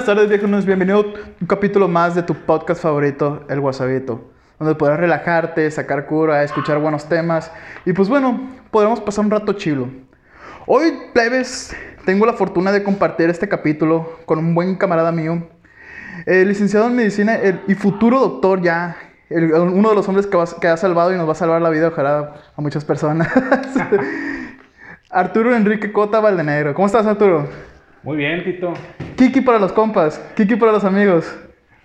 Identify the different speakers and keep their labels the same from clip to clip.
Speaker 1: buenas tardes, viejones. Bienvenido a un capítulo más de tu podcast favorito, El Guasabito. Donde podrás relajarte, sacar cura, escuchar buenos temas. Y pues bueno, podremos pasar un rato chilo. Hoy, plebes, tengo la fortuna de compartir este capítulo con un buen camarada mío, el licenciado en medicina el- y futuro doctor ya. el- uno de los hombres que, va- que ha salvado y nos va a salvar la vida, ojalá, a muchas personas. Arturo Enrique Cota Valdenegro. ¿Cómo estás, Arturo?
Speaker 2: Muy bien, Tito.
Speaker 1: Kiki para los compas, Kiki para los amigos,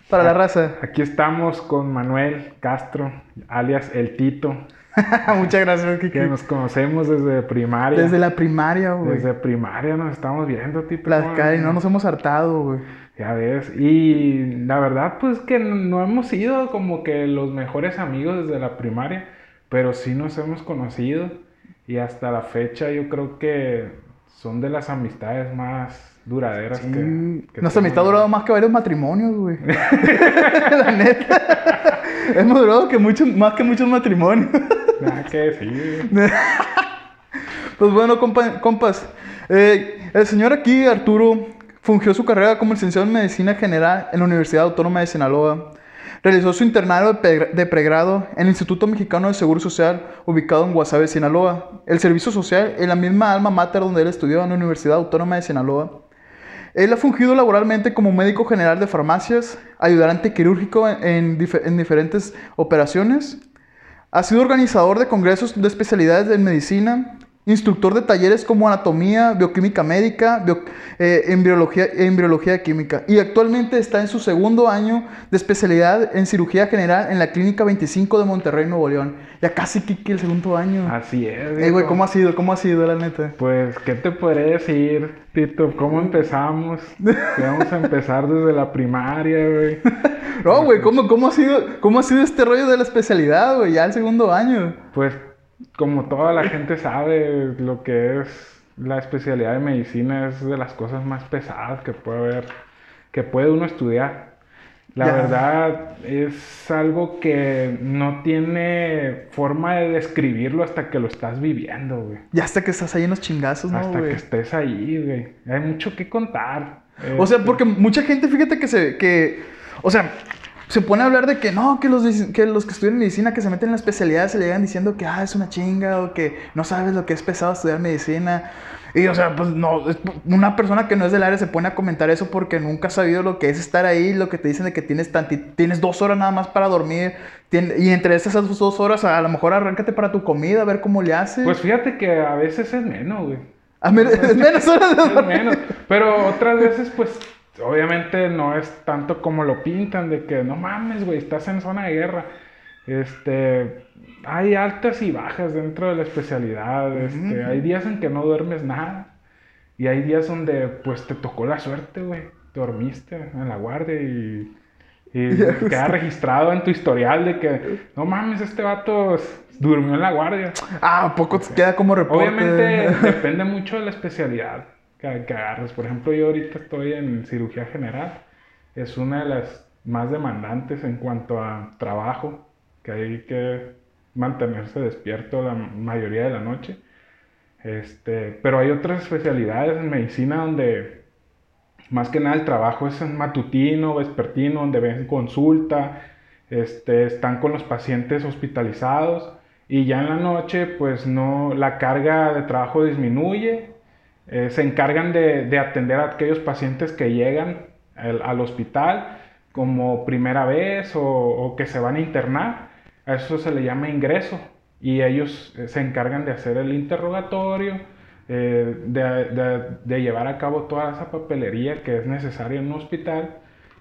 Speaker 1: para la raza.
Speaker 2: Aquí estamos con Manuel Castro, alias El Tito,
Speaker 1: Muchas gracias, Kiki.
Speaker 2: que nos conocemos desde primaria.
Speaker 1: Desde la primaria, güey.
Speaker 2: Desde primaria nos estamos viendo, Tito.
Speaker 1: Las
Speaker 2: ¿Cómo
Speaker 1: caras, no nos hemos hartado, güey.
Speaker 2: Ya ves. Y la verdad, pues que no hemos sido como que los mejores amigos desde la primaria, pero sí nos hemos conocido. Y hasta la fecha yo creo que son de las amistades más duraderas que, que
Speaker 1: Nuestra amistad ha durado más que varios matrimonios, güey. la neta. Hemos durado que mucho, más que muchos matrimonios.
Speaker 2: Nada que decir.
Speaker 1: Pues bueno, compa- compas. eh, el señor aquí, Arturo, fungió su carrera como licenciado en Medicina General en la Universidad Autónoma de Sinaloa. Realizó su internado de, pregrado en el Instituto Mexicano de Seguro Social, ubicado en Guasave, Sinaloa. El servicio social en la misma alma mater donde él estudió en la Universidad Autónoma de Sinaloa. Él ha fungido laboralmente como médico general de farmacias, ayudante quirúrgico en, en diferentes operaciones. Ha sido organizador de congresos de especialidades en medicina, instructor de talleres como anatomía, bioquímica médica, bio- eh, embriología, embriología química. Y actualmente está en su segundo año de especialidad en cirugía general en la Clínica 25 de Monterrey, Nuevo León. Ya casi Kiki el segundo año.
Speaker 2: Así es.
Speaker 1: Eh, güey. ¿cómo ha sido? ¿Cómo ha sido, la neta?
Speaker 2: Pues, ¿qué te podré decir, Tito? ¿Cómo empezamos? Vamos a empezar desde la primaria, güey.
Speaker 1: No, güey, ¿cómo, cómo, ha sido, ¿cómo ha sido este rollo de la especialidad, güey? Ya el segundo año.
Speaker 2: Pues, como toda la gente sabe, lo que es la especialidad de medicina es de las cosas más pesadas que puede haber, que puede uno estudiar. La
Speaker 1: Ya.
Speaker 2: verdad es algo que no tiene forma de describirlo hasta que lo estás viviendo, güey.
Speaker 1: Ya hasta que estás ahí en los chingazos, ¿no,
Speaker 2: Hasta
Speaker 1: güey?
Speaker 2: que estés ahí, güey. Hay mucho que contar.
Speaker 1: O sea,
Speaker 2: Este,
Speaker 1: porque mucha gente, fíjate que se, que, o sea, se pone a hablar de que no, que los, que los que estudian medicina, que se meten en la especialidad, se le llegan diciendo que, ah, es una chinga, o que no sabes lo que es pesado estudiar medicina. Y, o sea, pues no, es- una persona que no es del área se pone a comentar eso porque nunca ha sabido lo que es estar ahí, lo que te dicen de que tienes, tanti- tienes dos horas nada más para dormir, y entre esas dos horas, a lo mejor arráncate para tu comida, a ver cómo le haces.
Speaker 2: Pues fíjate que a veces es menos, güey.
Speaker 1: A men- es menos horas de
Speaker 2: Es
Speaker 1: dormir.
Speaker 2: menos. Pero otras veces, pues, obviamente no es tanto como lo pintan, de que no mames, güey, estás en zona de guerra. Este, hay altas y bajas dentro de la especialidad. Este, hay días en que no duermes nada. Y hay días donde, pues, te tocó la suerte, güey. Dormiste en la guardia y, queda registrado en tu historial de que, no mames, este vato durmió en la guardia.
Speaker 1: Ah, ¿a poco te queda como reporte?
Speaker 2: Obviamente depende mucho de la especialidad que, agarres. Por ejemplo, yo ahorita estoy en cirugía general. Es una de las más demandantes en cuanto a trabajo, que hay que mantenerse despierto la mayoría de la noche. Este, pero hay otras especialidades en medicina donde más que nada el trabajo es matutino, vespertino, donde ven consulta, este, están con los pacientes hospitalizados y ya en la noche pues no, la carga de trabajo disminuye, eh, se encargan de, de atender a aquellos pacientes que llegan al, al hospital como primera vez o, que se van a internar, a eso se le llama ingreso y ellos eh, se encargan de hacer el interrogatorio, eh, de, de- llevar a cabo toda esa papelería que es necesaria en un hospital,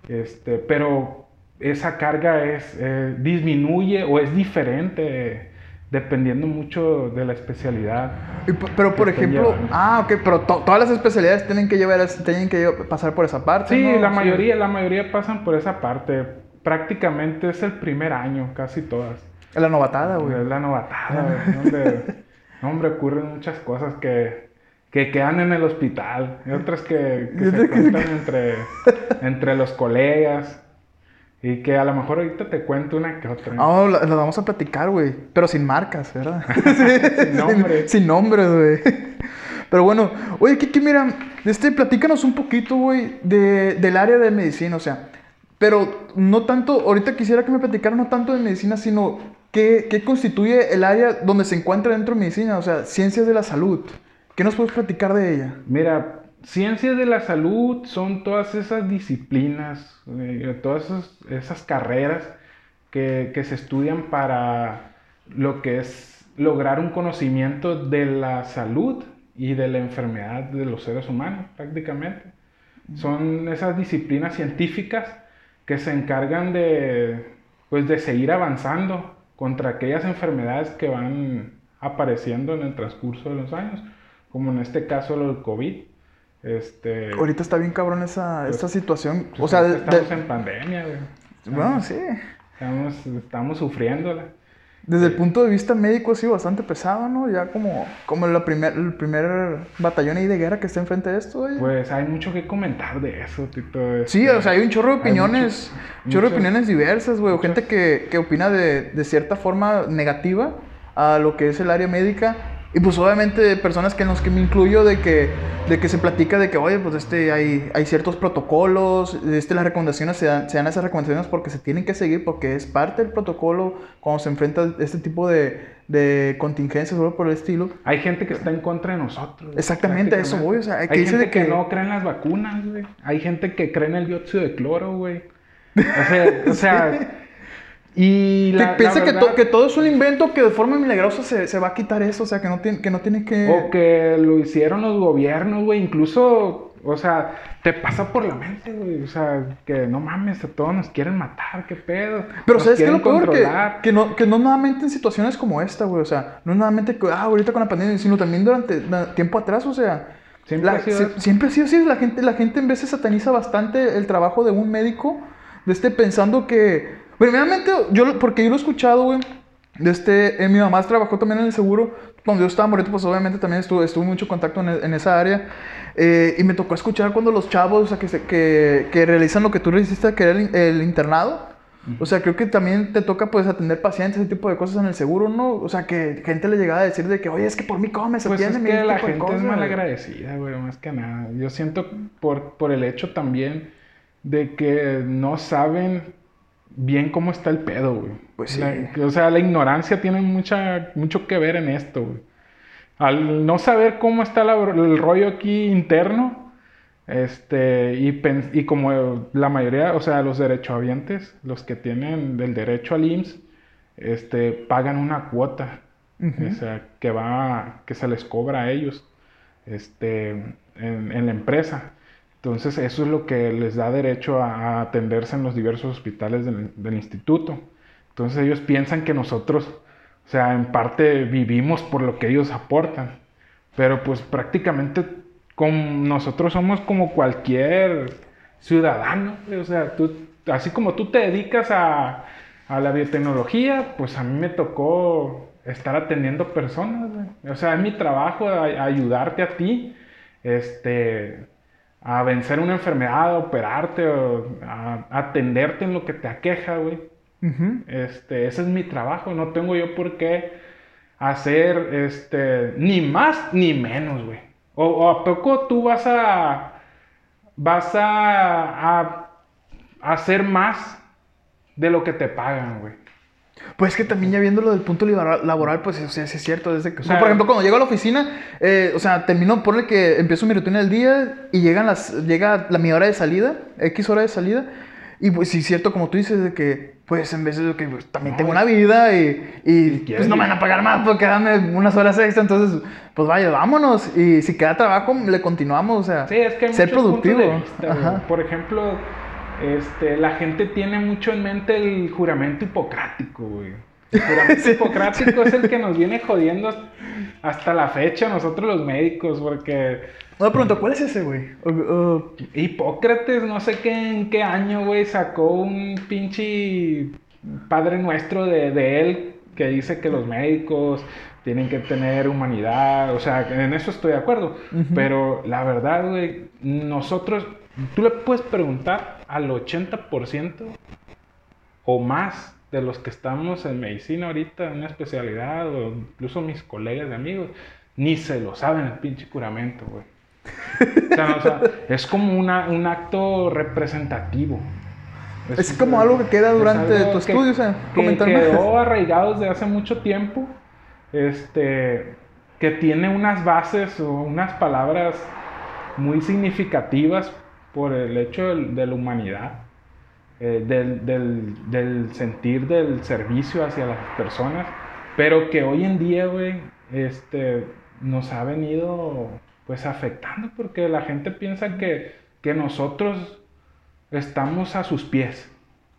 Speaker 2: este, pero esa carga es, disminuye o es diferente dependiendo mucho de la especialidad.
Speaker 1: Y pero por ejemplo,
Speaker 2: llevando.
Speaker 1: ah, ok, pero to- todas las especialidades tienen que llevar, es- tienen que pasar por esa parte.
Speaker 2: Sí,
Speaker 1: ¿no?
Speaker 2: la mayoría, la mayoría pasan por esa parte. Prácticamente es el primer año, casi todas.
Speaker 1: La novatada, güey.
Speaker 2: Es la novatada, güey, donde, hombre, ocurren muchas cosas que, que quedan en el hospital y otras que, que se cuentan entre, entre los colegas y que a lo mejor ahorita te cuento una que otra.
Speaker 1: No, la, la vamos a platicar, güey. Pero sin marcas, ¿verdad?
Speaker 2: Sin nombre.
Speaker 1: Sin, sin nombres, güey. Pero bueno, oye, Kiki, mira, este, platícanos un poquito, güey, de, del área de medicina, o sea, pero no tanto, ahorita quisiera que me platicaran no tanto de medicina, sino qué, qué constituye el área donde se encuentra dentro de medicina, o sea, ciencias de la salud. ¿Qué nos puedes platicar de ella?
Speaker 2: Mira, ciencias de la salud son todas esas disciplinas, eh, todas esas, carreras que, que se estudian para lo que es lograr un conocimiento de la salud y de la enfermedad de los seres humanos, prácticamente. Son esas disciplinas científicas que se encargan de, pues, de seguir avanzando contra aquellas enfermedades que van apareciendo en el transcurso de los años, como en este caso del COVID. Este,
Speaker 1: Ahorita está bien cabrón esa,
Speaker 2: Pues,
Speaker 1: esa situación.
Speaker 2: pues,
Speaker 1: O sea, de-
Speaker 2: estamos
Speaker 1: de-
Speaker 2: en pandemia, güey.
Speaker 1: bueno, sí.
Speaker 2: Estamos, estamos sufriéndola.
Speaker 1: Desde el punto de vista médico ha sido bastante pesado, ¿no? Ya como, como la primer, el primer batallón ahí de guerra que está enfrente de esto, güey.
Speaker 2: Pues hay mucho que comentar de eso, Tito.
Speaker 1: Sí,
Speaker 2: este,
Speaker 1: o sea, hay un chorro de opiniones,
Speaker 2: mucho-
Speaker 1: chorro de
Speaker 2: muchas-
Speaker 1: opiniones diversas, güey. Gente que, que opina de, de cierta forma negativa a lo que es el área médica. Y pues obviamente personas que en los que me incluyo de que, de que se platica de que, oye, pues este, hay, hay ciertos protocolos, este, las recomendaciones se dan, se dan esas recomendaciones porque se tienen que seguir, porque es parte del protocolo cuando se enfrenta este tipo de, de contingencias o algo por el estilo.
Speaker 2: Hay gente que está en contra de nosotros.
Speaker 1: Exactamente, a eso voy, o sea,
Speaker 2: Hay gente
Speaker 1: de
Speaker 2: que...
Speaker 1: que-
Speaker 2: no cree en las vacunas, güey. Hay gente que cree en el dióxido de cloro, güey. O sea, o sea y
Speaker 1: Que
Speaker 2: la,
Speaker 1: piensa
Speaker 2: la
Speaker 1: que,
Speaker 2: verdad-
Speaker 1: to- que todo es un invento que de forma milagrosa se, se va a quitar eso, o sea, que no tiene que, no tiene que...
Speaker 2: O que lo hicieron los gobiernos, güey. Incluso, o sea, te pasa por la mente, güey. O sea, que no mames, a todos nos quieren matar, qué pedo.
Speaker 1: Pero
Speaker 2: Nos
Speaker 1: ¿sabes qué es lo peor? Que,
Speaker 2: controlar.
Speaker 1: que, no, que no nuevamente en situaciones como esta, güey, o sea, no nuevamente que, ah, ahorita con la pandemia, sino también durante tiempo atrás, o sea...
Speaker 2: Siempre
Speaker 1: la-
Speaker 2: ha sido
Speaker 1: se- siempre ha sido así, la gente, la gente en veces sataniza bastante el trabajo de un médico, de este pensando que... Primeramente, yo, porque yo lo he escuchado, güey, de este, eh, mi mamá trabajó también en el seguro, cuando yo estaba morito, pues obviamente también estuve, estuve mucho contacto en, e- en esa área, eh, y me tocó escuchar cuando los chavos, o sea, que, se- que, que realizan lo que tú le hiciste, que era el, el internado, o sea, creo que también te toca pues atender pacientes, ese tipo de cosas en el seguro, ¿no? O sea, que gente le llegaba a decir de que, oye, es que por mí comes,
Speaker 2: Pues es
Speaker 1: atiéndeme",
Speaker 2: que la gente
Speaker 1: cosas,
Speaker 2: es mal agradecida, güey, más que nada. Yo siento por, por el hecho también de que no saben bien cómo está el pedo, güey.
Speaker 1: Pues sí.
Speaker 2: La- o sea, la ignorancia tiene mucha, mucho que ver en esto, güey. Al no saber cómo está la- el rollo aquí interno, este, y, pen- y como la mayoría, o sea, los derechohabientes, los que tienen el derecho al IMSS, este, pagan una cuota, o sea, que va, que se les cobra a ellos, este, en, en la empresa. Entonces, eso es lo que les da derecho a, atenderse en los diversos hospitales del, instituto. Entonces, ellos piensan que nosotros, o sea, en parte vivimos por lo que ellos aportan. Pero pues prácticamente con nosotros somos como cualquier ciudadano. O sea, tú, así como tú te dedicas a, a la biotecnología, pues a mí me tocó estar atendiendo personas. O sea, es mi trabajo ayudarte a ti. Este, a vencer una enfermedad, a operarte, o a atenderte en lo que te aqueja, güey. Este, ese es mi trabajo, no tengo yo por qué hacer este, ni más ni menos, güey. O, o a poco tú vas a vas a, a hacer más de lo que te pagan, güey.
Speaker 1: Pues que también ya viéndolo del punto laboral, pues o sea, sí es cierto. Desde que,
Speaker 2: O sea-
Speaker 1: por ejemplo, cuando llego a la oficina, eh, o sea, termino, ponle que empiezo mi rutina del día y llegan las, llega la mi hora de salida, X hora de salida. Y pues sí es cierto, como tú dices, de que, pues en vez de que pues, también
Speaker 2: No,
Speaker 1: tengo una vida y, y, pues no me van a pagar más por quedarme unas horas extra. Entonces, pues vaya, vámonos. Y si queda trabajo, le continuamos. O sea,
Speaker 2: Sí, es que hay
Speaker 1: ser productivo.
Speaker 2: vista.
Speaker 1: Ajá.
Speaker 2: Por ejemplo, este, la gente tiene mucho en mente el juramento hipocrático, güey. El juramento
Speaker 1: Sí.
Speaker 2: hipocrático es el que nos viene jodiendo hasta la fecha nosotros los médicos, porque
Speaker 1: Una pregunta, ¿cuál es ese, güey?
Speaker 2: Hipócrates, no sé qué en qué año, güey, sacó un pinche padre nuestro de, de él que dice que los médicos tienen que tener humanidad, o sea, en eso estoy de acuerdo,
Speaker 1: Ujú.
Speaker 2: pero la verdad, güey, nosotros, tú le puedes preguntar al 80% o más de los que estamos en medicina ahorita, en una especialidad, o incluso mis colegas de amigos, ni se lo saben el pinche juramento, güey. O sea, no, o sea, es como una, un acto representativo.
Speaker 1: Es, como algo que queda durante tu
Speaker 2: que-
Speaker 1: estudio, o sea,
Speaker 2: que quedó arraigado desde hace mucho tiempo, este, que tiene unas bases o unas palabras muy significativas por el hecho de, la humanidad, eh, del, del- del sentir del servicio hacia las personas, pero que hoy en día, güey, este, nos ha venido pues afectando porque la gente piensa que, que nosotros estamos a sus pies.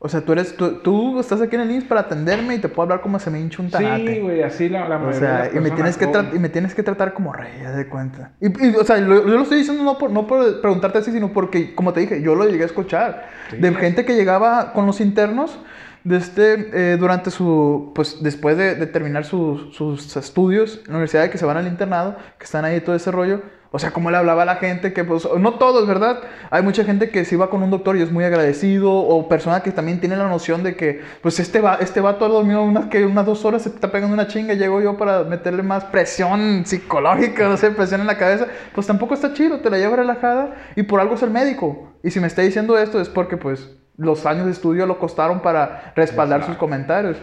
Speaker 1: O sea, tú eres, tú, tú estás aquí en el IMSS para atenderme y te puedo hablar como se me hincha un tanate.
Speaker 2: Sí, güey, así la, la
Speaker 1: O
Speaker 2: de
Speaker 1: sea,
Speaker 2: las
Speaker 1: y me, tienes que y me tienes que tratar como rey, ya de cuenta. Y, y, o sea, lo- yo lo estoy diciendo no por, no por preguntarte así, sino porque, como te dije, yo lo llegué a escuchar.
Speaker 2: Sí.
Speaker 1: De gente que llegaba con los internos, de este, eh, durante su, pues después de, de terminar sus- sus estudios en la universidad, que se van al internado, que están ahí todo ese rollo. O sea, como le hablaba a la gente, que pues, no todos, ¿verdad? Hay mucha gente que se va con un doctor y es muy agradecido, o persona que también tiene la noción de que, pues este, va, este vato ha dormido unas, que unas dos horas, se está pegando una chinga, llego yo para meterle más presión psicológica, no sé, presión en la cabeza, pues tampoco está chido, te la lleva relajada y por algo es el médico. Y si me está diciendo esto es porque, pues, los años de estudio lo costaron para respaldar sus
Speaker 2: Exacto.
Speaker 1: comentarios.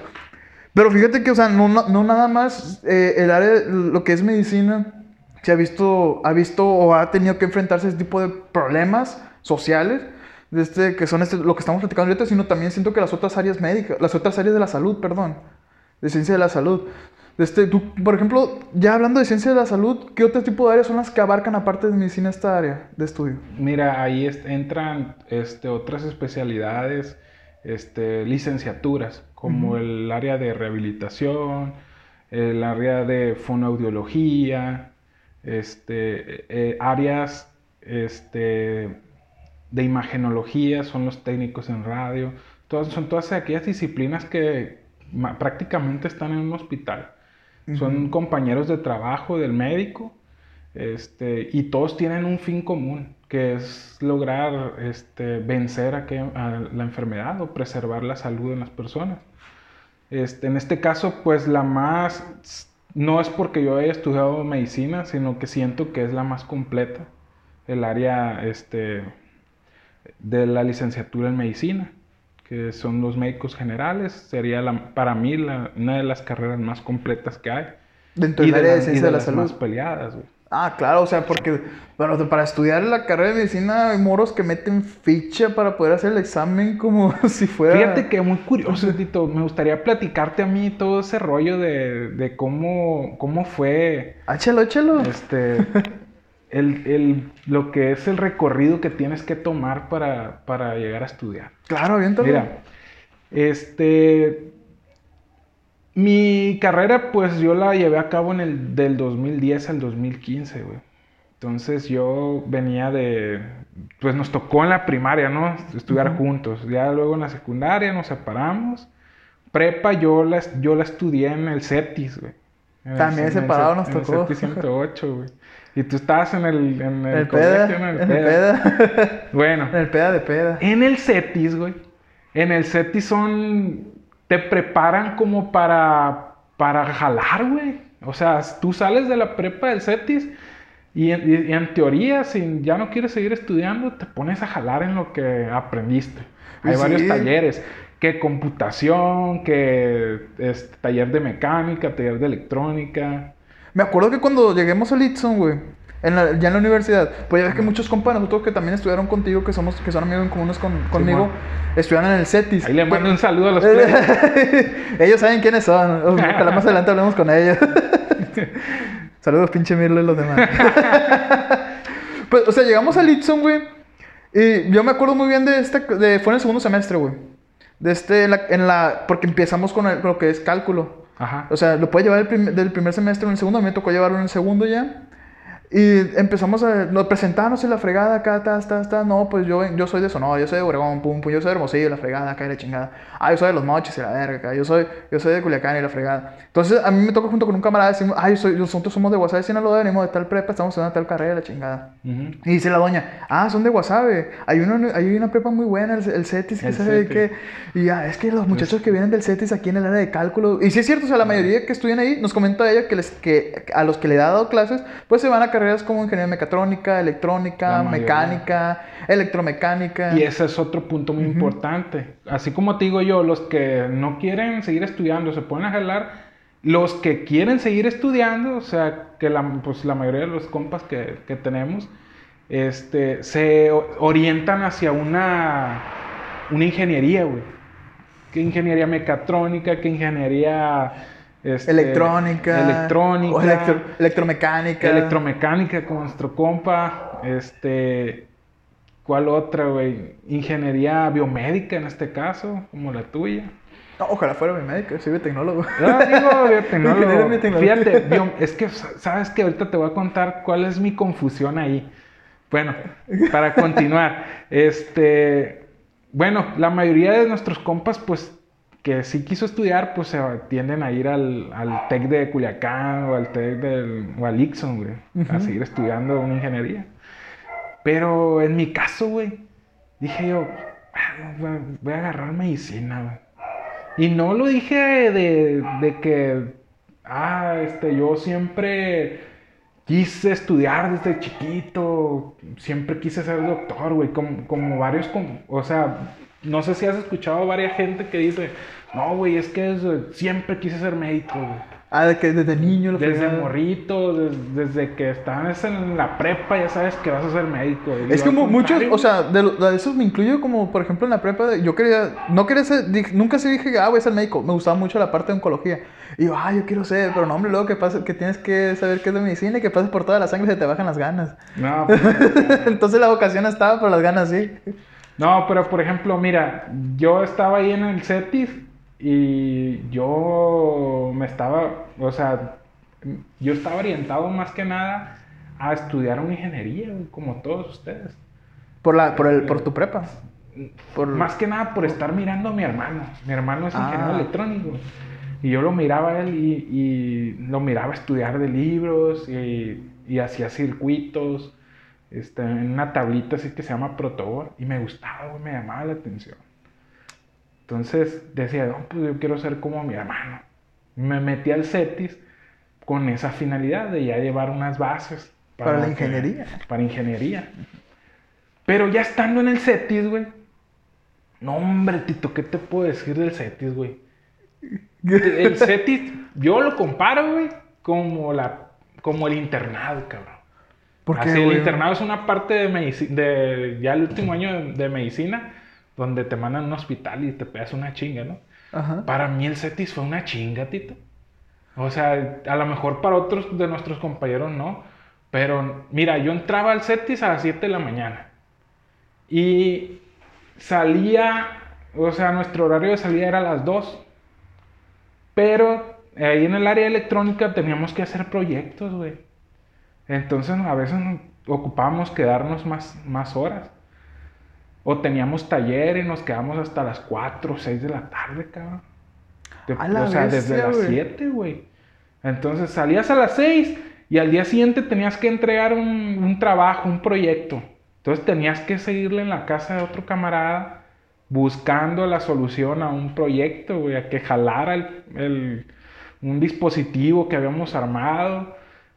Speaker 1: Pero fíjate que, o sea, no, no, no nada más eh, el área, lo que es medicina, se ha visto, ha visto o ha tenido que enfrentarse a ese tipo de problemas sociales, de este, que son este, lo que estamos platicando ahorita, sino también siento que las otras áreas médicas, las otras áreas de la salud, perdón, de ciencia de la salud. De este, tú, por ejemplo, ya hablando de ciencia de la salud, ¿qué otro tipo de áreas son las que abarcan aparte de medicina esta área de estudio?
Speaker 2: Mira, ahí entran este, otras especialidades, este, licenciaturas, como el área de rehabilitación, el área de fonoaudiología, este, eh, áreas este, de imagenología, son los técnicos en radio, todas, son todas aquellas disciplinas que prácticamente están en un hospital. Son compañeros de trabajo del médico este, y todos tienen un fin común, que es lograr este, vencer a, que- a la enfermedad o preservar la salud en las personas. Este, en este caso, pues la más, no es porque yo haya estudiado medicina, sino que siento que es la más completa, el área este, de la licenciatura en medicina, que son los médicos generales, sería la- para mí la- una de las carreras más completas que hay.
Speaker 1: Dentro
Speaker 2: Y
Speaker 1: del área de ciencia de, la salud.
Speaker 2: más peleadas, güey.
Speaker 1: Ah, claro, o sea, porque bueno, para estudiar la carrera de medicina hay moros que meten ficha para poder hacer el examen como si fuera...
Speaker 2: Fíjate que muy curioso, Tito. Me gustaría platicarte a mí todo ese rollo de, de cómo, cómo fue
Speaker 1: Ah, échalo,
Speaker 2: este, el, el- lo que es el recorrido que tienes que tomar para, para llegar a estudiar.
Speaker 1: Claro, aviéntalo.
Speaker 2: Mira, este, mi carrera pues yo la llevé a cabo en el del 2010 al 2015, güey. Entonces yo venía de, pues nos tocó en la primaria, ¿no? Estudiar juntos. Ya luego en la secundaria nos separamos. Prepa yo la, yo la estudié en el CETIS, güey. El-
Speaker 1: También
Speaker 2: en el
Speaker 1: separado nos
Speaker 2: en el
Speaker 1: tocó.
Speaker 2: CETIS 108, güey. Y tú estabas en el, en el,
Speaker 1: el peda, en el peda.
Speaker 2: Bueno,
Speaker 1: en el peda de peda.
Speaker 2: en el CETIS, güey. En el CETIS son. Te preparan como para. Para jalar, güey. O sea, tú sales de la prepa del CETIS y, en- y- y en teoría, si ya no quieres seguir estudiando, te pones a jalar en lo que aprendiste. Hay varios
Speaker 1: sí.
Speaker 2: talleres. Que computación, que este, taller de mecánica, taller de electrónica.
Speaker 1: Me acuerdo que cuando lleguemos a Litson, güey, en la- ya en la universidad, pues ya ves que muchos compas nosotros que también estudiaron contigo, que somos que son amigos en comunes con, conmigo, estudiaron en el CETIS.
Speaker 2: Ahí le mando un saludo a los
Speaker 1: ellos saben quiénes son. Ojalá más adelante hablemos con ellos. Saludos, pinche Mirlo y los demás. pues, o sea, llegamos a Litson, güey. Y yo me acuerdo muy bien de este. De, fue en el segundo semestre, güey. De este, en la, en la- porque empezamos con, el- con lo que es cálculo.
Speaker 2: Ajá.
Speaker 1: O sea, lo puede llevar el prim- del primer semestre en el segundo. A mí me tocó llevarlo en el segundo ya. Y empezamos a nos presentarnos en la fregada acá, está, está, está. No, pues yo, yo soy de Sonora, yo soy de Obregón, pum, pum, yo soy de Hermosillo, la fregada, acá y la chingada. Ah, yo soy de Los Moches y la verga, acá. Yo soy, yo soy de Culiacán y la fregada. Entonces a mí me toca junto con un camarada decimos, ah, yo soy, nosotros somos de Guasave, Sinaloa, venimos de tal prepa, estamos en tal carrera, la chingada.
Speaker 2: Ujú.
Speaker 1: Y dice la doña, ah, son de Guasave. Hay una, hay una prepa muy buena, el, el CETIS, que
Speaker 2: El
Speaker 1: sabe
Speaker 2: CETIS.
Speaker 1: que. Y ya, es que los muchachos que vienen del CETIS aquí en el área de cálculo. Y sí es cierto, o sea, la mayoría que estudian ahí, nos comenta ella que, les, que a los que le ha dado clases, pues se van a carreras como ingeniería mecatrónica, electrónica, mecánica, electromecánica.
Speaker 2: Y ese es otro punto muy importante. Así como te digo yo, los que no quieren seguir estudiando se pueden a jalar. Los que quieren seguir estudiando, o sea, que la, pues la mayoría de los compas que, que tenemos, este, se orientan hacia una, una ingeniería, güey. Que ingeniería mecatrónica, que ingeniería... este,
Speaker 1: electrónica.
Speaker 2: Electrónica.
Speaker 1: o electro- electromecánica.
Speaker 2: Electromecánica con nuestro compa. Este. ¿Cuál otra, güey? Ingeniería biomédica en este caso, como la tuya.
Speaker 1: No, ojalá fuera mi médico, soy biotecnólogo.
Speaker 2: Ah, digo, biotecnólogo. Fíjate, bio- es que sabes que ahorita te voy a contar cuál es mi confusión ahí. Bueno, para continuar, este, bueno, la mayoría de nuestros compas, pues, que sí quiso estudiar, pues se tienden a ir al, al TEC de Culiacán o al TEC del, o al Ixon, güey, a seguir estudiando una ingeniería. Pero en mi caso, güey, dije yo, "Ah, voy a- agarrar medicina, güey. Y no lo dije de, de que, ah, este, yo siempre quise estudiar desde chiquito, siempre quise ser doctor, güey, como, como varios, com- o sea, no sé si has escuchado a varias gente que dice, no, güey, es que siempre quise ser médico, güey.
Speaker 1: Ah, de que desde niño lo
Speaker 2: Desde
Speaker 1: fregaba.
Speaker 2: morrito, des- desde que estás en la prepa, ya sabes que vas a ser médico.
Speaker 1: Es mu- muchos, o sea, de, esos me incluyo como, por ejemplo, en la prepa, yo quería, no quería ser, nunca se dije, ah, voy a ser médico, me gustaba mucho la parte de oncología. Y yo, ah, yo quiero ser, pero no, hombre, luego que pasa, que tienes que saber qué es de medicina y que pasas por toda la sangre y se te bajan las ganas.
Speaker 2: No, pues,
Speaker 1: Entonces la vocación estaba, pero las ganas sí.
Speaker 2: No, pero por ejemplo, mira, yo estaba ahí en el CETIS y yo me estaba, o sea, yo estaba orientado más que nada a estudiar una ingeniería, como todos ustedes.
Speaker 1: Por, la, por, el, por tu prepa. Por...
Speaker 2: Más que nada por estar mirando a mi hermano. Mi hermano es
Speaker 1: Ah.
Speaker 2: ingeniero electrónico. Y yo lo miraba a él y, y lo miraba estudiar de libros y, y hacía circuitos este, en una tablita así que se llama Protoboard. Y me gustaba, güey, me llamaba la atención. Entonces decía, no, pues yo quiero ser como mi hermano. Me metí al CETIS con esa finalidad de ya llevar unas bases.
Speaker 1: Para la
Speaker 2: que-
Speaker 1: ingeniería.
Speaker 2: Para ingeniería. Pero ya estando en el CETIS, güey. No, hombre, Tito, ¿qué te puedo decir del CETIS, güey? El CETIS, yo lo comparo, güey, como, la, como el internado, cabrón.
Speaker 1: ¿Por qué,
Speaker 2: Así, el internado es una parte de, de ya el último año de, de medicina donde te mandan a un hospital y te pegas una chinga, ¿no?
Speaker 1: Ajá.
Speaker 2: Para mí el CETIS fue una chinga, Tito. O sea, a lo mejor para otros de nuestros compañeros no. Pero mira, yo entraba al CETIS a las 7 de la mañana. Y salía, o sea, nuestro horario de salida era a las 2. Pero ahí en el área electrónica teníamos que hacer proyectos, güey. Entonces a veces ocupábamos quedarnos más, más horas. O teníamos taller y nos quedamos hasta las 4 o 6 de la tarde, cabrón. De-
Speaker 1: A la
Speaker 2: o sea, desde las
Speaker 1: güey.
Speaker 2: 7, güey. Entonces salías a las 6 y al día siguiente tenías que entregar un, un trabajo, un proyecto. Entonces tenías que seguirle en la casa de otro camarada buscando la solución a un proyecto, güey, a que jalara el, el- un dispositivo que habíamos armado,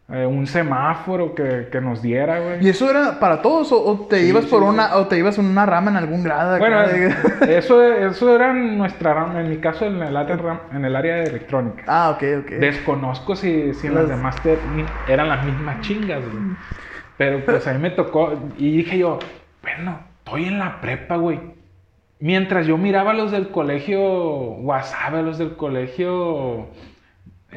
Speaker 2: eh, un semáforo que, que nos diera, güey.
Speaker 1: ¿Y eso era para todos o, o te
Speaker 2: Sí,
Speaker 1: ibas por
Speaker 2: sí,
Speaker 1: una o te ibas en una rama en algún grado?
Speaker 2: Bueno,
Speaker 1: de-
Speaker 2: eso, eso era nuestra rama, en mi caso en el área, en el área de electrónica.
Speaker 1: ah, ok, ok.
Speaker 2: Desconozco si, si las
Speaker 1: Las-
Speaker 2: demás te- eran las mismas chingas, güey. Pero pues a mí me tocó y dije yo, bueno, estoy en la prepa, güey. Mientras yo miraba a los del colegio WhatsApp, a los del colegio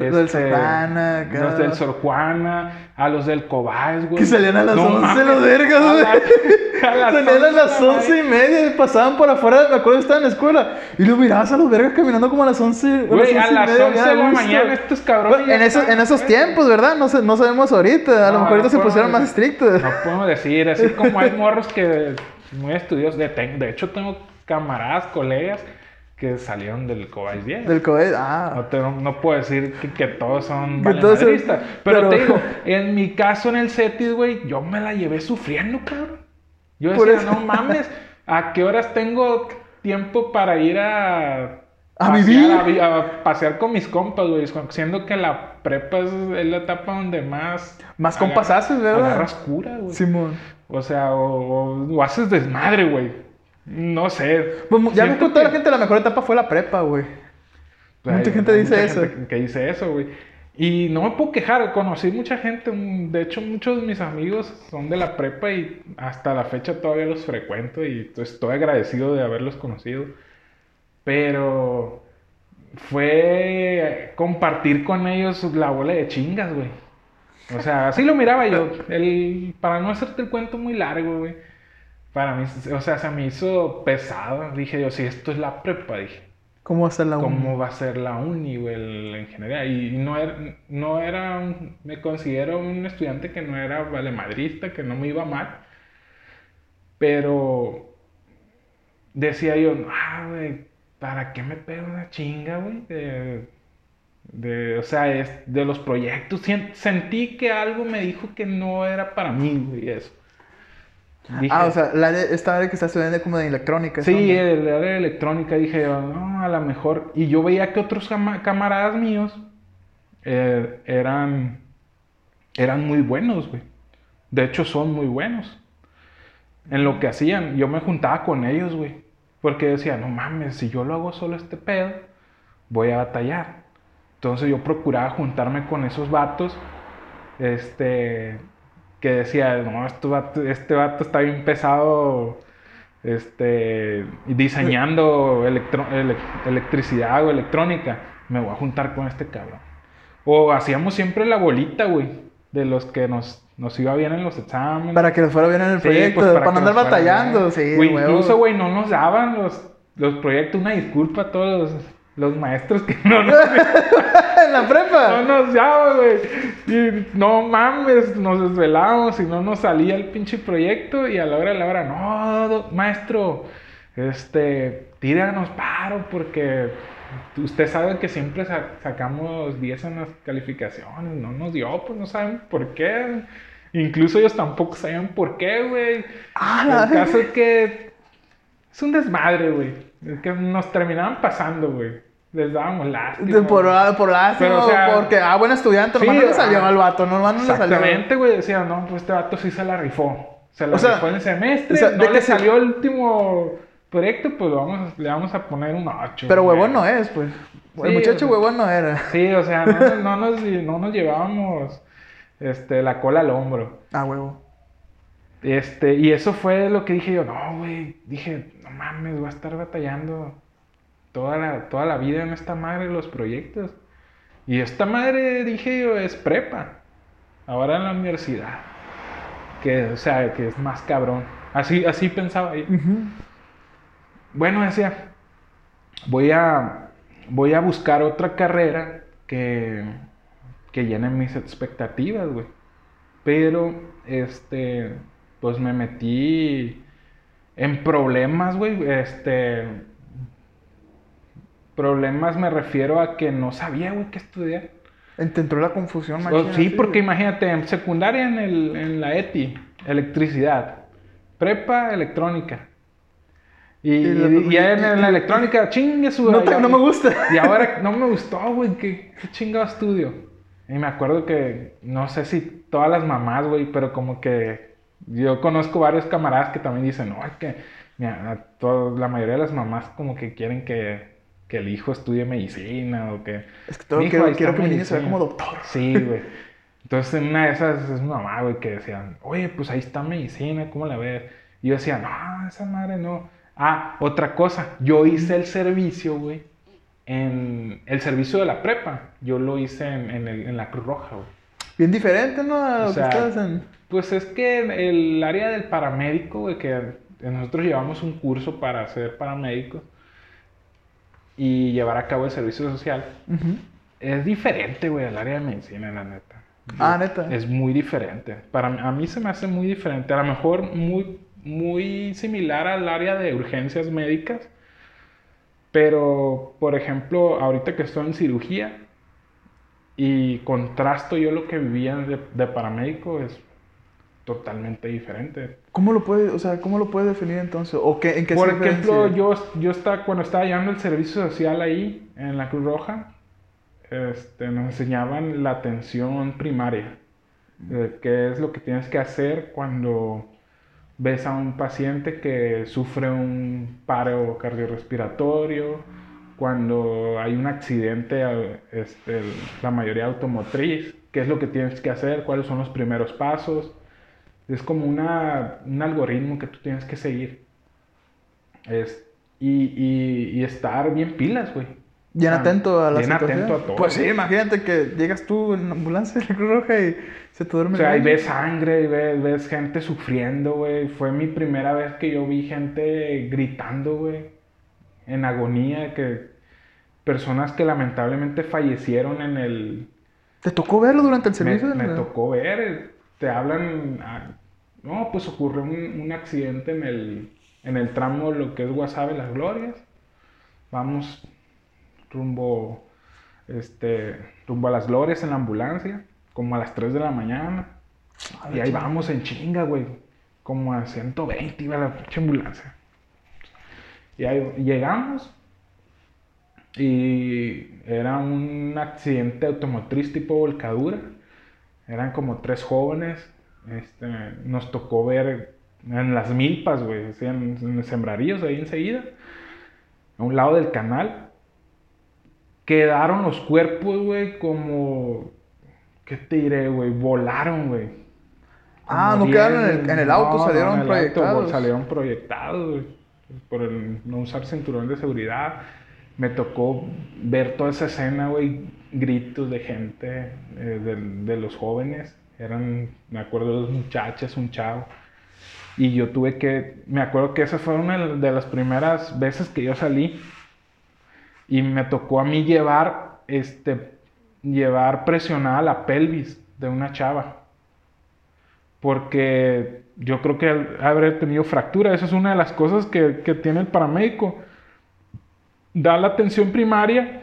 Speaker 1: Los del
Speaker 2: este,
Speaker 1: Sor Juana, acá.
Speaker 2: Los del Sor Juana, a los del Cobás, güey.
Speaker 1: Que salían a las
Speaker 2: No
Speaker 1: 11
Speaker 2: mames,
Speaker 1: los vergas,
Speaker 2: a
Speaker 1: güey.
Speaker 2: la- a las
Speaker 1: Salían a
Speaker 2: 11
Speaker 1: las
Speaker 2: la
Speaker 1: 11 y media y pasaban por afuera, me acuerdo que estaba en la escuela. Y los mirabas a los vergas caminando como a las 11.
Speaker 2: Güey, a las
Speaker 1: media,
Speaker 2: 11
Speaker 1: bien
Speaker 2: de
Speaker 1: a
Speaker 2: la mañana estos cabrones
Speaker 1: Bueno, en, esos, en esos tiempos, ¿verdad? No, sé- no sabemos ahorita. A lo
Speaker 2: No,
Speaker 1: mejor ahorita se pusieron
Speaker 2: podemos
Speaker 1: más estrictos.
Speaker 2: No podemos decir, así como hay morros que muy estudiosos. De, de hecho, tengo camaradas, colegas que salieron del Cobás 10.
Speaker 1: Del.
Speaker 2: No,
Speaker 1: Ah.
Speaker 2: te- no puedo decir que, que todos son valemadristas. Pero,
Speaker 1: pero-
Speaker 2: te digo, en mi caso en el CETIS, güey, yo me la llevé sufriendo, cabrón. Yo decía,
Speaker 1: eso.
Speaker 2: no mames, ¿a qué horas tengo tiempo para ir a...
Speaker 1: A
Speaker 2: pasear,
Speaker 1: vivir.
Speaker 2: A, pasear con mis compas, güey. Siendo que la prepa es, es la etapa donde más...
Speaker 1: Más compas haces, ¿verdad?
Speaker 2: Agarras cura, güey.
Speaker 1: Simón.
Speaker 2: O sea, o, o- o haces desmadre, güey. No sé.
Speaker 1: Pues, ya ves que toda la gente la mejor etapa fue la prepa, güey. Mucha gente dice eso.
Speaker 2: gente que dice eso, güey. Y no me puedo quejar, conocí mucha gente, mm, de hecho muchos de mis amigos son de la prepa y hasta la fecha todavía los frecuento y estoy agradecido de haberlos conocido. Pero fue compartir con ellos la bola de chingas, güey. O sea, así lo miraba yo. El, para no hacerte el cuento muy largo, güey. Para mí, o sea, se me hizo pesado. Dije yo, si esto es la prepa, dije.
Speaker 1: ¿Cómo va a ser la uni?
Speaker 2: ¿Cómo va a ser la uni, güey, el- en general? Y no era, no era, un- me considero un estudiante que no era valemadrista, que no me iba mal, pero decía yo, ah, güey, ¿para qué me pego una chinga, güey? De, de- o sea, es, de los proyectos, sentí que algo me dijo que no era para mí, güey, eso. Dije,
Speaker 1: Ah, o sea, la esta área que estás estudiando como de electrónica.
Speaker 2: Sí,
Speaker 1: ¿no?
Speaker 2: el área de electrónica, dije no, a lo mejor. Y yo veía que otros cama- camaradas míos eh, eran, eran muy buenos, güey. De hecho, son muy buenos en lo que hacían. Yo me juntaba con ellos, güey. Porque decía, no mames, si yo lo hago solo este pedo, voy a batallar. Entonces yo procuraba juntarme con esos vatos, este, que decía, no, este vato, este vato está bien pesado, este, diseñando electro- ele- electricidad o electrónica, me voy a juntar con este cabrón. O hacíamos siempre la bolita, güey, de los que nos, nos iba bien en los exámenes.
Speaker 1: Para que les fuera bien en el
Speaker 2: Sí,
Speaker 1: proyecto,
Speaker 2: pues,
Speaker 1: para, andar
Speaker 2: nos
Speaker 1: batallando. Sí,
Speaker 2: Güey, incluso, güey, no nos daban los, los proyectos. Una disculpa a todos los, los maestros que no nos,
Speaker 1: en la prepa.
Speaker 2: no nos daban, güey. Y no mames, nos desvelábamos y no nos salía el pinche proyecto. Y a la hora de la hora, no, maestro, este, tíranos paro porque usted sabe que siempre sa- sacamos 10 en las calificaciones. No nos dio, pues no saben por qué. Incluso ellos tampoco sabían por qué, güey.
Speaker 1: Ah,
Speaker 2: El caso es que es un desmadre, güey. Es que nos terminaban pasando, güey. Les dábamos lástima.
Speaker 1: Por, por lástima,
Speaker 2: Pero, o sea,
Speaker 1: porque, ah, buen estudiante,
Speaker 2: sí,
Speaker 1: nomás no le salió
Speaker 2: ah,
Speaker 1: al vato, nomás no le salió.
Speaker 2: Exactamente, güey. Decía, no, pues este vato sí se la rifó. Se la
Speaker 1: O sea,
Speaker 2: rifó en el semestre.
Speaker 1: o sea,
Speaker 2: no
Speaker 1: de
Speaker 2: le
Speaker 1: que
Speaker 2: salió el último proyecto, pues vamos, le vamos a poner un 8.
Speaker 1: Pero huevón no es, pues. El
Speaker 2: Sí,
Speaker 1: muchacho
Speaker 2: o sea-
Speaker 1: huevón no era.
Speaker 2: Sí, o sea, no, no, nos, no nos llevábamos este, la cola al hombro.
Speaker 1: Ah, huevo.
Speaker 2: Este, y eso fue lo que dije yo, no, güey, dije, no mames, voy a estar batallando toda la, toda la vida en esta madre los proyectos. Y esta madre, dije yo, es prepa, ahora en la universidad. Que, o sea, que es más cabrón. Así, así pensaba yo. Bueno, decía, voy a, voy a buscar otra carrera que, que llene mis expectativas, güey. Pero, este, pues me metí en problemas, güey. Este, problemas me refiero a que no sabía, güey, qué estudiar.
Speaker 1: Te entró la confusión, machina,
Speaker 2: sí, porque imagínate, en secundaria en, el, en la ETI, electricidad, prepa, electrónica. Y,
Speaker 1: Y la-
Speaker 2: y ya en, la electrónica, chingue su...
Speaker 1: No, te-
Speaker 2: ya-
Speaker 1: no me gusta.
Speaker 2: Y ahora no me gustó, güey, ¿qué, qué chingado estudio? Y me acuerdo que, no sé si todas las mamás, güey, pero como que yo conozco varios camaradas que también dicen, no, es que mira, a to- la mayoría de las mamás como que quieren que, que el hijo estudie medicina o que...
Speaker 1: Es que todo
Speaker 2: "Mi hijo,
Speaker 1: quiero, quiero que mi niño se vea
Speaker 2: medicina".
Speaker 1: como doctor.
Speaker 2: Sí, güey. Entonces, en una de esas es mi mamá, güey, que decían, oye, pues ahí está medicina, ¿cómo la ves? Y yo decía, no, esa madre no. Ah, otra cosa, yo hice el servicio, güey, en el servicio de la prepa. Yo lo hice en, en, el- en la Cruz Roja, güey.
Speaker 1: Bien diferente, ¿no? A lo
Speaker 2: O sea,
Speaker 1: que estás en...
Speaker 2: Pues es que el área del paramédico, güey, que nosotros llevamos un curso para ser paramédicos y llevar a cabo el servicio social,
Speaker 1: Ujú.
Speaker 2: es diferente, güey, al área de medicina, la neta.
Speaker 1: Ah, ¿neta?
Speaker 2: Es muy diferente. Para a mí se me hace muy diferente. A lo mejor muy, muy similar al área de urgencias médicas. Pero, por ejemplo, ahorita que estoy en cirugía y contrasto yo lo que vivía de, de paramédico es totalmente diferente.
Speaker 1: ¿Cómo lo puede, o sea, cómo lo puede definir entonces? ¿O qué, en qué
Speaker 2: Por ejemplo, yo, yo estaba, cuando estaba llevando el servicio social ahí, en la Cruz Roja, este, nos enseñaban la atención primaria. eh, qué es lo que tienes que hacer cuando ves a un paciente que sufre un paro cardiorrespiratorio, cuando hay un accidente, este, la mayoría automotriz, qué es lo que tienes que hacer, cuáles son los primeros pasos. Es como una, un algoritmo que tú tienes que seguir. Es, y, y, y estar bien pilas, güey.
Speaker 1: Bien
Speaker 2: Ah,
Speaker 1: atento a la
Speaker 2: bien
Speaker 1: situación.
Speaker 2: atento a todo.
Speaker 1: Pues sí, imagínate que llegas tú en ambulancia de la Cruz Roja y se te duerme
Speaker 2: O sea,
Speaker 1: el
Speaker 2: y ves sangre, y ves, ves gente sufriendo, güey. Fue mi primera vez que yo vi gente gritando, güey. En agonía, que personas que lamentablemente fallecieron en el...
Speaker 1: ¿Te tocó verlo durante el
Speaker 2: Me,
Speaker 1: servicio?
Speaker 2: me tocó ver, te hablan... no, pues ocurrió un, un accidente en el, en el tramo, lo que es Guasave, Las Glorias. Vamos rumbo, este, rumbo a Las Glorias en la ambulancia, como a las 3 de la mañana. Y ahí vamos en chinga, güey. Como a 120 iba la pinche ambulancia. Y ahí llegamos. Y era un accidente automotriz tipo volcadura. Eran como tres jóvenes. Este, nos tocó ver en las milpas, güey. En, en los sembraríos ahí enseguida. A un lado del canal. Quedaron los cuerpos, güey, como... ¿Qué te diré, güey? Volaron, güey.
Speaker 1: Ah, no quedaron en el-
Speaker 2: diez-
Speaker 1: en el auto, salieron
Speaker 2: en el auto,
Speaker 1: proyectados.
Speaker 2: salieron proyectados, güey, por el no usar cinturón de seguridad. Me tocó ver toda esa escena, güey, gritos de gente, eh, de, de los jóvenes. Eran, me acuerdo, dos muchachas, un chavo. Y yo tuve que, me acuerdo que esa fue una de las primeras veces que yo salí. Y me tocó a mí llevar, este, llevar presionada la pelvis de una chava porque yo creo que haber tenido fractura, eso es una de las cosas que, que tiene el paramédico. Da la atención primaria,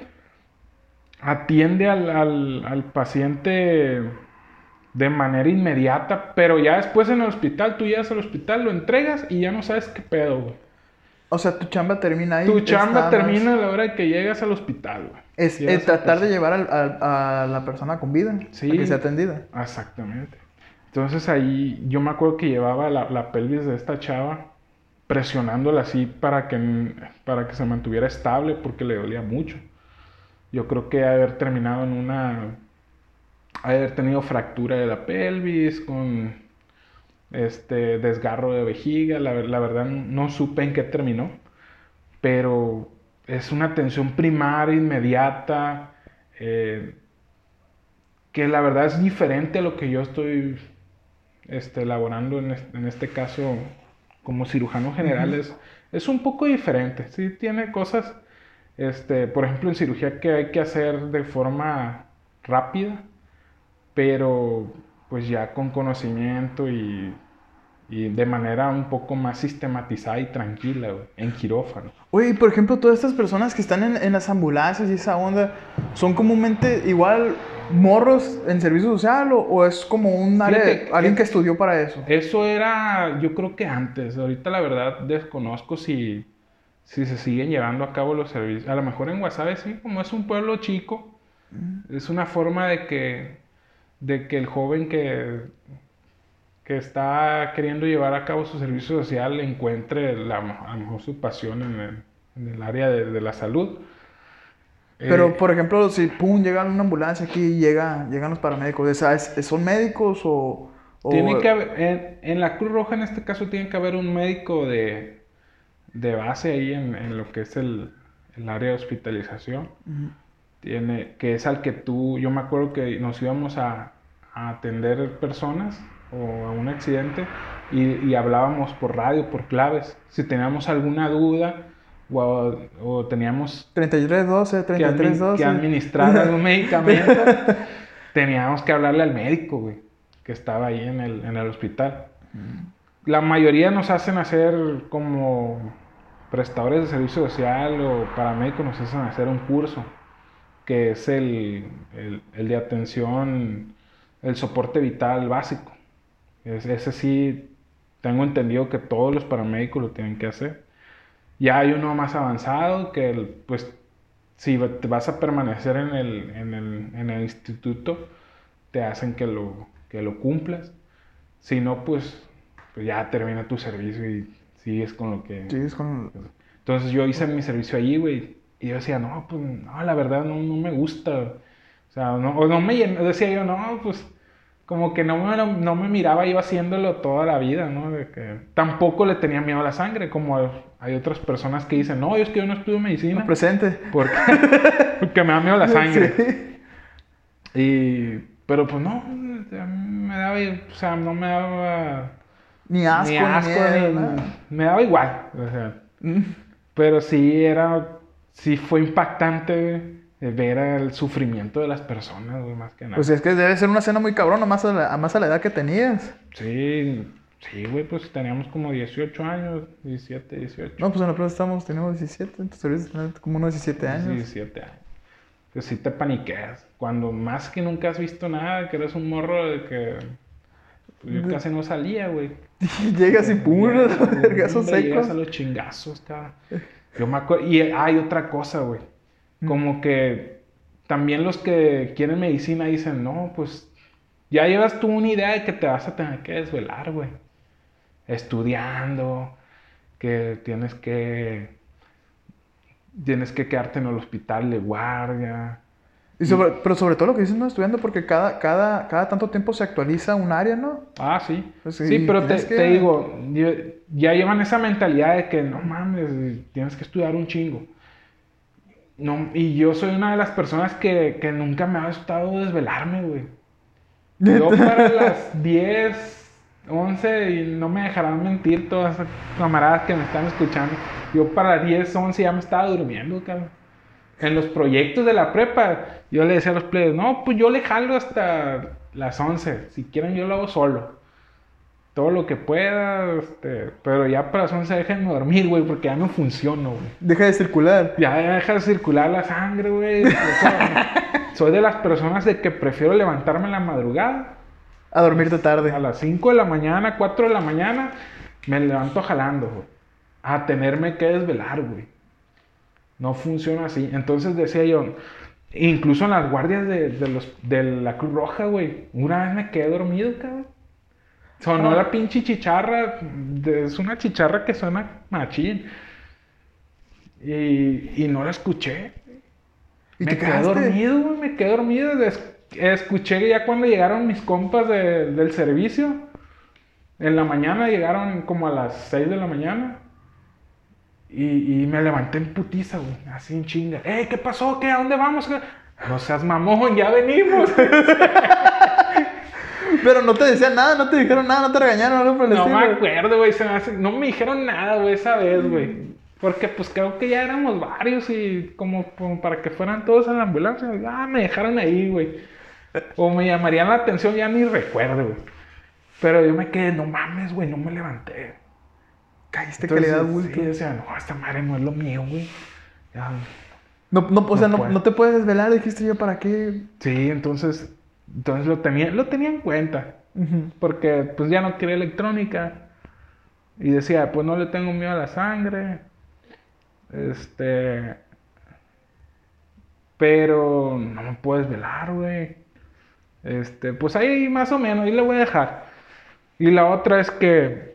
Speaker 2: atiende al, al- al paciente de manera inmediata, pero ya después en el hospital, tú llegas al hospital, lo entregas y ya no sabes qué pedo, güey.
Speaker 1: O sea, tu chamba termina ahí.
Speaker 2: Tu chamba termina a la hora de que llegas al hospital, güey.
Speaker 1: Es, tratar de llevar al- a la persona con vida.
Speaker 2: Sí.
Speaker 1: A que sea atendida.
Speaker 2: Exactamente. Entonces ahí yo me acuerdo que llevaba la, la pelvis de esta chava presionándola así para que, para que se mantuviera estable porque le dolía mucho. Yo creo que haber terminado en una... haber tenido fractura de la pelvis con este desgarro de vejiga. La, ver- la verdad no supe en qué terminó. Pero es una atención primaria, inmediata. eh, que la verdad es diferente a lo que yo estoy este, elaborando en este, en este caso como cirujano general. es, es un poco diferente, sí tiene cosas, este, por ejemplo en cirugía que hay que hacer de forma rápida, pero pues ya con conocimiento y, y de manera un poco más sistematizada y tranquila, güey, en quirófano.
Speaker 1: Oye, y por ejemplo, todas estas personas que están en, en las ambulancias y esa onda, ¿son comúnmente igual morros en servicio social o, o es como un área,
Speaker 2: Fíjate,
Speaker 1: alguien
Speaker 2: eh,
Speaker 1: que estudió para eso?
Speaker 2: Eso era, yo creo que antes. Ahorita la verdad desconozco si, si se siguen llevando a cabo los servicios. A lo mejor en Guasave sí, como es un pueblo chico, es una forma de que, de que el joven que, que está queriendo llevar a cabo su servicio social encuentre la, a lo mejor su pasión en el, en el área de, de la salud.
Speaker 1: Pero,
Speaker 2: Eh,
Speaker 1: por ejemplo, si pum, llega una ambulancia aquí y llega, llegan los paramédicos, o sea, ¿es- ¿son médicos o...? o-
Speaker 2: Tiene que haber, en, en la Cruz Roja en este caso tiene que haber un médico de, de base ahí en, en lo que es el, el área de hospitalización. Tiene, que es al que tú, yo me acuerdo que nos íbamos a, a atender personas o a un accidente y, y, hablábamos por radio, por claves. Si teníamos alguna duda o, o teníamos
Speaker 1: 3312, 3312.
Speaker 2: que, administrar algún medicamento, teníamos que hablarle al médico, güey, que estaba ahí en el, en el hospital. La mayoría nos hacen hacer como prestadores de servicio social o paramédicos, nos hacen hacer un curso, que es el, el, el de atención, el soporte vital básico. Es, ese sí, tengo entendido que todos los paramédicos lo tienen que hacer. Ya hay uno más avanzado que, el, pues, si te vas a permanecer en el, en el, en el instituto, te hacen que lo, que lo cumplas. Si no, pues, pues ya termina tu servicio y sigues con lo que...
Speaker 1: Sigues con...
Speaker 2: Entonces yo hice mi servicio allí, güey. Y yo decía, no, pues, no, la verdad no, no me gusta. O sea, no, o no me decía yo, no, pues, como que no me, no me miraba yo haciéndolo toda la vida, ¿no? De que tampoco le tenía miedo a la sangre, como hay otras personas que dicen, no, es que yo no estudio medicina.
Speaker 1: No, presente.
Speaker 2: Porque, porque me da miedo la sangre.
Speaker 1: Sí.
Speaker 2: Y, pero pues no, me daba, o sea, no me daba
Speaker 1: Ni asco,
Speaker 2: ni asco,
Speaker 1: miedo,
Speaker 2: ni-
Speaker 1: nada.
Speaker 2: me daba igual, o sea,
Speaker 1: Mm.
Speaker 2: pero sí era, sí fue impactante eh, ver el sufrimiento de las personas, güey, más que nada.
Speaker 1: Pues es que debe ser una escena muy cabrona, más a la, más a la edad que tenías.
Speaker 2: Sí, sí, güey, pues teníamos como 18 años, 17, 18.
Speaker 1: No, pues en la plaza estamos, teníamos 17, entonces ahorita tenemos como unos 17 años.
Speaker 2: 17 años. Pues sí te paniqueas. Cuando más que nunca has visto nada, que eres un morro de que... pues, yo
Speaker 1: De-
Speaker 2: casi no salía, güey.
Speaker 1: Llegas y pum, los vergazos
Speaker 2: hombre, llegas
Speaker 1: secos.
Speaker 2: a los chingazos, cabrón. Yo me acuerdo... Y hay otra cosa, güey.
Speaker 1: Mm.
Speaker 2: Como que también los que quieren medicina dicen, no, pues... Ya llevas tú una idea de que te vas a tener que desvelar, güey. Estudiando, que tienes que... Tienes que quedarte en el hospital de guardia.
Speaker 1: Y sobre, pero sobre todo lo que dices, no estudiando, porque cada, cada, cada tanto tiempo se actualiza un área, ¿no?
Speaker 2: Ah, sí.
Speaker 1: Pues
Speaker 2: sí, pero te,
Speaker 1: que-
Speaker 2: te digo, ya llevan esa mentalidad de que no mames, tienes que estudiar un chingo. No, y yo soy una de las personas que, que nunca me ha gustado desvelarme, güey. Yo para las 10, 11, y no me dejarán mentir todas esas camaradas que me están escuchando, yo para las 10, 11 ya me estaba durmiendo, cabrón. En los proyectos de la prepa, yo le decía a los players, no, pues yo le jalo hasta las 11, si quieren yo lo hago solo. Todo lo que pueda, este, pero ya para las 11 déjenme dormir, güey, porque ya no funciono, güey.
Speaker 1: Deja de circular.
Speaker 2: Ya deja de circular la sangre, güey. Soy de las personas de que prefiero levantarme en la madrugada.
Speaker 1: A dormirte tarde.
Speaker 2: A las 5 de la mañana, 4 de la mañana, me levanto jalando, güey. A tenerme que desvelar, güey. No funciona así. Entonces decía yo, incluso en las guardias de, de los, de la Cruz Roja, güey, una vez me quedé dormido, cabrón. Sonó
Speaker 1: Ah.
Speaker 2: la pinche chicharra. es una chicharra que suena machín. Y, y no la escuché.
Speaker 1: ¿Y
Speaker 2: me
Speaker 1: te
Speaker 2: quedé
Speaker 1: quedaste?
Speaker 2: dormido, güey, me quedé dormido. Escuché ya cuando llegaron mis compas de- del servicio. En la mañana llegaron como a las 6 de la mañana. Y, y me levanté en putiza, güey, así en chinga. ¡Eh, qué pasó! ¿Qué? ¿A dónde vamos? ¿Qué? No seas mamón, ya venimos.
Speaker 1: Pero no te decían nada, no te dijeron nada, no te regañaron, algo por el
Speaker 2: No
Speaker 1: estilo.
Speaker 2: me acuerdo, güey. hace- No me dijeron nada, güey, esa vez, güey. Porque pues creo que ya éramos varios y como, como para que fueran todos a la ambulancia. Ah, me dejaron ahí, güey. O me llamarían la atención, ya ni recuerdo, güey. Pero yo me quedé, no mames, güey, no me levanté.
Speaker 1: Caíste
Speaker 2: Entonces,
Speaker 1: calidad bulto.
Speaker 2: sí, decía, no, esta madre no es lo mío, güey. Ya.
Speaker 1: No, no, o sea,
Speaker 2: No
Speaker 1: no, te puedes desvelar, dijiste yo, ¿para qué?
Speaker 2: Sí, entonces, entonces lo tenía, lo tenía en cuenta. Porque pues ya no quería electrónica y decía pues no le tengo miedo a la sangre este pero no me puedes velar güey este pues ahí más o menos ahí le voy a dejar y la otra es que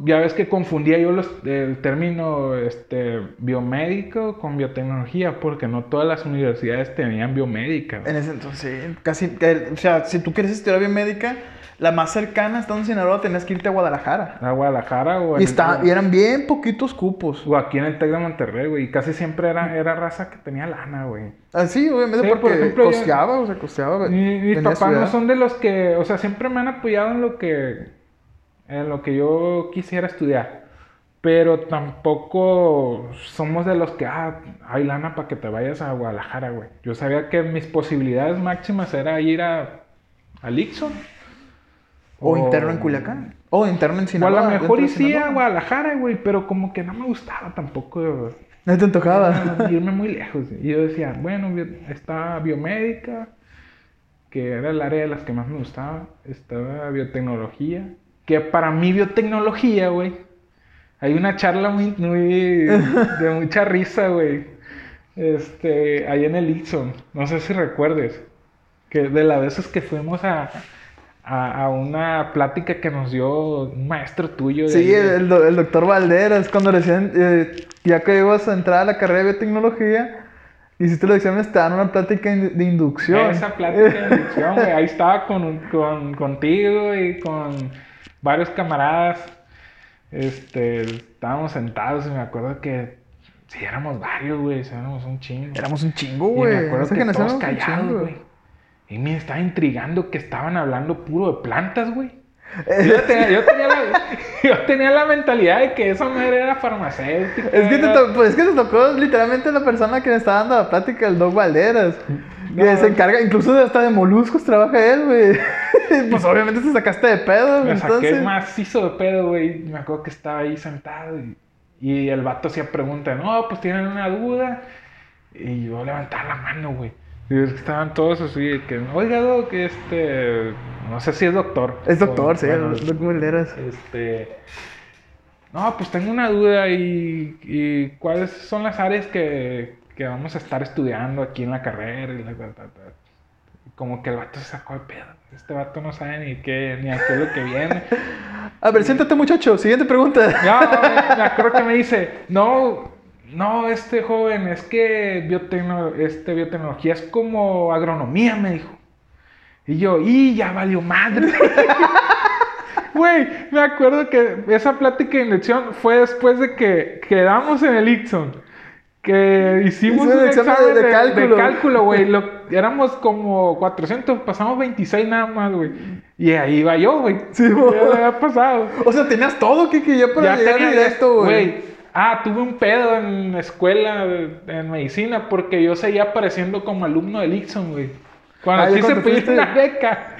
Speaker 2: ya ves que confundía yo los, el término este, biomédico con biotecnología, porque no todas las universidades tenían biomédica.
Speaker 1: En ese entonces, sí, casi, que- o sea, si tú quieres estudiar biomédica, la más cercana estando en Sinaloa tenías que irte a Guadalajara.
Speaker 2: A Guadalajara o,
Speaker 1: Y,
Speaker 2: en-
Speaker 1: está, y eran bien poquitos cupos.
Speaker 2: o aquí en el TEC de Monterrey, güey. Y casi siempre era, era raza que tenía lana, güey.
Speaker 1: Obviamente,
Speaker 2: Sí, por
Speaker 1: porque
Speaker 2: ejemplo, yo-
Speaker 1: costeaba, o sea, costeaba.
Speaker 2: Mi- Mis papás no son de los que, o sea, siempre me han apoyado en lo que, en lo que yo quisiera estudiar. Pero tampoco somos de los que, ah, hay lana para que te vayas a Guadalajara, güey. Yo sabía que mis posibilidades máximas era ir a, a Lixon.
Speaker 1: O interno en Culiacán. O interno en
Speaker 2: O a
Speaker 1: Sinaloa.
Speaker 2: lo mejor
Speaker 1: dentro de
Speaker 2: y sí a
Speaker 1: Sinaloa.
Speaker 2: Guadalajara, güey, pero como que no me gustaba tampoco
Speaker 1: No te antojaba.
Speaker 2: irme muy lejos. Y yo decía, bueno, está biomédica, que era el área de las que más me gustaba. Estaba biotecnología, que para mí biotecnología, güey, hay una charla muy, muy de mucha risa, güey. Este, ahí en el Ixon, no sé si recuerdes, que de las veces que fuimos a, a, a una plática que nos dio un maestro tuyo.
Speaker 1: Sí,
Speaker 2: de-
Speaker 1: el, el doctor Valderas, cuando recién, eh, ya que ibas a entrar a la carrera de biotecnología, hiciste los exámenes, te dan una plática de inducción.
Speaker 2: Esa plática de inducción, güey. Ahí estaba con, con, contigo y con varios camaradas. Este, estábamos sentados y me acuerdo que sí, éramos varios, güey. Éramos un chingo.
Speaker 1: Éramos un chingo,
Speaker 2: y
Speaker 1: güey.
Speaker 2: me acuerdo que
Speaker 1: generación
Speaker 2: todos callados, güey. Y me estaba intrigando que estaban hablando puro de plantas, güey. Yo tenía, yo, tenía la, yo tenía la mentalidad de que esa madre era farmacéutica.
Speaker 1: Es que, te
Speaker 2: era-
Speaker 1: to- pues es que te tocó literalmente la persona que me está dando la plática, el Doc Valderas. Que
Speaker 2: No.
Speaker 1: se encarga, incluso hasta de moluscos trabaja él, güey. pues obviamente te sacaste de pedo,
Speaker 2: Me saqué
Speaker 1: entonces.
Speaker 2: macizo de pedo, güey. Me acuerdo que estaba ahí sentado y, y el vato hacía preguntas. No, pues tienen una duda. Y yo levantaba la mano, güey. Y es que estaban todos así, que, oiga, Doc, este. No sé si es doctor.
Speaker 1: Es doctor,
Speaker 2: O,
Speaker 1: sí,
Speaker 2: bueno,
Speaker 1: Doc.
Speaker 2: Este. No, pues tengo una duda y, y cuáles son las áreas que, que vamos a estar estudiando aquí en la carrera y la, ta, ta, ta. Como que el vato se sacó de pedo. Este vato no sabe ni qué, ni a qué es lo que viene.
Speaker 1: A ver, siéntate, muchacho. Siguiente pregunta.
Speaker 2: No, me acuerdo que me dice, no, no, este joven, es que biotecno- este, biotecnología es como agronomía, me dijo. Y yo, y ya valió madre. Güey, me acuerdo que esa plática de inducción fue después de que quedamos en el Ixon. Que hicimos un
Speaker 1: el examen
Speaker 2: examen
Speaker 1: de
Speaker 2: de, de
Speaker 1: cálculo.
Speaker 2: cálculo, güey. Éramos como 400, pasamos 26 nada más, güey. Y ahí iba yo, güey.
Speaker 1: Sí,
Speaker 2: ya
Speaker 1: güey.
Speaker 2: me había pasado.
Speaker 1: O sea, tenías todo, Kiki, ya para llegar
Speaker 2: tenía
Speaker 1: directo, güey.
Speaker 2: Ah, tuve un pedo en la escuela de- en medicina porque yo seguía apareciendo como alumno del Ixon, güey. Cuando
Speaker 1: Ah, ya
Speaker 2: quise pedir
Speaker 1: fuiste-
Speaker 2: una beca,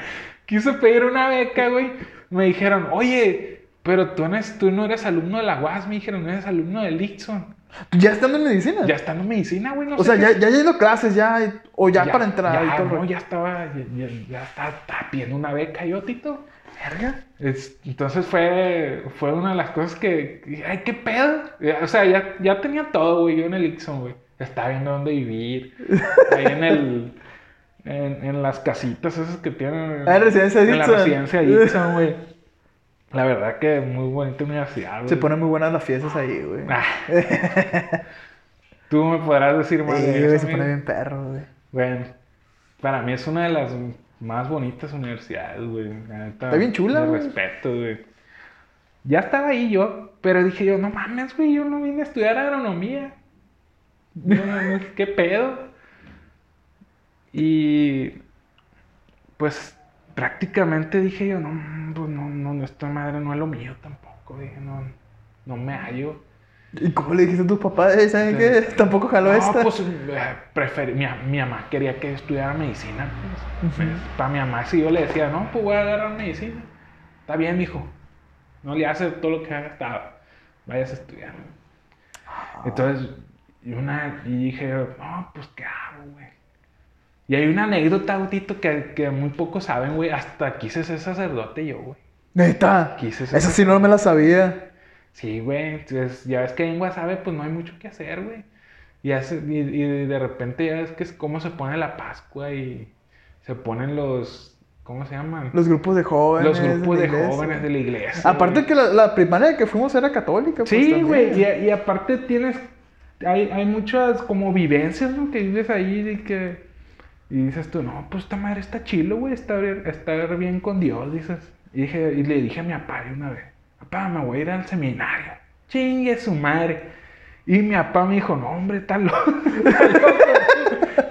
Speaker 2: quise pedir una beca, güey, me dijeron, oye, pero tú, no eres- tú no eres alumno de la UAS, me dijeron, eres alumno del Ixon.
Speaker 1: Ya estando en medicina.
Speaker 2: Ya estando en medicina, güey, no
Speaker 1: o
Speaker 2: sé
Speaker 1: sea, ya, ya he ido a clases, ya. O ya, para entrar. y
Speaker 2: Ya,
Speaker 1: todo el
Speaker 2: no, ya estaba, ya, ya, estaba, estaba pidiendo una beca yo, Tito.
Speaker 1: Verga.
Speaker 2: Es- entonces fue, fue una de las cosas que, ay, qué pedo. O sea, ya, ya tenía todo, güey, yo en el Ixon, güey. Estaba viendo dónde vivir. Ahí en el, en, en las casitas esas que tienen.
Speaker 1: Ah, en residencia
Speaker 2: En la residencia Dixon, güey. La verdad que muy bonita universidad, güey.
Speaker 1: Se ponen muy buenas las fiestas ahí, güey.
Speaker 2: Ah. Tú me podrás decir más
Speaker 1: Sí,
Speaker 2: de
Speaker 1: güey,
Speaker 2: eso,
Speaker 1: se pone bien perro, güey.
Speaker 2: Bueno, para mí es una de las más bonitas universidades, güey.
Speaker 1: Está bien chula, güey.
Speaker 2: respeto, güey. Ya estaba ahí yo, pero dije yo, no mames, güey, yo no vine a estudiar agronomía. No- no- ¿Qué pedo? Y pues prácticamente dije yo, no, pues no, no, esta madre no es lo mío tampoco. Dije, no, no me hallo.
Speaker 1: ¿Y cómo le dijiste a tus papás? ¿Saben qué? Tampoco jaló
Speaker 2: No,
Speaker 1: esta.
Speaker 2: pues eh, prefer- mi, mi mamá quería que estudiara medicina. Pues, para mi mamá, si yo le decía, no, pues voy a agarrar medicina. Está bien, mijo. No le hace todo lo que haga, está. Vayas a estudiar. Entonces, y, una, y dije, no, pues qué hago, güey. Y hay una anécdota, Tito, que, que muy pocos saben, güey. Hasta quise ser sacerdote yo, güey.
Speaker 1: Neta.
Speaker 2: Quise ser
Speaker 1: Esa sí no me la sabía.
Speaker 2: Sí, güey. Entonces, ya ves que en Guasave, pues no hay mucho que hacer, güey. Y, hace- y, y de repente ya ves que es cómo se pone la Pascua y se ponen los, ¿Cómo se llaman?
Speaker 1: Los grupos de jóvenes.
Speaker 2: Los grupos de jóvenes de la iglesia.
Speaker 1: Aparte
Speaker 2: güey.
Speaker 1: que la, la primaria que fuimos era católica. pues,
Speaker 2: Sí,
Speaker 1: también.
Speaker 2: güey. Y, y aparte tienes. Hay, hay muchas como vivencias, ¿no? Que vives ahí y que. Y dices tú, no, pues esta madre está chilo, güey. Estar, estar bien con Dios, dices. Y, dije, y le dije a mi papá una vez: Papá, me voy a ir al seminario. Chingue su madre. Y mi papá me dijo, no, hombre, está loco. está loco".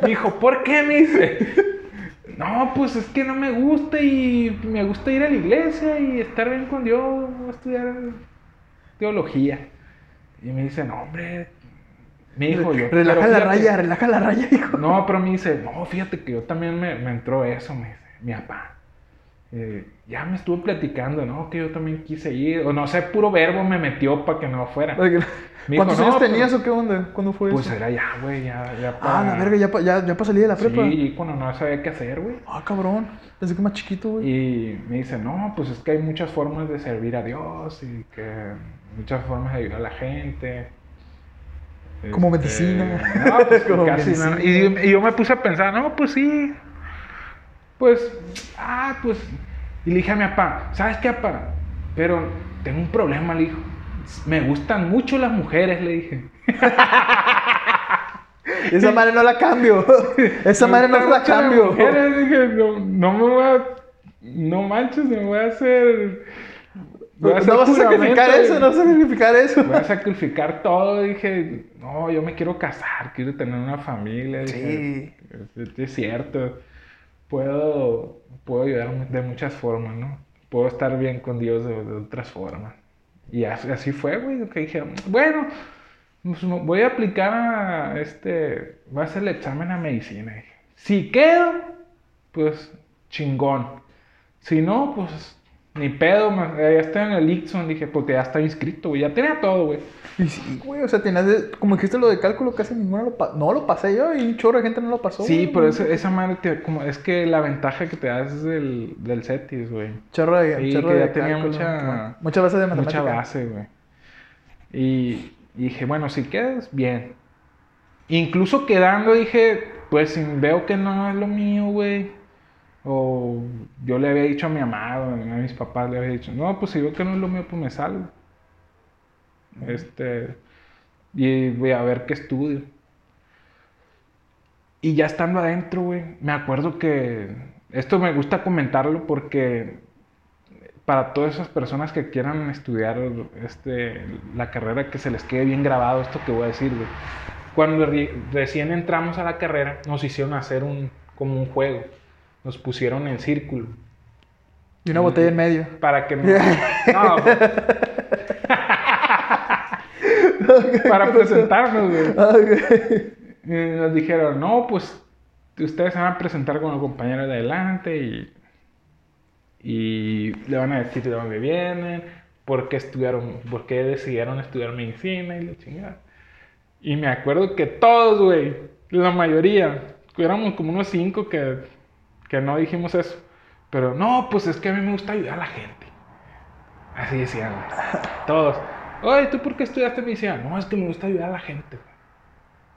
Speaker 2: Me dijo, ¿por qué? Me dice. No, pues es que no me gusta y me gusta ir a la iglesia y estar bien con Dios, estudiar teología. Y me dice, no, hombre, mi hijo, yo.
Speaker 1: Relaja la raya, relaja la raya, hijo.
Speaker 2: No, pero me dice, no, fíjate que yo también me, me entró eso, me dice, mi papá. Eh, ya me estuvo platicando, ¿no? Que yo también quise ir, o no sé, puro verbo me metió para que no fuera. Me dijo,
Speaker 1: ¿Cuántos años
Speaker 2: pues-
Speaker 1: tenías o qué onda? ¿Cuándo fue
Speaker 2: Pues
Speaker 1: eso?
Speaker 2: era ya, güey, ya, ya
Speaker 1: Ah, la verga, ya, ya, ya para salir de la prepa.
Speaker 2: Sí, cuando no sabía qué hacer, güey.
Speaker 1: Ah, cabrón. Pensé que más chiquito, güey.
Speaker 2: Y me dice, no, pues es que hay muchas formas de servir a Dios y que muchas formas de ayudar a la gente.
Speaker 1: Como medicina.
Speaker 2: No, pues
Speaker 1: Como
Speaker 2: casi
Speaker 1: medicina.
Speaker 2: no. Y, y yo me puse a pensar, no, pues sí. Pues, ah, pues. Y le dije a mi papá, ¿sabes qué, papá? Pero tengo un problema, le dijo. Me gustan mucho las mujeres, le dije.
Speaker 1: Esa madre no la cambio. Esa madre no la cambio.
Speaker 2: mujeres, dije, no, no me voy a. No manches, me voy a hacer. Voy a hacer
Speaker 1: No vas a sacrificar eso, no vas a sacrificar eso.
Speaker 2: Voy a sacrificar todo. Dije, no, yo me quiero casar, quiero tener una familia. Dije, es, cierto. Puedo, puedo ayudar de muchas formas, ¿no? Puedo estar bien con Dios de, de otras formas. Y así, fue, güey. Que dije, bueno, pues, voy a aplicar a este. Voy a hacer el examen a medicina. Dije, Si quedo, pues chingón. Si no, pues ni pedo. ma- Ya estoy en el Ixon. Dije, porque ya estaba inscrito, güey. Ya tenía todo, güey.
Speaker 1: Y sí, güey, o sea, tenías, de- como dijiste lo de cálculo, casi ninguno lo pasó. No lo pasé yo y un chorro de gente no lo pasó.
Speaker 2: Sí,
Speaker 1: güey.
Speaker 2: pero esa, esa madre, te- como, es que la ventaja que te das es del, del CETIS, güey.
Speaker 1: Chorro de,
Speaker 2: Sí,
Speaker 1: chorro
Speaker 2: que
Speaker 1: de
Speaker 2: ya tenía
Speaker 1: cálculo,
Speaker 2: mucha-
Speaker 1: mucha base de matemática.
Speaker 2: Mucha base, güey. Y, y dije, bueno, si quedas, bien. Incluso quedando, dije, pues veo que no es lo mío, güey. O yo le había dicho a mi mamá, o a mis papás le había dicho, no, pues si veo que no es lo mío, pues me salgo. Este, y voy a ver qué estudio. Y ya estando adentro, güey, me acuerdo que esto me gusta comentarlo porque para todas esas personas que quieran estudiar este, la carrera, que se les quede bien grabado esto que voy a decir, güey. Cuando re- recién entramos a la carrera, nos hicieron hacer un, como un juego. Nos pusieron en círculo.
Speaker 1: Y una botella en medio.
Speaker 2: Para que no... no, para presentarnos, güey.
Speaker 1: Güey.
Speaker 2: Y nos dijeron, no, pues ustedes se van a presentar con los compañeros de adelante y, y le van a decir de dónde vienen, por qué estudiaron, por qué decidieron estudiar medicina y la chingada. Y me acuerdo que todos, güey, la mayoría, éramos como unos cinco que, que no dijimos eso. Pero no, pues es que a mí me gusta ayudar a la gente. Así decían. Todos. Oye, ¿tú por qué estudiaste medicina? No, es que me gusta ayudar a la gente.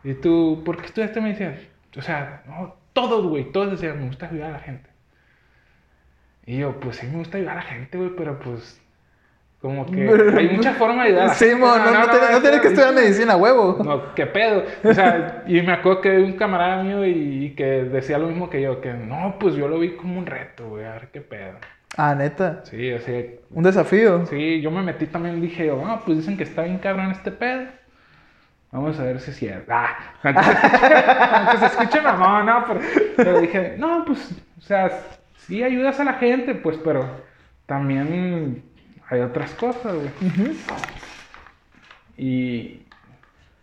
Speaker 2: ¿Y tú por qué estudiaste medicina? O sea, no, todos, güey, todos decían, me gusta ayudar a la gente. Y yo, pues sí me gusta ayudar a la gente, güey, pero pues como que hay muchas formas de ayudar
Speaker 1: Sí, mo, no, no, tienes- no tienes que estudiar medicina, huevo.
Speaker 2: No, qué pedo. O sea, y me acuerdo que un camarada mío y, y que decía lo mismo que yo, que no, pues yo lo vi como un reto, güey, a ver qué pedo.
Speaker 1: Ah, neta.
Speaker 2: Sí, así,
Speaker 1: Un desafío.
Speaker 2: sí, yo me metí también, dije, ah, pues dicen que está bien cabrón este pedo. Vamos a ver si es cierto. Ah, aunque se escuche, aunque se escuche mamón, no, pero, pero dije, no, pues, o sea, sí ayudas a la gente, pues, pero también hay otras cosas, güey. Y.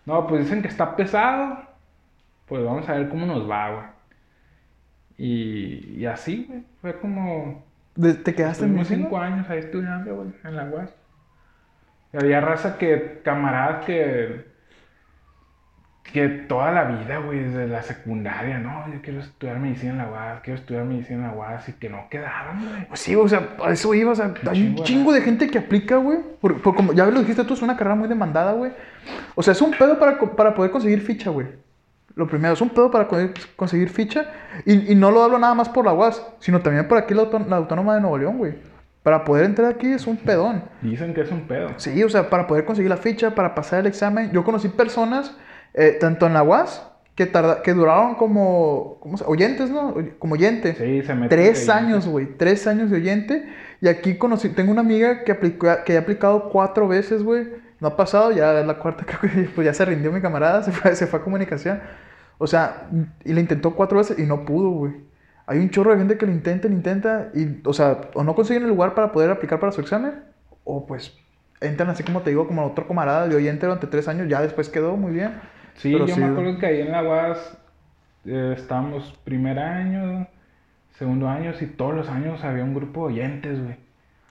Speaker 2: No, pues dicen que está pesado. Pues vamos a ver cómo nos va, güey. Y, y así, güey. Fue como.
Speaker 1: ¿Te quedaste en
Speaker 2: cinco años ahí estudiando, güey, en la UAS. Y había raza que. Camaradas que. Que toda la vida, güey, desde la secundaria, no, yo quiero estudiar medicina en la UAS, quiero estudiar medicina en la UAS, y que no quedaban, güey.
Speaker 1: Pues sí, o sea, a eso iba, o sea, hay un
Speaker 2: chingo de
Speaker 1: chingo de gente que aplica, güey. Por, por como ya lo dijiste tú, es una carrera muy demandada, güey. O sea, es un pedo para, para poder conseguir ficha, güey. Lo primero, es un pedo para co- conseguir ficha. Y, y no lo hablo nada más por la UAS, sino también por aquí la, auto- la Autónoma de Nuevo León, güey. Para poder entrar aquí es un pedón.
Speaker 2: Dicen que es un pedo.
Speaker 1: Sí, o sea, para poder conseguir la ficha, para pasar el examen. Yo conocí personas, eh, tanto en la UAS, que, tarda, que duraron como, ¿cómo se- oyentes, ¿no? Como oyente.
Speaker 2: Sí, se meten
Speaker 1: Tres años, güey. Tres años de oyente. Y aquí conocí, tengo una amiga que, aplicó, que ha aplicado cuatro veces, güey. No ha pasado, ya es la cuarta, creo que pues ya se rindió mi camarada, se fue, se fue a comunicación. O sea, y le intentó cuatro veces y no pudo, güey. Hay un chorro de gente que lo intenta, lo intenta, y, o sea, o no consiguen el lugar para poder aplicar para su examen, o pues entran así como te digo, como otro camarada de oyente durante tres años, ya después quedó muy bien.
Speaker 2: Sí,
Speaker 1: Pero
Speaker 2: yo
Speaker 1: sí,
Speaker 2: me acuerdo que ahí en la UAS eh, estábamos primer año, segundo año, y todos los años había un grupo de oyentes, güey.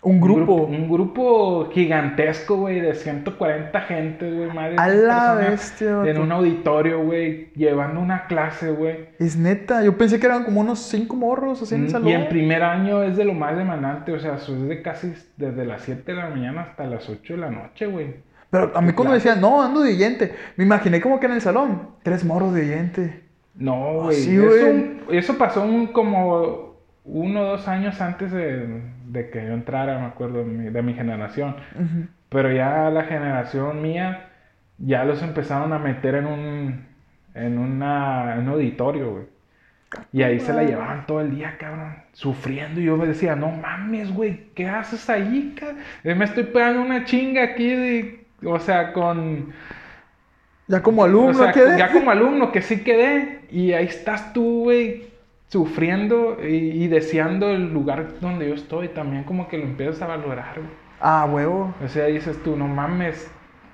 Speaker 1: Un grupo.
Speaker 2: Un grupo gigantesco, güey, de 140 gente, güey, de
Speaker 1: A
Speaker 2: 100
Speaker 1: la bestia,
Speaker 2: En un auditorio, güey, llevando una clase, güey.
Speaker 1: Es neta, yo pensé que eran como unos cinco morros así en el salón.
Speaker 2: Mm, Y en primer año es de lo más demandante, o sea, es de casi desde las 7 de la mañana hasta las 8 de la noche, güey.
Speaker 1: Pero a mí cuando me decían, no, ando de oyente, me imaginé como que en el salón, tres morros de oyente.
Speaker 2: No, güey.
Speaker 1: sí,
Speaker 2: eso, eso pasó un- como uno o dos años antes de, de que yo entrara, me acuerdo, de mi, de mi generación. Pero ya la generación mía, ya los empezaron a meter en un, en una, en un auditorio, güey. Y ahí se la llevaban todo el día, cabrón, sufriendo. Y yo me decía, no mames, güey, ¿qué haces ahí, cabrón? Me estoy pegando una chinga aquí de, o sea, con...
Speaker 1: Ya como alumno,
Speaker 2: O sea, ya como alumno que sí quedé. Y ahí estás tú, güey, sufriendo y, y deseando el lugar donde yo estoy. También como que lo empiezas a valorar, güey.
Speaker 1: Ah, huevo.
Speaker 2: O sea, dices tú, no mames.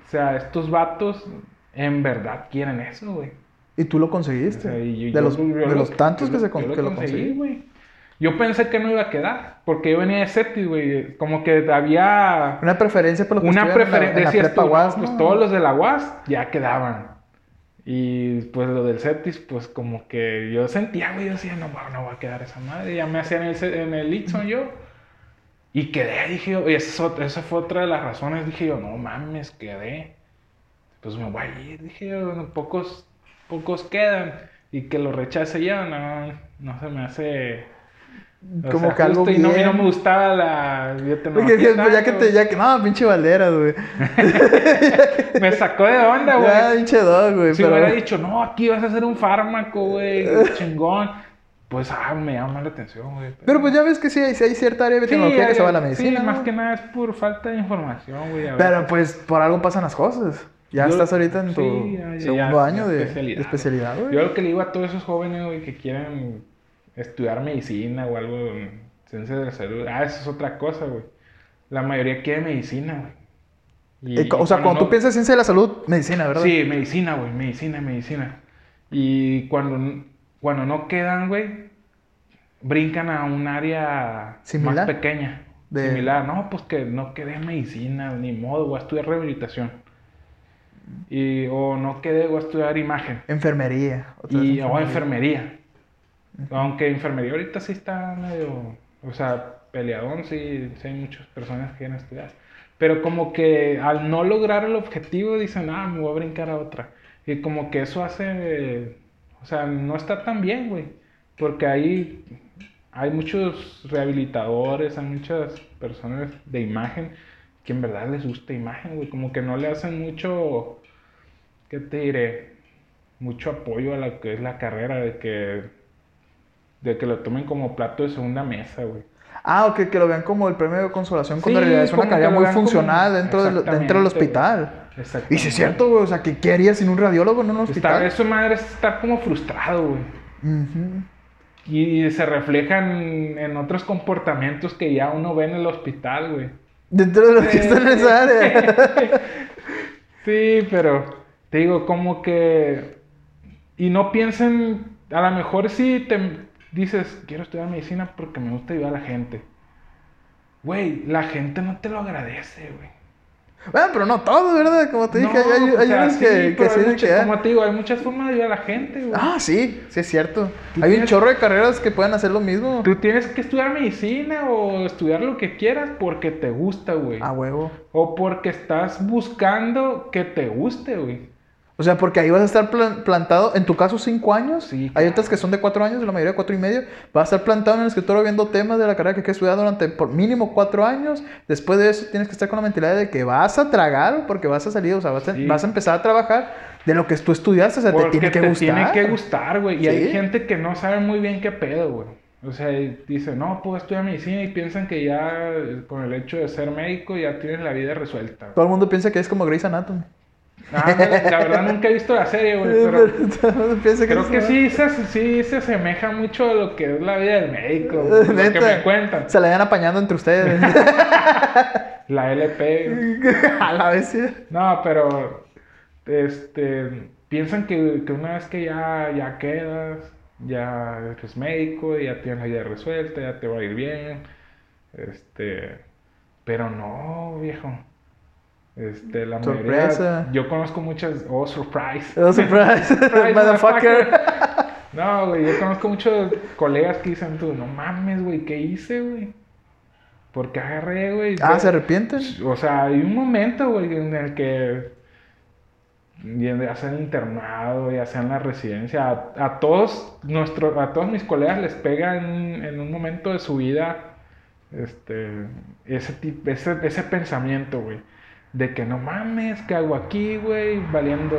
Speaker 2: O sea, estos vatos en verdad quieren eso, güey.
Speaker 1: Y tú lo
Speaker 2: O
Speaker 1: conseguiste.
Speaker 2: sea, y yo-
Speaker 1: de
Speaker 2: yo-
Speaker 1: los,
Speaker 2: yo
Speaker 1: de
Speaker 2: lo-
Speaker 1: los tantos que, se con- que lo
Speaker 2: conseguí. güey. Yo pensé que no iba a quedar, porque yo venía de CETIS, güey. Como que había
Speaker 1: Una preferencia por los que
Speaker 2: una preferencia. no, pues todos los de la UAS ya quedaban. Y pues lo del CETIS, pues como que yo sentía, güey, yo decía, no, no, no va a quedar esa madre. Ya me hacía en el, en el Itson yo. Y quedé, dije yo, y esa, esa fue otra de las razones. Dije yo, no mames, quedé. Pues me voy a ir, dije yo, pocos, pocos quedan. Y que lo rechace yo, no, no se me hace. O
Speaker 1: Como
Speaker 2: sea,
Speaker 1: que algo
Speaker 2: y no, me gustaba la.
Speaker 1: Porque que- ya que te, ya que, no, pinche Valderas, güey.
Speaker 2: Me sacó de onda, güey.
Speaker 1: Ya, pinche dog, güey.
Speaker 2: Si
Speaker 1: pero-
Speaker 2: hubiera dicho, no, aquí vas a hacer un fármaco, güey, chingón. Pues, ah, me llama la atención, güey.
Speaker 1: Pero pues ya ves que sí hay, sí hay cierta área de
Speaker 2: Sí,
Speaker 1: tecnología que se va a la
Speaker 2: sí,
Speaker 1: medicina.
Speaker 2: más
Speaker 1: ¿no?
Speaker 2: que nada es por falta de información, güey.
Speaker 1: Pero pues por algo pasan las cosas. Ya
Speaker 2: Yo-
Speaker 1: estás ahorita en tu
Speaker 2: sí, ya-
Speaker 1: segundo
Speaker 2: ya,
Speaker 1: año de
Speaker 2: especialidad,
Speaker 1: de especialidad, güey.
Speaker 2: Yo lo que le digo a todos esos jóvenes, güey, que quieren estudiar medicina o algo en ciencia de la salud, ah, eso es otra cosa, güey. La mayoría quiere medicina, güey. Y-
Speaker 1: Eh, o sea, cuando tú
Speaker 2: no-
Speaker 1: piensas ciencia de la salud, medicina, ¿verdad?
Speaker 2: Sí, medicina, güey, medicina, medicina. Y cuando, cuando no quedan, güey, brincan a un área
Speaker 1: Similar.
Speaker 2: más pequeña.
Speaker 1: De-
Speaker 2: Similar. No, pues que no quedé en medicina, ni modo, voy a estudiar rehabilitación. Y, o no quedé, voy a estudiar imagen.
Speaker 1: Enfermería. otra
Speaker 2: Y, o enfermería. Aunque enfermería ahorita sí está medio, o sea, peleadón, sí, hay muchas personas que quieren estudiar. Pero como que al no lograr el objetivo dicen, ah, me voy a brincar a otra. Y como que eso hace, o sea, no está tan bien, güey. Porque ahí hay muchos rehabilitadores, hay muchas personas de imagen que en verdad les gusta imagen, güey. Como que no le hacen mucho, ¿qué te diré? Mucho apoyo a lo que es la carrera, de que, de que lo tomen como plato de segunda mesa, güey.
Speaker 1: Ah, ok, que lo vean como el premio de consolación, cuando
Speaker 2: Sí,
Speaker 1: en realidad es una carrera
Speaker 2: lo
Speaker 1: muy
Speaker 2: como-
Speaker 1: funcional dentro, del, dentro del hospital.
Speaker 2: Exactamente.
Speaker 1: Y si es cierto, güey, o sea, ¿qué, qué harías sin un radiólogo en un
Speaker 2: Está,
Speaker 1: hospital?
Speaker 2: eso madre es estar como frustrado, güey.
Speaker 1: Ujú.
Speaker 2: Y se reflejan en otros comportamientos que ya uno ve en el hospital, güey.
Speaker 1: Dentro de los que están en esa área.
Speaker 2: Sí, pero te digo, como que. Y no piensen, a lo mejor sí te dices, quiero estudiar medicina porque me gusta ayudar a la gente. Güey, la gente no te lo agradece, güey.
Speaker 1: Bueno, pero no todo, ¿verdad? Como te dije,
Speaker 2: No,
Speaker 1: hay, hay
Speaker 2: o sea,
Speaker 1: unos
Speaker 2: sí,
Speaker 1: que, que sí ah.
Speaker 2: Como te digo, hay muchas formas de ayudar a la gente, güey.
Speaker 1: Ah, sí, sí es cierto. Hay un chorro de carreras que pueden hacer lo mismo.
Speaker 2: Tú tienes que estudiar medicina o estudiar lo que quieras porque te gusta, güey.
Speaker 1: A huevo.
Speaker 2: O porque estás buscando que te guste, güey.
Speaker 1: O sea, porque ahí vas a estar plan- plantado, en tu caso, cinco años.
Speaker 2: Sí,
Speaker 1: Hay otras que son de cuatro años, la mayoría de cuatro y medio. Vas a estar plantado en el escritorio viendo temas de la carrera que quieres estudiar durante por mínimo cuatro años. Después de eso, tienes que estar con la mentalidad de que vas a tragar, porque vas a salir, o sea, vas a,
Speaker 2: Sí.
Speaker 1: vas a empezar a trabajar de lo que tú estudiaste. O sea, te
Speaker 2: Porque
Speaker 1: tiene que
Speaker 2: te
Speaker 1: gustar.
Speaker 2: tiene que gustar, güey. Y hay gente que no sabe muy bien qué pedo, güey. O sea, dice, no, puedo estudiar medicina y piensan que ya eh, con el hecho de ser médico ya tienes la vida resuelta.
Speaker 1: Todo el mundo piensa que es como Grey's Anatomy.
Speaker 2: Ándale, la verdad nunca he visto la serie, güey, pero
Speaker 1: piensa
Speaker 2: creo que sí se, sí se asemeja mucho a lo que es la vida del médico, güey, lo que me cuentan.
Speaker 1: Se la vayan apañando entre ustedes.
Speaker 2: La LP.
Speaker 1: a la vez, sí.
Speaker 2: No, pero este piensan que, que una vez que ya, ya quedas, ya eres médico, ya tienes la vida resuelta, ya te va a ir bien. Este, pero no, viejo. Este, la mayoría,
Speaker 1: Sorpresa.
Speaker 2: yo conozco muchas, oh, surprise.
Speaker 1: Oh, surprise.
Speaker 2: Surprise,
Speaker 1: Motherfucker.
Speaker 2: No, güey, yo conozco muchos colegas que dicen tú, no mames, güey, ¿qué hice, güey? ¿Por qué agarré, güey?
Speaker 1: Ah, ¿se arrepienten?
Speaker 2: O sea, hay un momento, güey, en el que ya sea el internado, ya sea en la residencia, a, a todos nuestros, a todos mis colegas les pega en, en un momento de su vida este, ese, ese, ese pensamiento, güey, de que no mames, ¿qué hago aquí, güey? Valiendo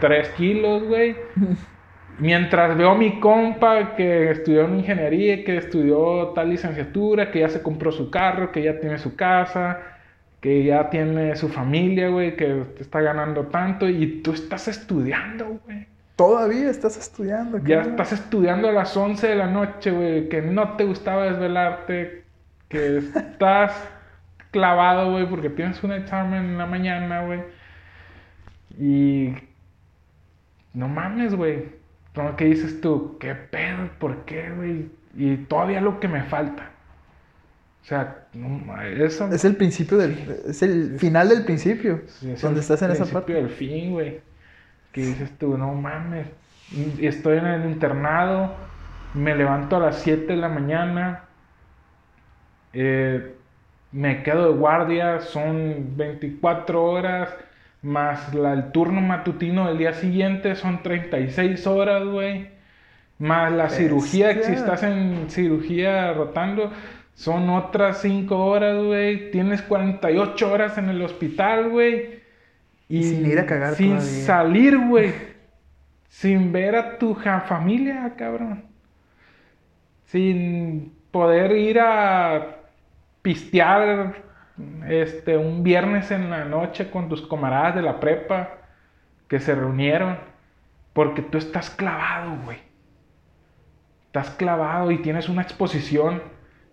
Speaker 2: 3 kilos, güey. Mientras veo a mi compa que estudió en ingeniería, que estudió tal licenciatura, que ya se compró su carro, que ya tiene su casa, que ya tiene su familia, güey, que está ganando tanto y tú estás estudiando, güey.
Speaker 1: Todavía estás estudiando.
Speaker 2: Ya estás estudiando a las 11 de la noche, güey, que no te gustaba desvelarte, que estás clavado, güey, porque tienes un examen en la mañana, güey. Y no mames, güey. Como que dices tú, ¿qué pedo? ¿Por qué, güey? Y todavía lo que me falta. O sea, no eso
Speaker 1: Es el principio del. Es el final del principio.
Speaker 2: Sí, es
Speaker 1: donde
Speaker 2: el
Speaker 1: estás en esa
Speaker 2: principio
Speaker 1: parte.
Speaker 2: del fin, güey. Que dices tú, no mames. Estoy en el internado, me levanto a las 7 de la mañana, eh, me quedo de guardia, son 24 horas, más la- el turno matutino del día siguiente son 36 horas, güey. Más la cirugía, que si
Speaker 1: Bestia.
Speaker 2: estás en cirugía rotando, son otras 5 horas, güey. Tienes 48 horas en el hospital, güey.
Speaker 1: Y sin ir a cagar
Speaker 2: Sin
Speaker 1: todavía.
Speaker 2: salir, güey. Sin ver a tu familia, cabrón. Sin poder ir a pistear este, un viernes en la noche con tus camaradas de la prepa que se reunieron. Porque tú estás clavado, güey. Estás clavado y tienes una exposición.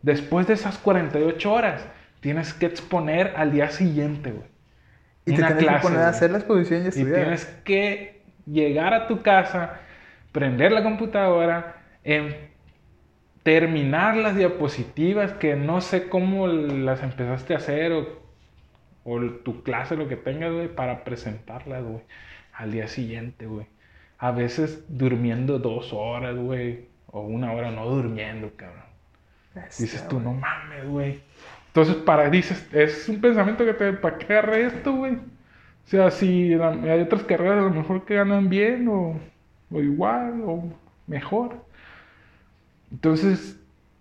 Speaker 2: Después de esas 48 horas, tienes que exponer al día siguiente, güey.
Speaker 1: Y te tienes
Speaker 2: clase,
Speaker 1: que poner a hacer la exposición y
Speaker 2: Y
Speaker 1: estudiar.
Speaker 2: tienes que llegar a tu casa, prender la computadora, en terminar las diapositivas que no sé cómo las empezaste a hacer o, o tu clase, lo que tengas, güey, para presentarlas, güey, al día siguiente, güey. A veces durmiendo dos horas, güey, o una hora no durmiendo, cabrón.
Speaker 1: Bestia,
Speaker 2: Dices tú, no mames, güey. Entonces, para, dices, es un pensamiento que te, ¿para qué agarré esto, güey? O sea, si la- hay otras carreras a lo mejor que ganan bien o, o igual o mejor. Entonces,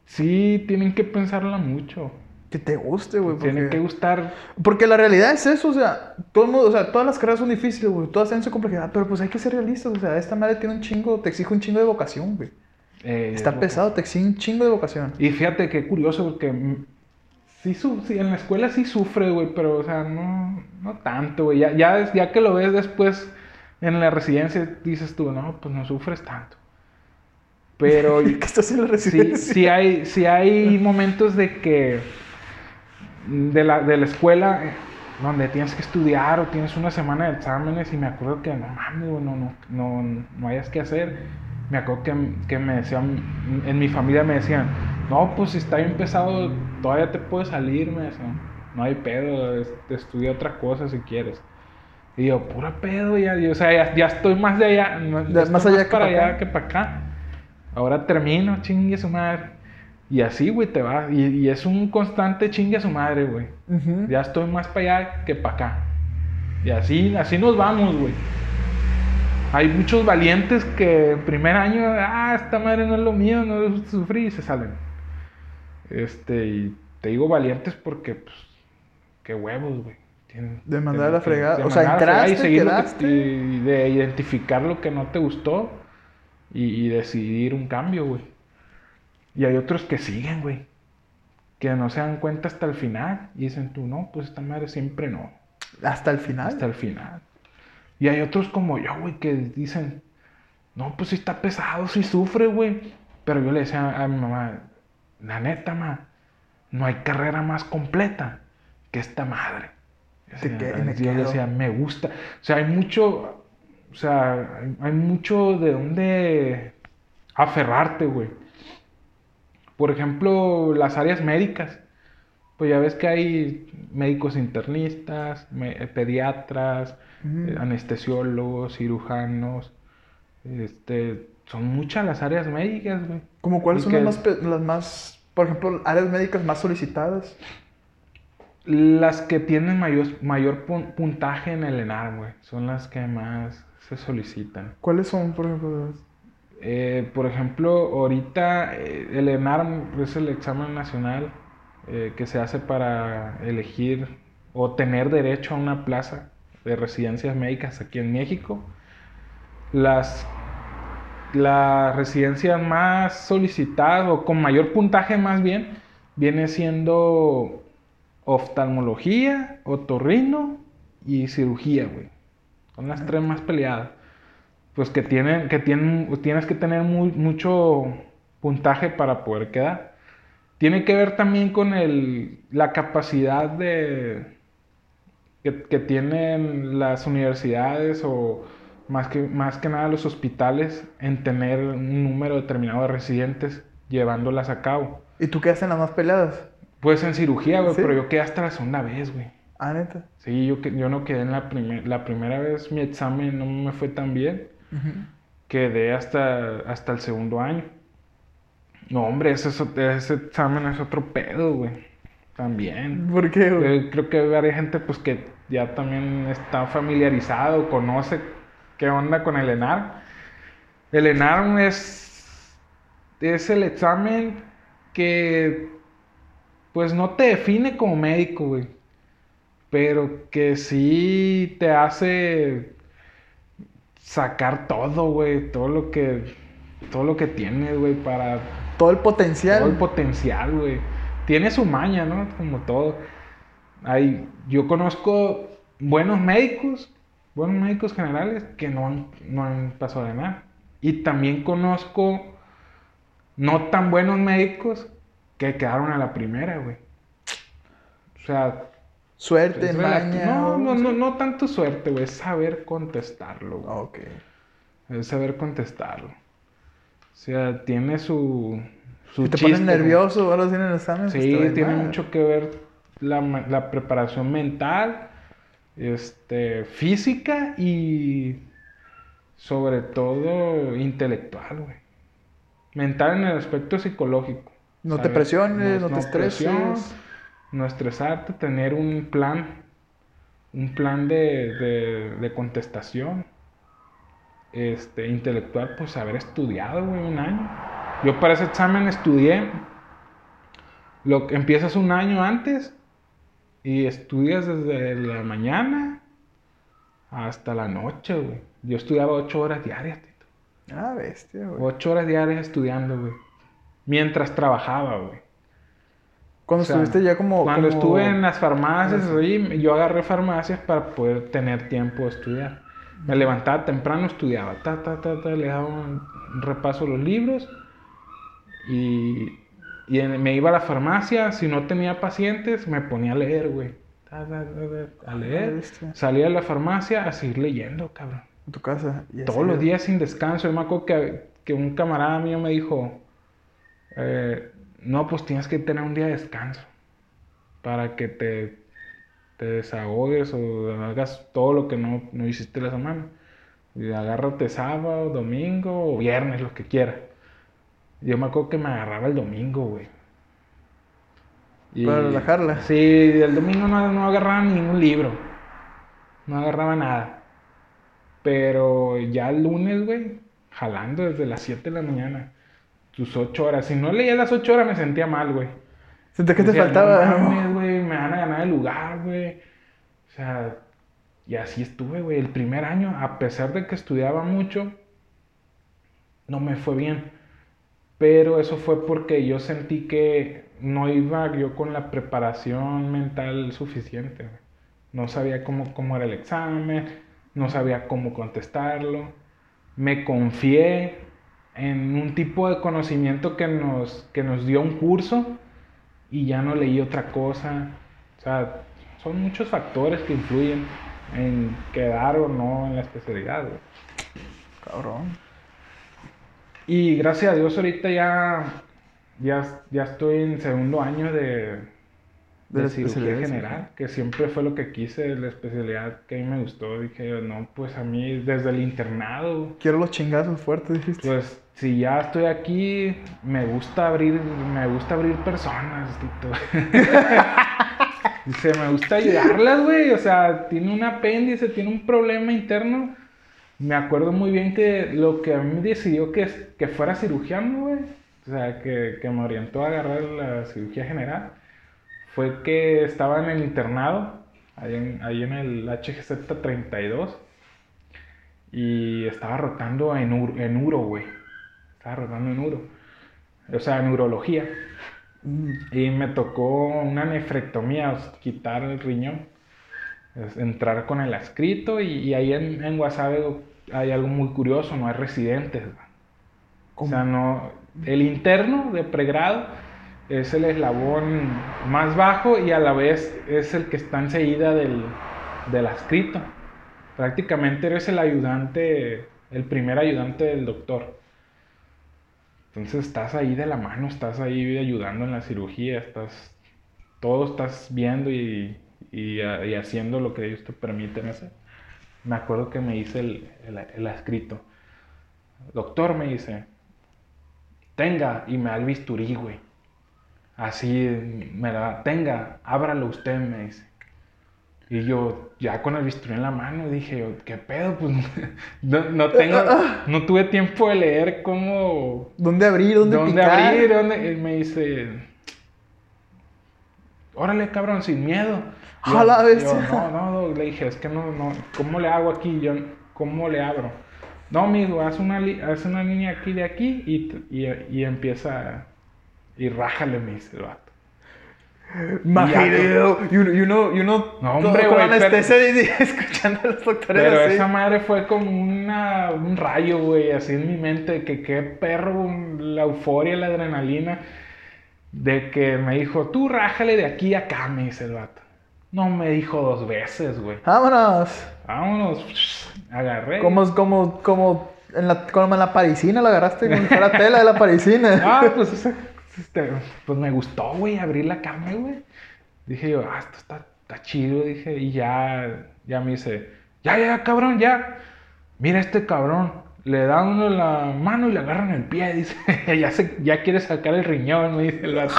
Speaker 2: sí, tienen que pensarla mucho.
Speaker 1: Que te guste, güey.
Speaker 2: Tienen que gustar.
Speaker 1: porque la realidad es eso, o sea, todo el mundo, o sea, todas las carreras son difíciles, güey. Todas tienen su complejidad, pero pues hay que ser realistas, o sea, esta madre tiene un chingo, te exige un chingo de vocación, güey.
Speaker 2: eh,
Speaker 1: Está pesado, te exige un chingo de vocación.
Speaker 2: Y fíjate qué curioso, porque sí, su- sí, en la escuela sí sufre, güey, pero, o sea, no, no tanto, güey. Ya, ya, ya que lo ves después en la residencia, dices tú, no, pues no sufres tanto. Pero
Speaker 1: que estás en la
Speaker 2: sí,
Speaker 1: residencia.
Speaker 2: sí hay, sí hay momentos de que de la, de la escuela donde tienes que estudiar o tienes una semana de exámenes y me acuerdo que no mames, no, no, no, no hayas que hacer. Me acuerdo que, que me decían, en mi familia me decían, no, pues si está bien pesado, todavía te puedes salir, me decían. No hay pedo, es- estudia otra cosa si quieres. Y yo, pura pedo, ya, y, o sea, ya, ya estoy más de allá, ya
Speaker 1: más allá que
Speaker 2: para
Speaker 1: pa'
Speaker 2: allá
Speaker 1: acá.
Speaker 2: que para acá. Ahora termino, chingue su madre. Y así, güey, te va. Y, y es un constante chingue a su madre, güey. Ya estoy más para allá que para acá. Y así, así nos vamos, güey. Hay muchos valientes que en primer año, ah, esta madre no es lo mío, no sufrí y se salen. Este, y te digo valientes porque, pues, qué huevos, güey.
Speaker 1: De mandar a la fregada. O sea, entraste,
Speaker 2: y seguir y de identificar lo que no te gustó y, y decidir un cambio, güey. Y hay otros que siguen, güey. Que no se dan cuenta hasta el final y dicen tú, no, pues esta madre siempre no
Speaker 1: Hasta el final.
Speaker 2: hasta el final. Y hay otros como yo, güey, que dicen, no, pues sí está pesado, sí sufre, güey. Pero yo le decía a mi mamá, la neta, ma, no hay carrera más completa que esta madre. Yo decía, yo decía, me gusta. O sea, hay mucho, o sea, hay, hay mucho de dónde aferrarte, güey. Por ejemplo, las áreas médicas. Pues ya ves que hay médicos internistas, eh, pediatras, eh, anestesiólogos, cirujanos. Este, son muchas las áreas médicas, güey.
Speaker 1: ¿Como cuáles son
Speaker 2: que-
Speaker 1: las más, las más, por ejemplo, áreas médicas más solicitadas?
Speaker 2: Las que tienen mayor, mayor pun- puntaje en el ENAR, güey, son las que más se solicitan.
Speaker 1: ¿Cuáles son, por ejemplo?
Speaker 2: Eh, por ejemplo, ahorita eh, el ENAR es el examen nacional eh, que se hace para elegir o tener derecho a una plaza de residencias médicas aquí en México. Las, las residencias más solicitadas o con mayor puntaje más bien viene siendo oftalmología, otorrino y cirugía, güey. Son las tres más peleadas pues que tienen, que tienen, tienes que tener mucho puntaje para poder quedar. Tiene que ver también con el, la capacidad de que, tienen las universidades o más que, más que nada los hospitales en tener un número determinado de residentes llevándolas a cabo.
Speaker 1: ¿Y tú quedaste en las más peleadas?
Speaker 2: Pues en cirugía, güey,
Speaker 1: ¿Sí?
Speaker 2: pero yo quedé hasta la segunda vez, güey.
Speaker 1: Ah, neta.
Speaker 2: Sí, yo, yo no quedé en la, primer, la primera vez, mi examen no me fue tan bien. Quedé hasta, hasta el segundo año. No, hombre, ese, ese examen es otro pedo, güey. También.
Speaker 1: ¿Por qué, güey?
Speaker 2: Eh, creo que hay gente pues que ya también está familiarizado, conoce qué onda con el ENAR. El ENAR es, es el examen que pues no te define como médico, güey. Pero que sí te hace sacar todo, güey. Todo lo que, todo lo que tienes, güey, para
Speaker 1: Todo el potencial.
Speaker 2: todo el potencial, güey. Tiene su maña, ¿no? Como todo. Hay, yo conozco buenos médicos, buenos médicos generales que no han, no han pasado de nada. Y también conozco no tan buenos médicos que quedaron a la primera, güey. O sea,
Speaker 1: Suerte,
Speaker 2: es
Speaker 1: maña.
Speaker 2: no,
Speaker 1: o-
Speaker 2: no, no, no tanto suerte, güey. Es saber contestarlo, güey.
Speaker 1: Ok.
Speaker 2: Es saber contestarlo. O sea, tiene su. su
Speaker 1: Si te
Speaker 2: chiste,
Speaker 1: pones nervioso ahora sí en el examen. pues
Speaker 2: Sí,
Speaker 1: ir
Speaker 2: tiene
Speaker 1: mal.
Speaker 2: mucho que ver la, la preparación mental, este, física y sobre todo intelectual, güey. Mental en el aspecto psicológico.
Speaker 1: No te presiones, no te estreses.
Speaker 2: no estresarte, tener un plan, un plan de, de- de contestación. Este, intelectual, pues haber estudiado, güey, un año. Yo para ese examen estudié. Lo que empiezas un año antes y estudias desde la mañana hasta la noche, güey. Yo estudiaba ocho horas diarias, Tito.
Speaker 1: Ah, bestia, güey.
Speaker 2: Ocho horas diarias estudiando, güey. Mientras trabajaba, güey.
Speaker 1: Cuando
Speaker 2: O sea,
Speaker 1: estuviste ya como.
Speaker 2: Cuando
Speaker 1: como-
Speaker 2: estuve en las farmacias, yo agarré farmacias para poder tener tiempo de estudiar. Me levantaba temprano, estudiaba, ta, ta, ta, ta, le daba un repaso a los libros y, y en- me iba a la farmacia. Si no tenía pacientes, me ponía a leer, güey. Ta, ta, ta, A leer. Salía de la farmacia a seguir leyendo, cabrón.
Speaker 1: En tu casa.
Speaker 2: Todos los días sin descanso. Yo me acuerdo que, que un camarada mío me dijo, eh, no, pues tienes que tener un día de descanso para que te, te desahogues o hagas todo lo que no, no hiciste la semana. Y agárrate sábado, domingo o viernes, lo que quieras. Yo me acuerdo que me agarraba el domingo, güey. Y-
Speaker 1: Para relajarla.
Speaker 2: Sí, el domingo no, no agarraba ningún libro. No agarraba nada. Pero ya el lunes, güey, jalando desde las 7 de la mañana, tus 8 horas. Si no leía las 8 horas me sentía mal, güey.
Speaker 1: ¿Sentía que te faltaba?
Speaker 2: "No mames, güey, me van a ganar el lugar, güey. O sea, y así estuve, güey. El primer año, a pesar de que estudiaba mucho, no me fue bien. Pero eso fue porque yo sentí que no iba yo con la preparación mental suficiente. güey. No sabía cómo, cómo era el examen, no sabía cómo contestarlo. Me confié en un tipo de conocimiento que nos, que nos dio un curso y ya no leí otra cosa. O sea, son muchos factores que influyen en quedar o no en la especialidad. güey.
Speaker 1: Cabrón.
Speaker 2: Y gracias a Dios ahorita ya, ya, ya estoy en segundo año de,
Speaker 1: De
Speaker 2: cirugía general, que siempre fue lo que quise, la especialidad que a mí me gustó. Dije, no, pues a mí desde el internado,
Speaker 1: Quiero los chingazos fuertes, dijiste.
Speaker 2: pues si ya estoy aquí, me gusta abrir, me gusta abrir personas, Tito. Dice, me gusta ayudarlas, güey. O sea, tiene un apéndice, tiene un problema interno. Me acuerdo muy bien que lo que a mí me decidió que, que fuera cirujano, güey. O sea, que, que me orientó a agarrar la cirugía general. Fue que estaba en el internado, ahí en, ahí en el HGZ 32. Y estaba rotando en, en uro, güey. Estaba rotando en uro. O sea, en urología.
Speaker 1: Mm,
Speaker 2: Y me tocó una nefrectomía, o sea, quitar el riñón, es entrar con el adscrito y, y ahí en, en Guasave hay algo muy curioso, no hay residentes. O sea, no, el interno de pregrado es el eslabón más bajo y a la vez es el que está enseguida del, del adscrito. Prácticamente eres el ayudante, el primer ayudante del doctor. Entonces estás ahí de la mano, estás ahí ayudando en la cirugía, estás, todo estás viendo y, y, y haciendo lo que ellos te permiten hacer. Me acuerdo que me hice el, el, el escrito. Doctor me dice, tenga, y me da el bisturí, güey. Así me da, tenga, ábralo usted, me dice. Y yo, ya con el bisturí en la mano, dije yo, ¿qué pedo? Pues no, no tengo, no tuve tiempo de leer cómo,
Speaker 1: ¿Dónde abrir? ¿Dónde,
Speaker 2: ¿Dónde
Speaker 1: picar?
Speaker 2: abrir? ¿Dónde? Y me dice, órale, cabrón, sin miedo. Yo-
Speaker 1: A la
Speaker 2: yo,
Speaker 1: bestia.
Speaker 2: no, no, no, le dije, es que no, no, ¿cómo le hago aquí? Yo, ¿cómo le abro? No, amigo, haz una, haz una línea aquí de aquí y, y, y empieza, y rájale, me dice el vato.
Speaker 1: Imagínate, y uno, y uno, y uno
Speaker 2: No, hombre,
Speaker 1: con
Speaker 2: pero-
Speaker 1: anestesia y escuchando a los doctores
Speaker 2: Pero
Speaker 1: así.
Speaker 2: esa madre fue como una, un rayo, güey, así en mi mente, que qué perro, la euforia, la adrenalina, de que me dijo, tú rájale de aquí a acá, me dice el vato. No me dijo dos veces, güey.
Speaker 1: Vámonos.
Speaker 2: Vámonos, agarré.
Speaker 1: Como, como, como en la, como en la parisina la agarraste con la tela de la parisina.
Speaker 2: Ah, pues, esa- este, pues me gustó, güey, abrir la cama, güey. Dije yo, ah, esto está, está chido, dije, y ya, ya me dice, ya, ya, cabrón, ya. Mira este cabrón, le da uno la mano y le agarran el pie, dice, ya, se, ya quiere sacar el riñón, me dice el vato.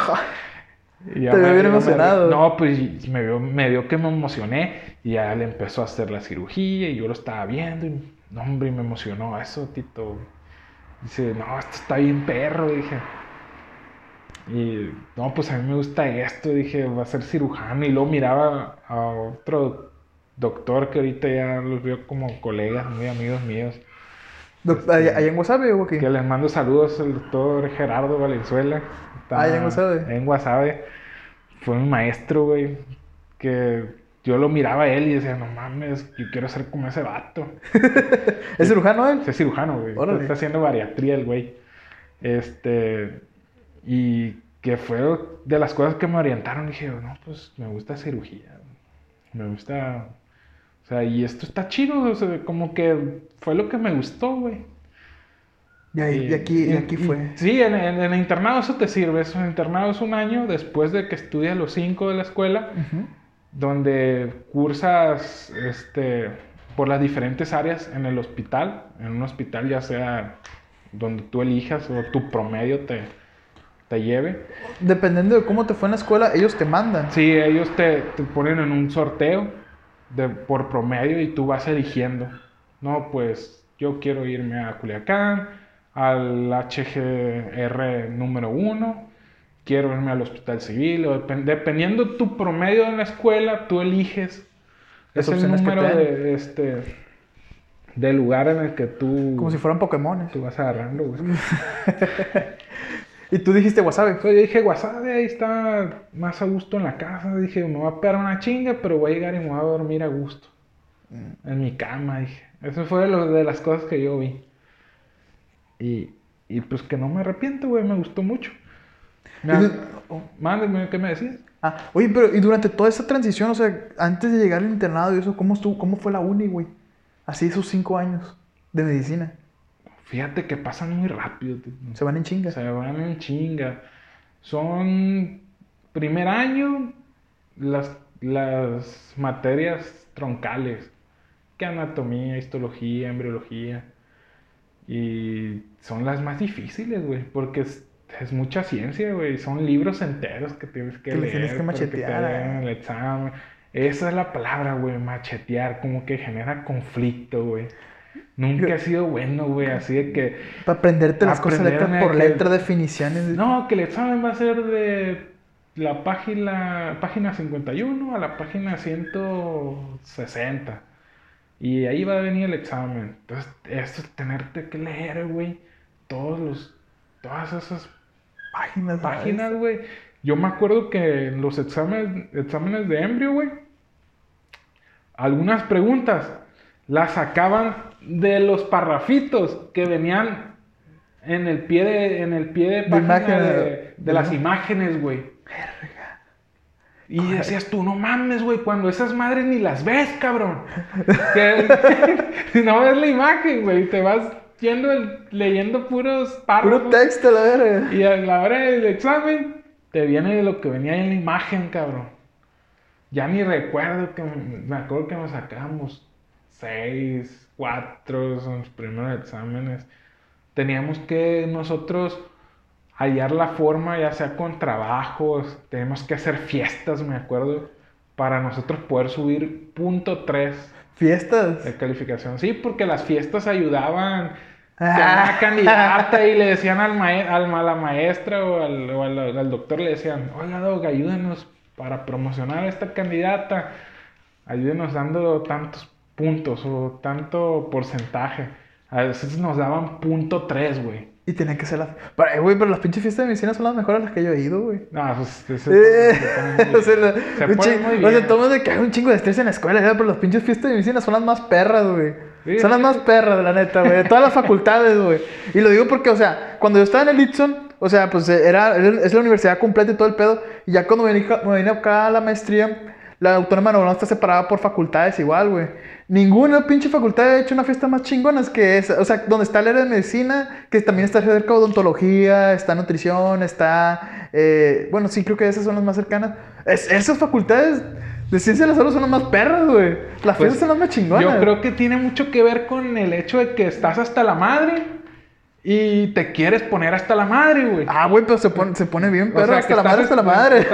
Speaker 1: Te veo bien emocionado.
Speaker 2: no, pues me vio, me vio que me emocioné y ya le empezó a hacer la cirugía y yo lo estaba viendo y, no, hombre, y me emocionó eso, Tito. Dice, no, esto está bien perro, dije. Y no, pues a mí me gusta esto, dije, va a ser cirujano. Y luego miraba a otro doctor que ahorita ya los veo como colegas, muy amigos míos.
Speaker 1: Doc- ¿Allá, allá en Guasave o aquí?
Speaker 2: Que les mando saludos al doctor Gerardo Valenzuela. Está
Speaker 1: Ah, en Guasave.
Speaker 2: En Guasave. Fue mi maestro, güey. Que yo lo miraba a él y decía, no mames, yo quiero ser como ese vato.
Speaker 1: ¿Es cirujano él?
Speaker 2: Es cirujano, güey. Está haciendo bariatría el güey. Este. Y que fue de las cosas que me orientaron. Dije, no, pues me gusta cirugía. Me gusta. O sea, y esto está chido. O sea, como que fue lo que me gustó, güey.
Speaker 1: Y, ahí- y aquí, y aquí fue.
Speaker 2: Sí, en, el internado eso te sirve. Eso, en el internado es un año después de que estudias los cinco de la escuela donde cursas este, por las diferentes áreas en el hospital, en un hospital ya sea donde tú elijas o tu promedio te, te lleve.
Speaker 1: Dependiendo de cómo te fue en la escuela, ellos te mandan.
Speaker 2: Sí, ellos te, te ponen en un sorteo de, por promedio y tú vas eligiendo No, pues yo quiero irme a Culiacán, al HGR número uno, quiero irme al hospital civil, o depen- dependiendo tu promedio en la escuela, tú eliges
Speaker 1: Las
Speaker 2: es el número de, este, de lugar en el que tú,
Speaker 1: Como si fueran Pokémones.
Speaker 2: tú vas agarrando, güey.
Speaker 1: Y tú dijiste wasabi.
Speaker 2: Entonces yo dije, Wasabi, ahí está más a gusto en la casa. Dije, me voy a pegar una chinga, pero voy a llegar y me voy a dormir a gusto.
Speaker 1: Mm.
Speaker 2: En mi cama, dije. Eso fue lo de las cosas que yo vi. Y, y pues que no me arrepiento, güey, me gustó mucho.
Speaker 1: Oh,
Speaker 2: Mándeme, ¿qué me decías?
Speaker 1: Ah, oye, pero y durante toda esa transición, o sea, antes de llegar al internado y eso, ¿cómo estuvo, cómo fue la uni, güey? Así esos cinco años de medicina.
Speaker 2: Fíjate que pasan muy rápido. tío.
Speaker 1: Se van en chinga.
Speaker 2: Se van en chinga. Son primer año las, las materias troncales. Que anatomía, histología, embriología. Y son las más difíciles, güey. Porque es, es mucha ciencia, güey. Son libros enteros que tienes que
Speaker 1: Que le
Speaker 2: leer.
Speaker 1: tienes que machetear, ah.
Speaker 2: el examen. Esa es la palabra, güey. Machetear. Como que genera conflicto, güey. Nunca ha sido bueno, güey. Así de que...
Speaker 1: Para aprenderte las cosas letra por
Speaker 2: que-
Speaker 1: letra, definiciones.
Speaker 2: No, que el examen va a ser de la página, página 51 a la página 160. Y ahí va a venir el examen. Entonces, esto es tenerte que leer, güey. Todos los, todas esas
Speaker 1: páginas.
Speaker 2: páginas, güey. Yo me acuerdo que en los exámenes, exámenes de embrio, güey, algunas preguntas las sacaban de los parrafitos que venían en el pie de, en el pie de página de,
Speaker 1: de-
Speaker 2: de las imágenes, güey. Y decías tú, no mames, güey, cuando esas madres ni las ves, cabrón. Que- no ves la imagen, güey, te vas yendo el- leyendo puros párrafos.
Speaker 1: Puro texto, la verga.
Speaker 2: Y a la hora del examen, te viene de lo que venía en la imagen, cabrón. Ya ni recuerdo que me, me acuerdo que nos sacamos seis, cuatro, son los primeros exámenes. Teníamos que nosotros hallar la forma, ya sea con trabajos, tenemos que hacer fiestas, me acuerdo, para nosotros poder subir punto 3
Speaker 1: Fiestas.
Speaker 2: de calificación. Sí, porque las fiestas ayudaban
Speaker 1: Ah.
Speaker 2: a una candidata y le decían al al, a la maestra o, al, o al- al doctor, le decían, oiga, Doc, ayúdenos para promocionar a esta candidata, ayúdenos dando tantos puntos o tanto porcentaje. A veces nos daban punto 3, güey.
Speaker 1: Y tenía que ser la. Pero, eh, güey, pero las pinches fiestas de medicina son las mejores a las que yo he ido, güey.
Speaker 2: No, pues ese-
Speaker 1: Eh, o sea, la-
Speaker 2: Se
Speaker 1: un o sea, de que hay un chingo de estrés en la escuela, pero las pinches fiestas de medicina son las más perras, güey.
Speaker 2: Sí,
Speaker 1: son las
Speaker 2: sí,
Speaker 1: más perras, la neta, güey. De todas las facultades, güey. Y lo digo porque, o sea, cuando yo estaba en el Itson, o sea, pues era, es la universidad completa y todo el pedo. Y ya cuando me vine, me vine acá a la maestría, la Autónoma de Nuevo está separada por facultades igual, güey. Ninguna pinche facultad ha hecho una fiesta más chingona que esa. O sea, donde está el área de medicina, que también está cerca de odontología, está nutrición, está... eh, bueno, sí, creo que esas son las más cercanas. Es- esas facultades de ciencia de la salud son las más perras, güey. Las
Speaker 2: Pues,
Speaker 1: fiestas son las más chingonas.
Speaker 2: Yo creo que tiene mucho que ver con el hecho de que estás hasta la madre y te quieres poner hasta la madre, güey.
Speaker 1: Ah, güey, pero se pone, se pone bien
Speaker 2: O
Speaker 1: perro
Speaker 2: sea,
Speaker 1: hasta la madre, hasta la madre.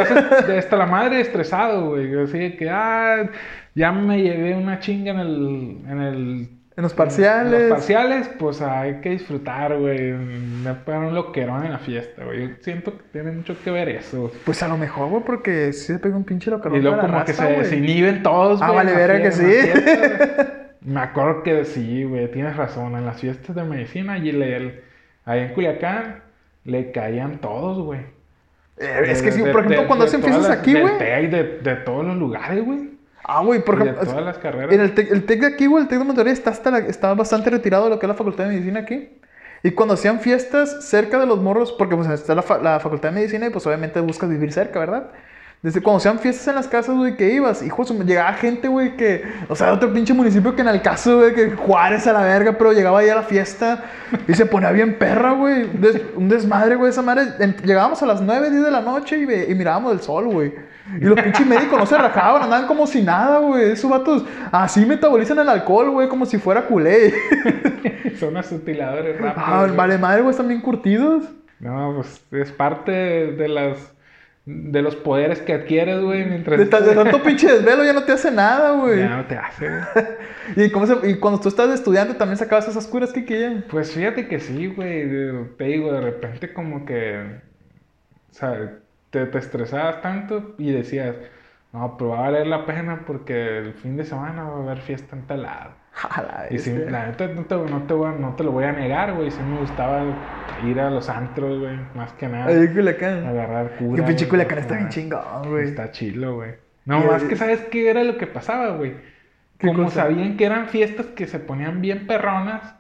Speaker 2: Hasta la madre estresado, güey. Así que, ah, ya me llevé una chinga en el. En, el,
Speaker 1: En los parciales.
Speaker 2: en los parciales, pues hay que disfrutar, güey. Me pegan un loquerón en la fiesta, güey. Yo siento que tiene mucho que ver eso.
Speaker 1: Pues a lo mejor, güey, porque sí se pega un pinche localón
Speaker 2: Y luego como que se
Speaker 1: güey.
Speaker 2: desinhiben todos,
Speaker 1: Ah,
Speaker 2: güey.
Speaker 1: vale,
Speaker 2: en la
Speaker 1: verga que sí.
Speaker 2: Me acuerdo que sí, güey, tienes razón. En las fiestas de medicina, y le, ahí en Culiacán, le caían todos, güey.
Speaker 1: Eh, es que sí,
Speaker 2: de-
Speaker 1: por ejemplo,
Speaker 2: de-
Speaker 1: cuando hacen fiestas aquí, güey.
Speaker 2: De, de todos los lugares, güey.
Speaker 1: Ah, güey, por
Speaker 2: Y de
Speaker 1: ejemplo,
Speaker 2: todas las carreras.
Speaker 1: en el TEC, el TEC de aquí, güey, el TEC de Monterrey está, hasta la- está bastante retirado de lo que es la Facultad de Medicina aquí. Y cuando hacían fiestas cerca de los morros, porque pues está la, la Facultad de Medicina y pues obviamente buscas vivir cerca, ¿verdad? Desde cuando hacían fiestas en las casas, güey, que ibas, hijo, llegaba gente, güey, que, o sea, de otro pinche municipio que en el caso, güey, que Juárez a la verga, pero llegaba ahí a la fiesta y se ponía bien perra, güey. Des- un desmadre, güey, esa madre. En- llegábamos a las 9, 10 de la noche y, ve- y mirábamos el sol, güey. Y los pinches médicos no se rajaban, andaban como si nada, güey. Esos vatos así metabolizan el alcohol, güey, como si fuera culé.
Speaker 2: Son asutiladores rápidos.
Speaker 1: Ah, vale madre, güey, están bien curtidos.
Speaker 2: No, pues es parte de las de los poderes que adquieres, güey, mientras...
Speaker 1: De, de tanto pinche desvelo ya no te hace nada, güey.
Speaker 2: Ya no te hace, güey.
Speaker 1: ¿Y, cómo se- y cuando tú estás estudiante también sacabas esas curas que querían.
Speaker 2: Pues fíjate que sí, güey. Te digo, de repente como que. O sea, te, te estresabas tanto y decías, no, pero va a valer la pena porque el fin de semana va a haber fiesta en tal lado. Y sí, la neta no te, no, te, voy a- no te lo voy a negar, güey. Sí me gustaba ir a los antros, güey. Más que nada.
Speaker 1: Culiacán.
Speaker 2: Agarrar cura.
Speaker 1: Que pinche Culiacán está bien chingón, güey.
Speaker 2: Está chilo, güey. No,
Speaker 1: Y-
Speaker 2: más que sabes qué era lo que pasaba, güey.
Speaker 1: ¿Qué
Speaker 2: Como
Speaker 1: cosa?
Speaker 2: sabían que eran fiestas que se ponían bien perronas,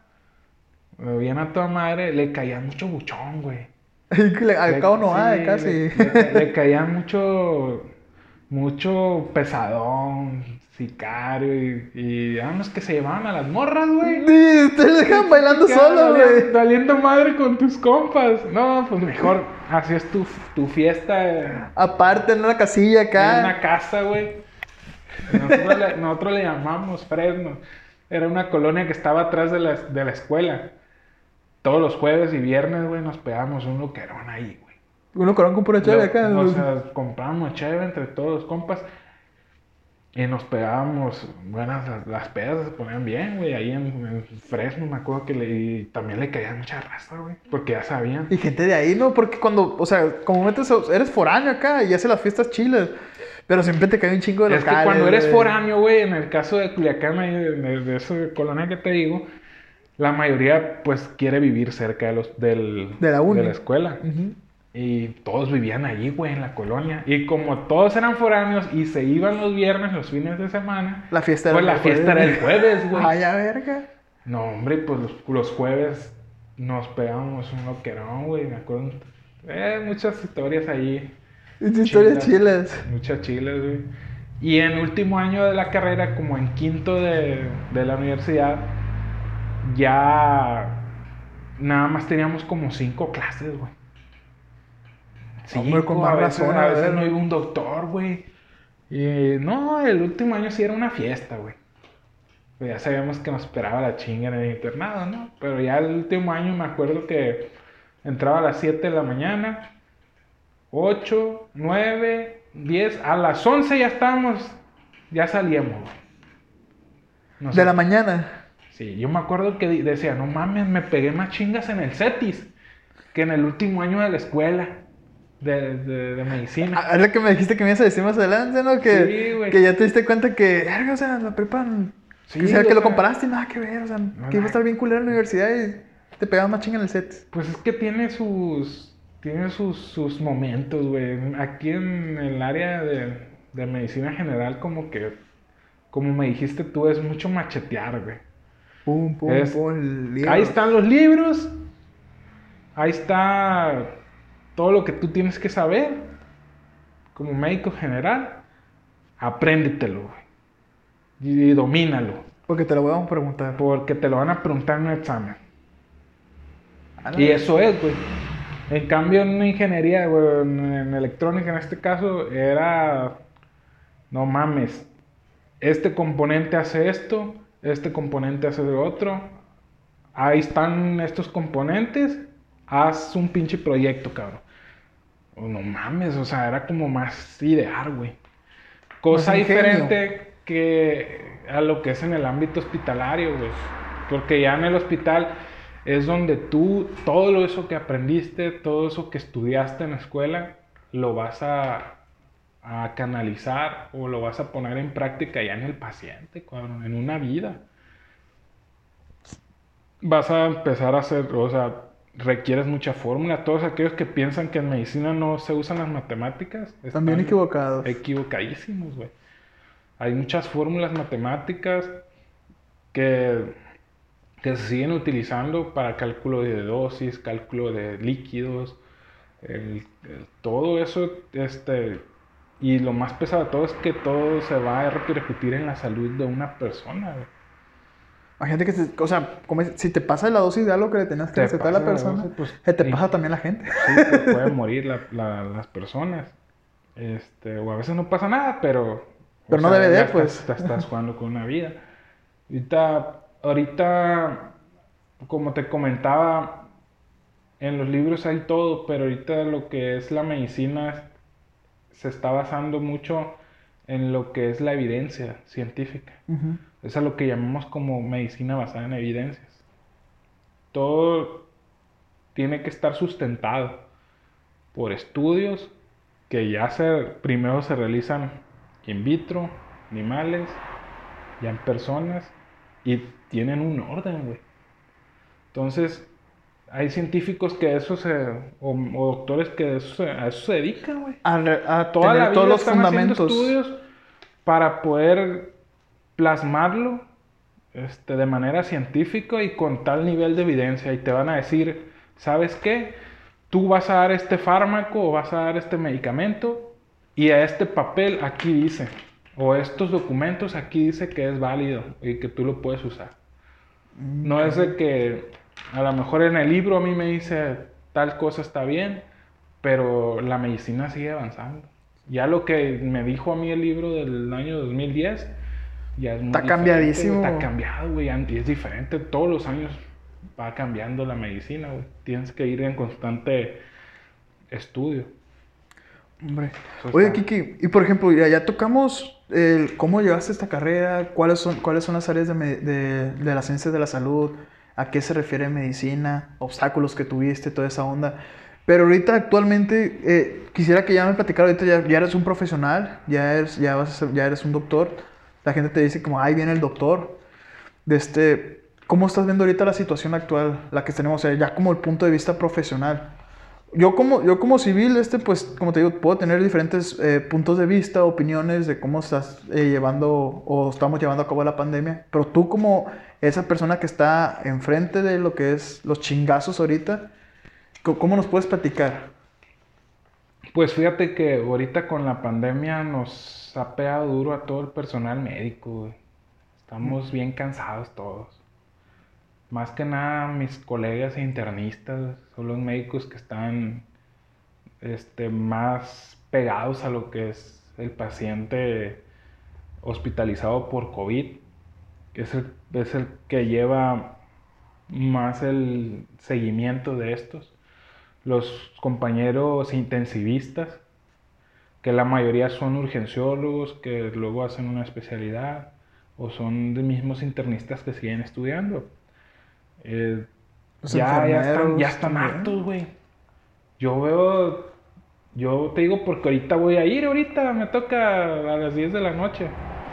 Speaker 2: bien a toda madre, le caía mucho buchón, güey.
Speaker 1: Al cabo no
Speaker 2: sí,
Speaker 1: hay casi.
Speaker 2: Le, le ca- le caía mucho, mucho pesadón, sicario y, y los que se llevaban a las morras, güey.
Speaker 1: Sí, te dejan bailando solo, güey.
Speaker 2: Valiendo madre con tus compas. No, pues mejor hacías tu, tu fiesta en
Speaker 1: Aparte, en una casilla acá.
Speaker 2: una casa, güey. Nosotros le, nosotros le llamamos Fresno. Era una colonia que estaba atrás de la, de la escuela. Todos los jueves y viernes, güey, nos pegábamos un loquerón ahí, güey.
Speaker 1: Uno corón con pura chave
Speaker 2: Lo-
Speaker 1: acá.
Speaker 2: O sea, comprábamos cheve entre todos los compas. Y nos pegábamos, buenas, las, las pedas se ponían bien, güey, ahí en, en Fresno, me acuerdo que le, y también le caía mucha raza, güey, porque ya sabían.
Speaker 1: Y gente de ahí, ¿no? Porque cuando, o sea, como metes, eres foráneo acá y hace las fiestas chilas. Pero siempre te cae un chingo de
Speaker 2: Es
Speaker 1: locales.
Speaker 2: que cuando eres foráneo, güey, en el caso de Culiacán, ahí de, de, de esa colonia que te digo, la mayoría, pues, quiere vivir cerca de, los, del,
Speaker 1: De la uni.
Speaker 2: escuela.
Speaker 1: Ujú.
Speaker 2: Y todos vivían allí, güey, en la colonia. Y como todos eran foráneos y se iban los viernes, los fines de semana,
Speaker 1: La fiesta
Speaker 2: pues
Speaker 1: era
Speaker 2: la
Speaker 1: el
Speaker 2: fiesta era el
Speaker 1: jueves.
Speaker 2: jueves, güey.
Speaker 1: Ay, a verga.
Speaker 2: No, hombre, pues los, los jueves nos pegábamos un loquerón, güey, me acuerdo. Eh, muchas historias ahí.
Speaker 1: Es historias
Speaker 2: Chilas.
Speaker 1: chilas.
Speaker 2: Muchas chiles, güey. Y en último año de la carrera, como en quinto de, de la universidad, ya nada más teníamos como cinco clases, güey.
Speaker 1: Hombre, con más
Speaker 2: a veces,
Speaker 1: razón,
Speaker 2: a veces
Speaker 1: ver.
Speaker 2: no iba un doctor, güey. No, el último año sí era una fiesta, güey. Ya sabíamos que nos esperaba la chinga en el internado, ¿no? Pero ya el último año me acuerdo que entraba a las 7 de la mañana, 8, 9, 10, a las 11 ya estábamos, ya salíamos, güey.
Speaker 1: De la mañana.
Speaker 2: Sí, yo me acuerdo que decía, no mames, me pegué más chingas en el CETIS que en el último año de la escuela de, de, de medicina.
Speaker 1: Ah, Es lo que me dijiste que me ibas a decir más adelante, ¿no? Que,
Speaker 2: Sí, güey.
Speaker 1: que ya te diste cuenta que, o sea, la prepa.
Speaker 2: Sí,
Speaker 1: que, sea, que lo comparaste y nada que ver, o sea, que iba a estar bien culero en la universidad y te pegabas más chinga en el set.
Speaker 2: Pues es que tiene sus, tiene sus, sus momentos, güey. Aquí en el área de, de medicina general, como que, como me dijiste tú, es mucho machetear, güey.
Speaker 1: Pum, pum,
Speaker 2: Es-
Speaker 1: pum. el libro.
Speaker 2: Ahí están los libros. Ahí está todo lo que tú tienes que saber como médico general. Apréndetelo. Y, y domínalo.
Speaker 1: Porque te lo voy a preguntar.
Speaker 2: Porque te lo van a preguntar en un examen.
Speaker 1: A la
Speaker 2: Y eso es, güey. En cambio, en ingeniería, güey, en, en electrónica en este caso, era. No mames. Este componente hace esto, este componente hace lo otro. Ahí están estos componentes. Haz un pinche proyecto, cabrón. Oh, no mames, o sea, era como más idear, güey. Cosa
Speaker 1: Más ingenio.
Speaker 2: diferente que a lo que es en el ámbito hospitalario, güey. Porque ya en el hospital es donde tú, todo lo eso que aprendiste, todo eso que estudiaste en la escuela, lo vas a, a canalizar o lo vas a poner en práctica ya en el paciente, cabrón, en una vida. Vas a empezar a hacer, o sea, requieres mucha fórmula. Todos aquellos que piensan que en medicina no se usan las matemáticas,
Speaker 1: Están bien equivocados.
Speaker 2: equivocadísimos, güey. Hay muchas fórmulas matemáticas que, que se siguen utilizando para cálculo de dosis, cálculo de líquidos, el- el- todo eso, este, y lo más pesado de todo es que todo se va a repercutir en la salud de una persona, güey.
Speaker 1: Gente que, se- o sea, como es- si te pasa la dosis de algo que le tenías que
Speaker 2: Te
Speaker 1: recetar a la
Speaker 2: pasa la
Speaker 1: persona,
Speaker 2: dosis, pues,
Speaker 1: se te
Speaker 2: y-
Speaker 1: pasa también la gente.
Speaker 2: Sí, pues, pueden morir la- la- las personas. Este, o a veces no pasa nada, pero.
Speaker 1: Pero no debe de,
Speaker 2: estás-
Speaker 1: pues.
Speaker 2: te estás jugando con una vida. Ahorita, ahorita, como te comentaba, en los libros hay todo, pero ahorita lo que es la medicina se está basando mucho en lo que es la evidencia científica. Es a lo que llamamos como medicina basada en evidencias. Todo tiene que estar sustentado por estudios que ya se, primero se realizan in vitro, animales, ya en personas, y tienen un orden, güey. Entonces, hay científicos que eso se, o, doctores que eso a eso se dedican, güey.
Speaker 1: A, Toda la todos los fundamentos.
Speaker 2: estudios para poder plasmarlo este, de manera científica y con tal nivel de evidencia. Y te van a decir, ¿sabes qué? Tú vas a dar este fármaco o vas a dar este medicamento y a este papel aquí dice, o estos documentos aquí dice que es válido y que tú lo puedes usar. No es de que a lo mejor en el libro a mí me dice tal cosa está bien, pero la medicina sigue avanzando. Ya lo que me dijo a mí el libro del año 2010, ya es muy
Speaker 1: Está cambiadísimo.
Speaker 2: Está cambiado, güey, y es diferente. Todos los años va cambiando la medicina, güey. Tienes que ir en constante estudio.
Speaker 1: Hombre. Oye, Kiki, y por ejemplo, ya, ya tocamos el cómo llevaste esta carrera, cuáles son, cuáles son las áreas de, de, de las ciencias de la salud, a qué se refiere medicina, obstáculos que tuviste, toda esa onda. Pero ahorita actualmente eh, quisiera que ya me platicara, ahorita ya, eres un profesional, ya eres, ya, vas ya eres un doctor. La gente te dice como, ahí viene el doctor. De este, ¿Cómo estás viendo ahorita la situación actual, la que tenemos, ya como el punto de vista profesional? Yo como, yo como civil, este, pues, como te digo, puedo tener diferentes eh, puntos de vista, opiniones de cómo estás eh, llevando o estamos llevando a cabo la pandemia, pero tú como esa persona que está enfrente de lo que es los chingazos ahorita, ¿cómo nos puedes platicar?
Speaker 2: Pues fíjate que ahorita con la pandemia nos ha pegado duro a todo el personal médico. Estamos bien cansados todos. Más que nada mis colegas internistas son los médicos que están este, más pegados a lo que es el paciente hospitalizado por COVID es el, es el que lleva más el seguimiento de estos. Los compañeros intensivistas, que la mayoría son urgenciólogos, que luego hacen una especialidad, o son de mismos internistas que siguen estudiando. Eh, ya, ya, están, ya están hartos, güey. Yo veo, yo te digo porque ahorita voy a ir, ahorita me toca a las 10 de la noche.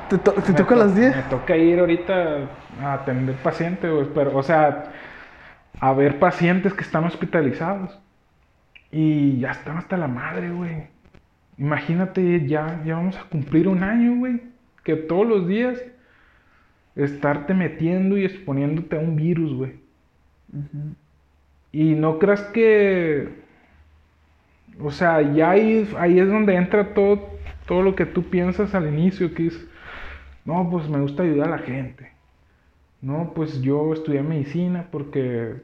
Speaker 1: ¿Te, toca a las 10?
Speaker 2: Me toca ir ahorita a atender pacientes, güey. Pero, o sea, a ver pacientes que están hospitalizados. Y ya están hasta la madre, güey. Imagínate, ya, ya vamos a cumplir un año, güey. Que todos los días estarte metiendo y exponiéndote a un virus, güey. Y no creas que. O sea, ya ahí, ahí es donde entra todo, todo lo que tú piensas al inicio, que es no, pues me gusta ayudar a la gente. No, pues yo estudié medicina porque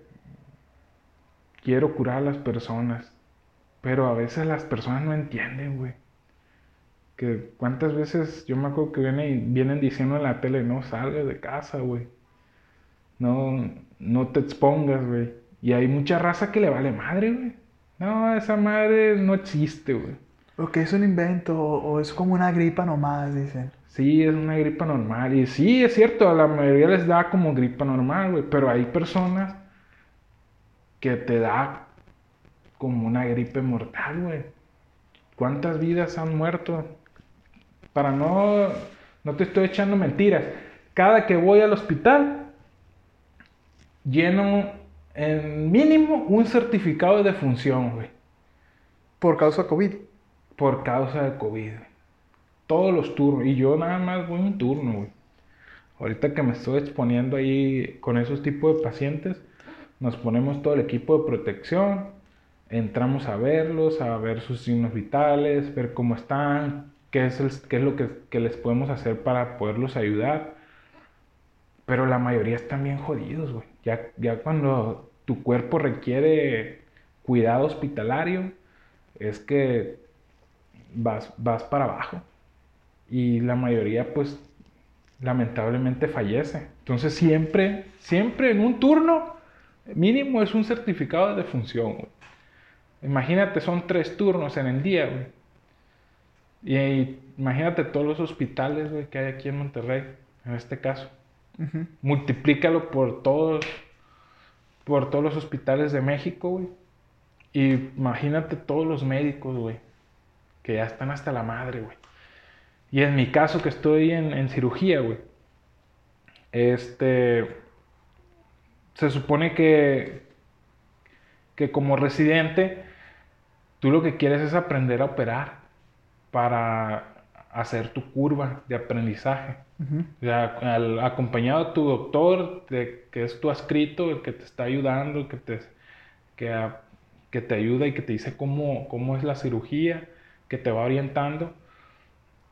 Speaker 2: quiero curar a las personas. Pero a veces las personas no entienden, güey. Que cuántas veces yo me acuerdo que vienen, vienen diciendo en la tele, no salgas de casa, güey. No, no te expongas, güey. Y hay mucha raza que le vale madre, güey. No, esa madre no existe, güey.
Speaker 1: O que es un invento, o es como una gripa nomás, dicen.
Speaker 2: Sí, es una gripa normal. Y sí, es cierto, a la mayoría les da como gripa normal, güey. Pero hay personas que te da como una gripe mortal, güey. ¿Cuántas vidas han muerto? Para no, no te estoy echando mentiras. Cada que voy al hospital, lleno en mínimo un certificado de defunción, güey.
Speaker 1: Por causa de COVID.
Speaker 2: Por causa de COVID todos los turnos. Y yo nada más voy un turno, güey. Ahorita que me estoy exponiendo ahí con esos tipos de pacientes, nos ponemos todo el equipo de protección, entramos a verlos, a ver sus signos vitales, ver cómo están, qué es, qué es lo que, les podemos hacer para poderlos ayudar. Pero la mayoría están bien jodidos, güey. Ya, ya cuando tu cuerpo requiere cuidado hospitalario, es que vas, vas para abajo y la mayoría pues lamentablemente fallece. Entonces siempre, siempre en un turno mínimo es un certificado de defunción. Imagínate, son tres turnos en el día. Y, imagínate todos los hospitales, güey, que hay aquí en Monterrey, en este caso.
Speaker 1: Ujú.
Speaker 2: Multiplícalo por todos, por todos los hospitales de México, güey. Y imagínate todos los médicos, güey, que ya están hasta la madre, güey. Y en mi caso, que estoy en, en cirugía, güey. Este. Se supone que. Que como residente, tú lo que quieres es aprender a operar para hacer tu curva de aprendizaje. O sea, al- acompañado de tu doctor, de, que es tu adscrito, el que te está ayudando, el que te, que, que te ayuda y que te dice cómo, cómo es la cirugía, que te va orientando.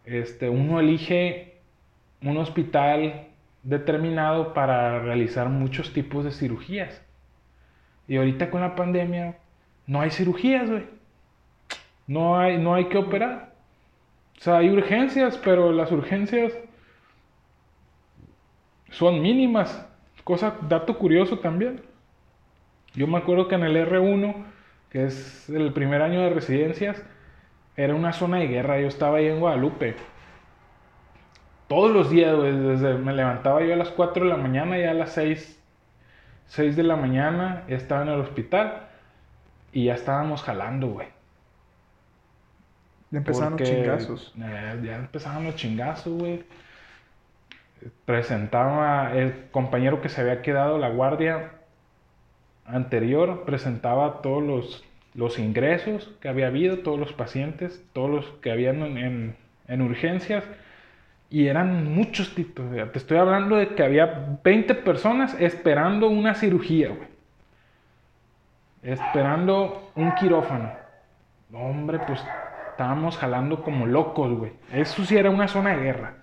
Speaker 2: Este, uno elige un hospital determinado para realizar muchos tipos de cirugías. Y ahorita con la pandemia no hay cirugías, güey. No hay, no hay que operar. O sea, hay urgencias, pero las urgencias son mínimas. Cosa, dato curioso también. Yo me acuerdo que en el R1, que es el primer año de residencias, era una zona de guerra. Yo estaba ahí en Guadalupe. Todos los días, güey, desde me levantaba yo a las 4 de la mañana y a las 6, 6 de la mañana estaba en el hospital y ya estábamos jalando, güey.
Speaker 1: Ya empezaron los chingazos.
Speaker 2: eh, ya empezaban los chingazos, güey. Presentaba el compañero que se había quedado la guardia anterior, presentaba todos los, los ingresos que había habido, todos los pacientes, todos los que habían en, en- en urgencias. Y eran muchos tipos. o sea, Te estoy hablando de que había 20 personas esperando una cirugía, güey. Esperando un quirófano. No, hombre, pues estábamos jalando como locos, güey. Eso sí era una zona de guerra.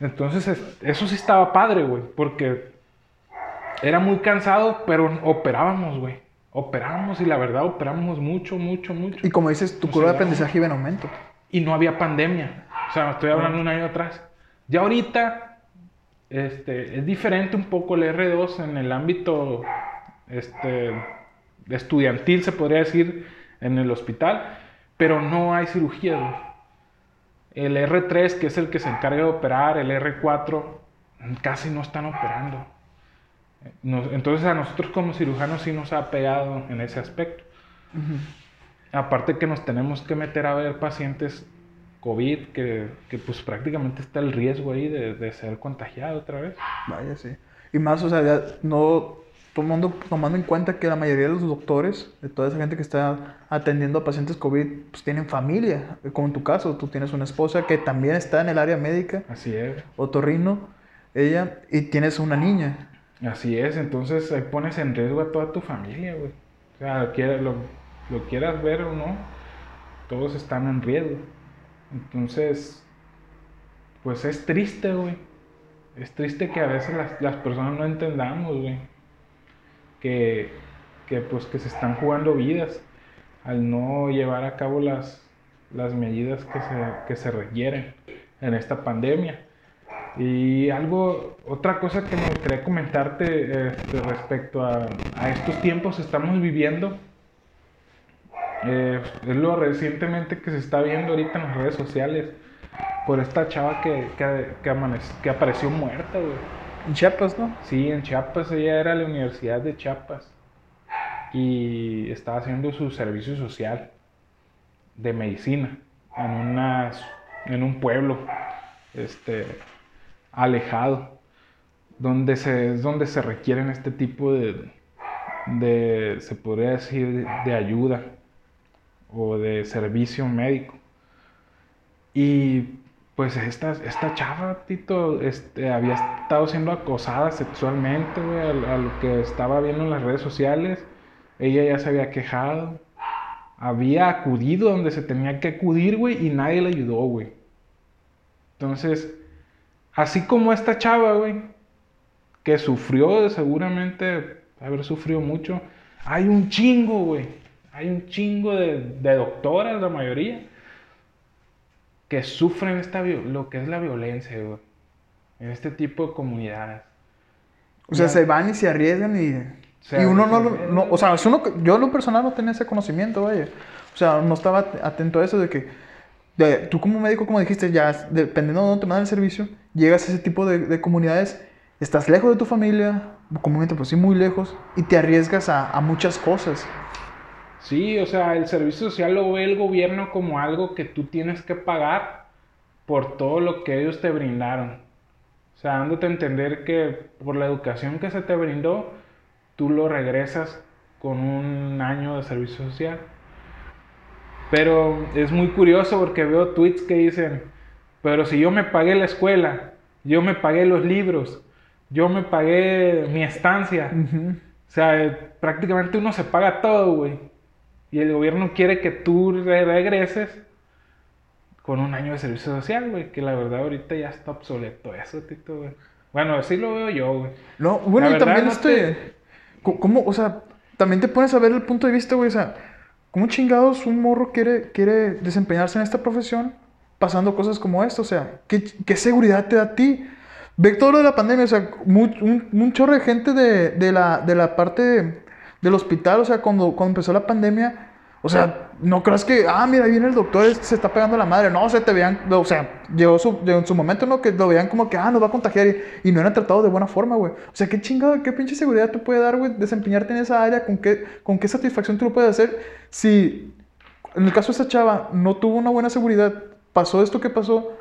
Speaker 2: Entonces, es- eso sí estaba padre, güey, porque era muy cansado, pero operábamos, güey. Operábamos y la verdad operábamos mucho, mucho, mucho.
Speaker 1: Y como dices, tu curva de aprendizaje iba en aumento.
Speaker 2: Y no había pandemia. O sea, estoy hablando un año atrás. Ya ahorita este, es diferente un poco el R2 en el ámbito este, estudiantil, se podría decir, en el hospital, pero no hay cirugía. güey. El R3, que es el que se encarga de operar, el R4, casi no están operando. Nos- entonces a nosotros como cirujanos sí nos ha pegado en ese aspecto. Aparte que nos tenemos que meter a ver pacientes COVID, que, que pues prácticamente está el riesgo ahí de, de ser contagiado otra vez.
Speaker 1: Vaya, sí. Y más, o sea, ya no tomando, tomando en cuenta que la mayoría de los doctores, de toda esa gente que está atendiendo a pacientes COVID, pues tienen familia. Como en tu caso, tú tienes una esposa que también está en el área médica,
Speaker 2: Así es.
Speaker 1: otorrino, ella, y tienes una niña.
Speaker 2: Así es, entonces ahí pones en riesgo a toda tu familia, güey. O sea, lo, lo quieras ver o no, todos están en riesgo. Entonces, pues es triste, güey. Es triste que a veces las, las personas no entendamos, güey. Que, que pues que se están jugando vidas al no llevar a cabo las, las medidas que se, que se requieren en esta pandemia. Y algo, otra cosa que me gustaría comentarte este, respecto a, a estos tiempos que estamos viviendo, eh, es lo recientemente que se está viendo ahorita en las redes sociales por esta chava que, que, que, apareció muerta, güey.
Speaker 1: En Chiapas, ¿no?
Speaker 2: Sí, en Chiapas, ella era la Universidad de Chiapas y estaba haciendo su servicio social de medicina en, una, en un pueblo este, alejado, donde se, es donde se requieren este tipo de, de, se podría decir, de ayuda o de servicio médico. Y pues esta, esta chava, Tito, este, había estado siendo acosada sexualmente, güey, a, lo que estaba viendo en las redes sociales. Ella ya se había quejado. Había acudido donde se tenía que acudir, güey, y nadie le ayudó, güey. Entonces, así como esta chava, güey, que sufrió seguramente haber sufrido mucho, hay un chingo, güey. Hay un chingo de, de doctoras, la mayoría, que sufren esta, lo que es la violencia, güey, en este tipo de comunidades.
Speaker 1: O sea,
Speaker 2: Ya.
Speaker 1: se van y se arriesgan y...
Speaker 2: Se
Speaker 1: y uno no, lo-
Speaker 2: arriesgan.
Speaker 1: no- o sea, uno yo en lo personal no tenía ese conocimiento, vaya. O sea, no estaba at- atento a eso de que de- tú como médico, como dijiste, ya dependiendo de dónde te mandan el servicio, llegas a ese tipo de, de comunidades, estás lejos de tu familia, comúnmente pues sí, muy lejos, y te arriesgas a, a muchas cosas.
Speaker 2: Sí, o sea, el servicio social lo ve el gobierno como algo que tú tienes que pagar por todo lo que ellos te brindaron. O sea, dándote a entender que por la educación que se te brindó, tú lo regresas con un año de servicio social. Pero es muy curioso porque veo tweets que dicen, pero si yo me pagué la escuela, yo me pagué los libros, yo me pagué mi estancia. O sea, prácticamente uno se paga todo, güey. Y el gobierno quiere que tú re- regreses con un año de servicio social, güey. Que la verdad ahorita ya está obsoleto eso, Tito, güey. Bueno, así lo veo yo, güey.
Speaker 1: No, bueno,
Speaker 2: La
Speaker 1: y también
Speaker 2: no
Speaker 1: este.
Speaker 2: te-
Speaker 1: ¿Cómo? O sea, también te pones a ver el punto de vista, güey. O sea, ¿cómo chingados un morro quiere, quiere desempeñarse en esta profesión pasando cosas como esto? O sea, ¿qué, qué seguridad te da a ti? Ve todo lo de la pandemia, o sea, un, un chorro de gente de, de la, de la parte del hospital, o sea, cuando, cuando empezó la pandemia, o sea, no creas que, ah, mira, ahí viene el doctor, se está pegando la madre. No, o sea, te veían, o sea, llegó, su, en su momento, ¿no? Que lo veían como que, ah, nos va a contagiar y, no eran tratados de buena forma, güey. O sea, qué chingado, qué pinche seguridad te puede dar, güey, desempeñarte en esa área, con qué, con qué satisfacción tú lo puedes hacer si, en el caso de esta chava, no tuvo una buena seguridad, pasó esto que pasó,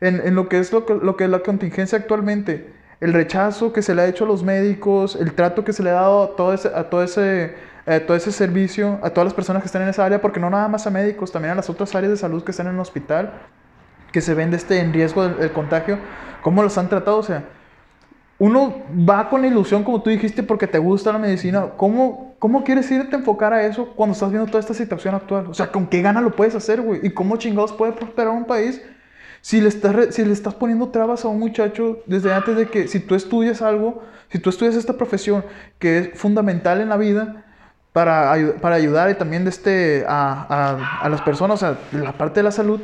Speaker 1: en, en lo que es lo lo que es la contingencia actualmente, el rechazo que se le ha hecho a los médicos, el trato que se le ha dado a todo ese, a todo ese, a todo ese servicio, a todas las personas que están en esa área, porque no nada más a médicos, también a las otras áreas de salud que están en el hospital, que se ven de este, en riesgo del, del contagio, cómo los han tratado, o sea, uno va con ilusión, como tú dijiste, porque te gusta la medicina. ¿Cómo, ¿Cómo quieres irte a enfocar a eso cuando estás viendo toda esta situación actual? O sea, ¿con qué gana lo puedes hacer, güey? ¿Y cómo chingados puede prosperar un país si le, estás si le estás poniendo trabas a un muchacho desde antes de que, si tú estudias algo, si tú estudias esta profesión que es fundamental en la vida para, para ayudar y también de este, a, a- a las personas, o sea, la parte de la salud,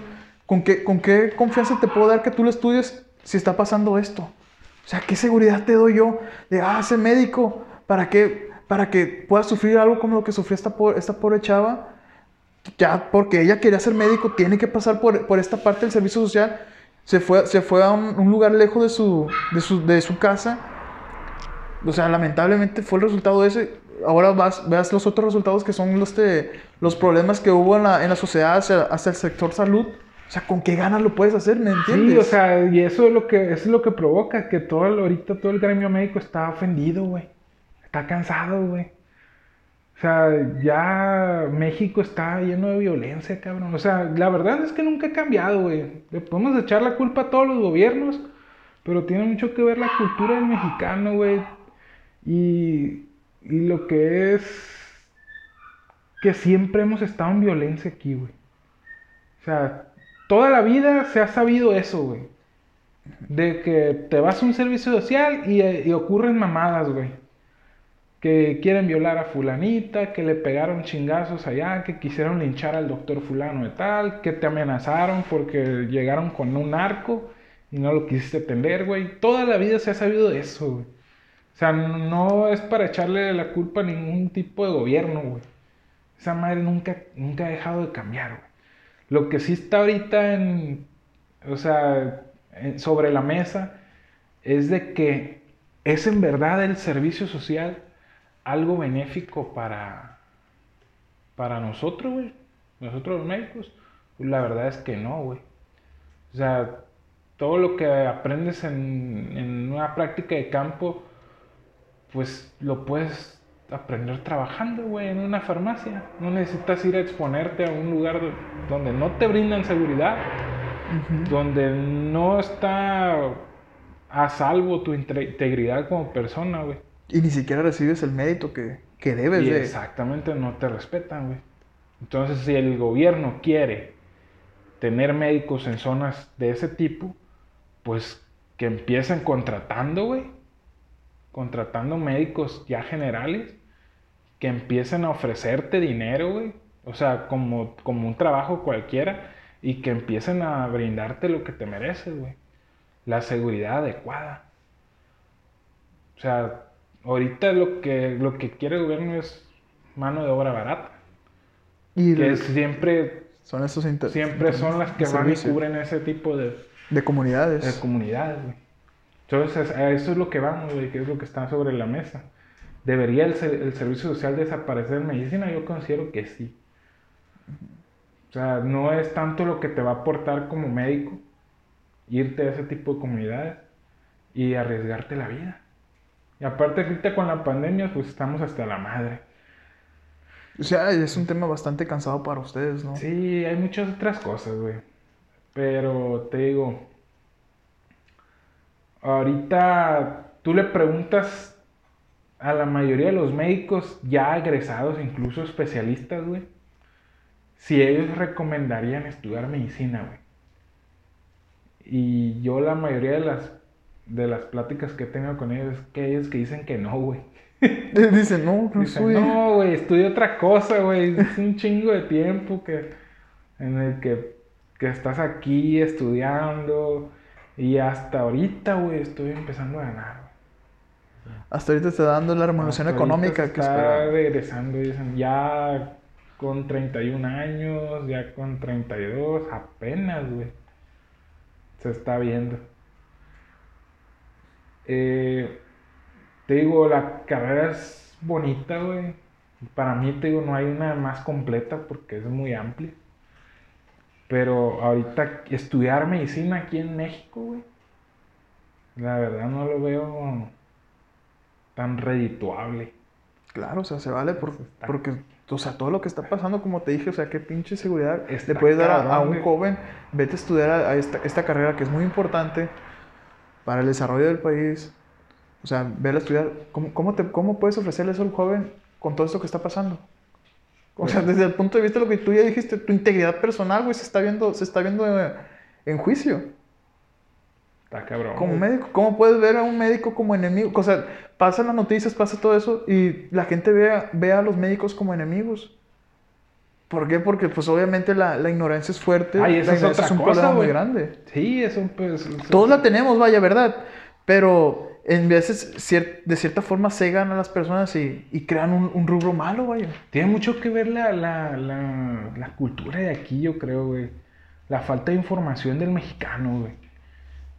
Speaker 1: ¿con qué, ¿con qué confianza te puedo dar que tú lo estudies si está pasando esto? O sea, ¿qué seguridad te doy yo de, ah, ese médico, para que, para que pueda sufrir algo como lo que sufrió esta, esta pobre chava? Ya, porque ella quería ser médico, tiene que pasar por, por esta parte del servicio social. Se fue, se fue a un, un lugar lejos de su, de, su, de su casa. O sea, lamentablemente fue el resultado ese. Ahora vas, veas los otros resultados que son los, de, los problemas que hubo en la, en la sociedad hacia, hacia el sector salud. O sea, ¿con qué ganas lo puedes hacer? ¿Me entiendes?
Speaker 2: Sí, o sea, y eso es lo que, eso es lo que provoca que todo el- ahorita todo el gremio médico está ofendido, güey. Está cansado, güey. O sea, ya México está lleno de violencia, cabrón. O sea, la verdad es que nunca ha cambiado, güey. Le podemos echar la culpa a todos los gobiernos, pero tiene mucho que ver la cultura del mexicano, güey. Y, y lo que es que siempre hemos estado en violencia aquí, güey. O sea, toda la vida se ha sabido eso, güey. De que te vas a un servicio social y, y ocurren mamadas, güey. Que quieren violar a fulanita, que le pegaron chingazos allá, que quisieron linchar al doctor fulano de tal, que te amenazaron porque llegaron con un arco y no lo quisiste atender, güey. Toda la vida se ha sabido eso, güey. O sea, no es para echarle la culpa a ningún tipo de gobierno, güey. Esa madre nunca, nunca ha dejado de cambiar, güey. Lo que sí está ahorita en, o sea, sobre la mesa es de que es en verdad el servicio social algo benéfico para, para nosotros, güey. Nosotros los médicos. Pues la verdad es que no, güey. O sea, todo lo que aprendes en, en una práctica de campo, pues lo puedes aprender trabajando, güey, en una farmacia. No necesitas ir a exponerte a un lugar do- donde no te brindan seguridad, donde no está a salvo tu integridad como persona, güey.
Speaker 1: Y ni siquiera recibes el mérito que, que debes
Speaker 2: Y
Speaker 1: de.
Speaker 2: exactamente no te respetan, güey. Entonces, si el gobierno quiere tener médicos en zonas de ese tipo, pues que empiecen contratando, güey. Contratando médicos ya generales, que empiecen a ofrecerte dinero, güey. O sea, como, como un trabajo cualquiera, y que empiecen a brindarte lo que te mereces, güey. La seguridad adecuada. O sea, ahorita lo que, lo que quiere el gobierno es mano de obra barata.
Speaker 1: Y
Speaker 2: Que siempre
Speaker 1: Son esos inter-
Speaker 2: siempre son las que van y cubren ese tipo de,
Speaker 1: De comunidades.
Speaker 2: de comunidades, güey. Entonces, a eso es lo que vamos, güey, que es lo que está sobre la mesa. ¿Debería el, el servicio social desaparecer en medicina? Yo considero que sí. O sea, no es tanto lo que te va a aportar como médico irte a ese tipo de comunidades y arriesgarte la vida. Y aparte, ahorita con la pandemia, pues estamos hasta la madre.
Speaker 1: O sea, es un tema bastante cansado para ustedes, ¿no?
Speaker 2: Sí, hay muchas otras cosas, güey. Pero te digo, ahorita tú le preguntas a la mayoría de los médicos ya egresados, incluso especialistas, güey, si ellos recomendarían estudiar medicina, güey. Y yo la mayoría de las de las pláticas que he tenido con ellos es que ellos que dicen que no, güey.
Speaker 1: Dicen, no, no
Speaker 2: Dicen,
Speaker 1: soy.
Speaker 2: no, güey, estudia otra cosa, güey. Es un chingo de tiempo que, en el que, que estás aquí estudiando. Y hasta ahorita, güey, estoy empezando a ganar.
Speaker 1: Hasta ahorita está dando la
Speaker 2: Hasta ahorita
Speaker 1: económica
Speaker 2: se
Speaker 1: que
Speaker 2: está regresando, dicen, ya con 31 años, ya con 32, apenas, güey. Se está viendo. Eh, te digo, la carrera es bonita, güey. Para mí, te digo, no hay una más completa porque es muy amplia. Pero ahorita estudiar medicina aquí en México, güey. La verdad no lo veo tan redituable.
Speaker 1: Claro, o sea, se vale por- porque, o sea, todo lo que está pasando, como te dije, o sea, qué pinche seguridad
Speaker 2: Está
Speaker 1: le puedes dar a, un joven, vete a estudiar a, a esta, esta carrera que es muy importante para el desarrollo del país. O sea, ver a estudiar, ¿cómo, cómo, te, ¿cómo puedes ofrecerle eso a un joven con todo esto que está pasando? O sea, desde el punto de vista de lo que tú ya dijiste, tu integridad personal, güey, se está viendo, se está viendo en juicio.
Speaker 2: Está cabrón.
Speaker 1: Como
Speaker 2: güey.
Speaker 1: médico, ¿cómo puedes ver a un médico como enemigo? O sea, pasan las noticias, pasa todo eso y la gente ve a, ve a los médicos como enemigos. ¿Por qué? Porque pues obviamente la, la ignorancia es fuerte.
Speaker 2: Ay, esa
Speaker 1: la
Speaker 2: es
Speaker 1: ignorancia
Speaker 2: otra
Speaker 1: un
Speaker 2: cosa,
Speaker 1: problema muy grande.
Speaker 2: Sí, eso pues...
Speaker 1: Todos la tenemos, vaya, ¿verdad? Pero en veces cier- de cierta forma cegan a las personas y, y crean un, un rubro malo, vaya.
Speaker 2: Tiene mucho que ver la, la, la, la cultura de aquí, yo creo, güey. La falta de información del mexicano, güey.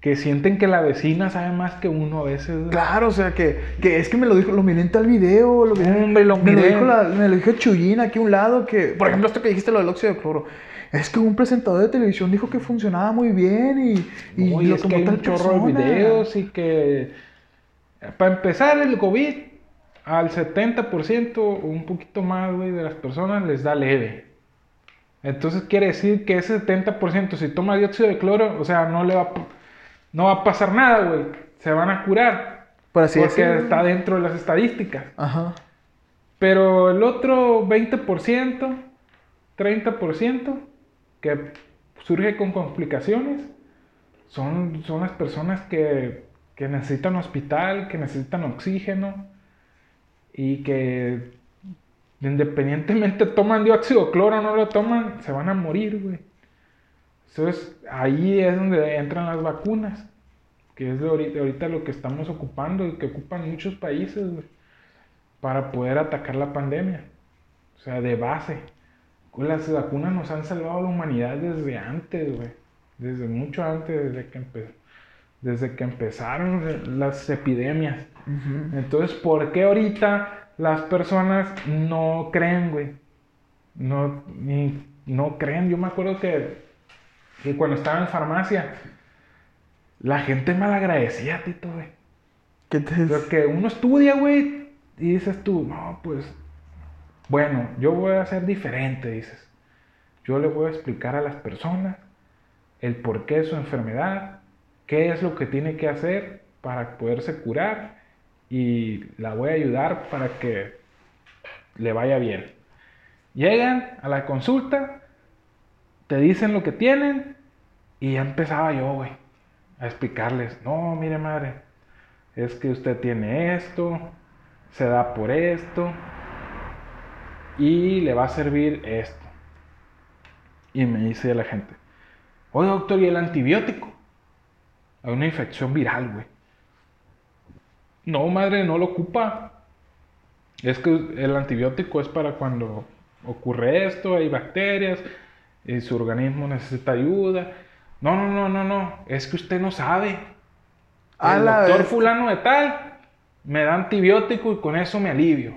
Speaker 2: Que sienten que la vecina sabe más que uno a veces.
Speaker 1: Claro, o sea, que, que es que me lo dijo, lo miré en tal video, lo miré,
Speaker 2: Hombre, lo
Speaker 1: me, lo
Speaker 2: miré.
Speaker 1: dijo la- me lo dijo Chuyín aquí a un lado, que, por ejemplo, esto que dijiste lo del óxido de cloro. Es que un presentador de televisión dijo que funcionaba muy bien y, y
Speaker 2: No, y
Speaker 1: lo
Speaker 2: es que
Speaker 1: tomó
Speaker 2: hay
Speaker 1: tal
Speaker 2: un chorro de
Speaker 1: persona.
Speaker 2: videos y que... Para empezar, el COVID al 70% o un poquito más, güey, de las personas les da leve. Entonces quiere decir que ese 70%, si toma dióxido de cloro, o sea, no le va a, no va a pasar nada, güey. Se van a curar.
Speaker 1: Por así
Speaker 2: porque
Speaker 1: decirlo.
Speaker 2: está dentro de las estadísticas.
Speaker 1: Ajá.
Speaker 2: Pero el otro 20%, 30% que surge con complicaciones, son, son las personas que, que necesitan hospital, que necesitan oxígeno y que independientemente toman dióxido de cloro o no lo toman, se van a morir, güey. Entonces ahí es donde entran las vacunas, que es de ahorita, ahorita lo que estamos ocupando y que ocupan muchos países, para poder atacar la pandemia. O sea, de base. Las vacunas nos han salvado a la humanidad desde antes, güey. Desde mucho antes, desde que, empe- desde que empezaron las epidemias. Entonces, ¿por qué ahorita las personas no creen, güey? No, ni- no creen. Yo me acuerdo que, que cuando estaba en farmacia, la gente malagradecía, Tito, güey.
Speaker 1: ¿Qué te
Speaker 2: Pero que uno estudia, güey, y dices tú, no, pues, bueno, yo voy a ser diferente, dices. Yo le voy a explicar a las personas el porqué de su enfermedad, qué es lo que tiene que hacer para poderse curar y la voy a ayudar para que le vaya bien. Llegan a la consulta, te dicen lo que tienen y ya empezaba yo, güey, a explicarles, no, mire madre, es que usted tiene esto, se da por esto y le va a servir esto. Y me dice la gente, oye doctor, ¿y el antibiótico? Hay una infección viral, güey. No, madre, no lo ocupa. Es que el antibiótico es para cuando ocurre esto, hay bacterias, y su organismo necesita ayuda. No, no, no, no, no, es que usted no sabe.
Speaker 1: A
Speaker 2: El
Speaker 1: la
Speaker 2: doctor
Speaker 1: vez.
Speaker 2: fulano de tal me da antibiótico y con eso me alivio.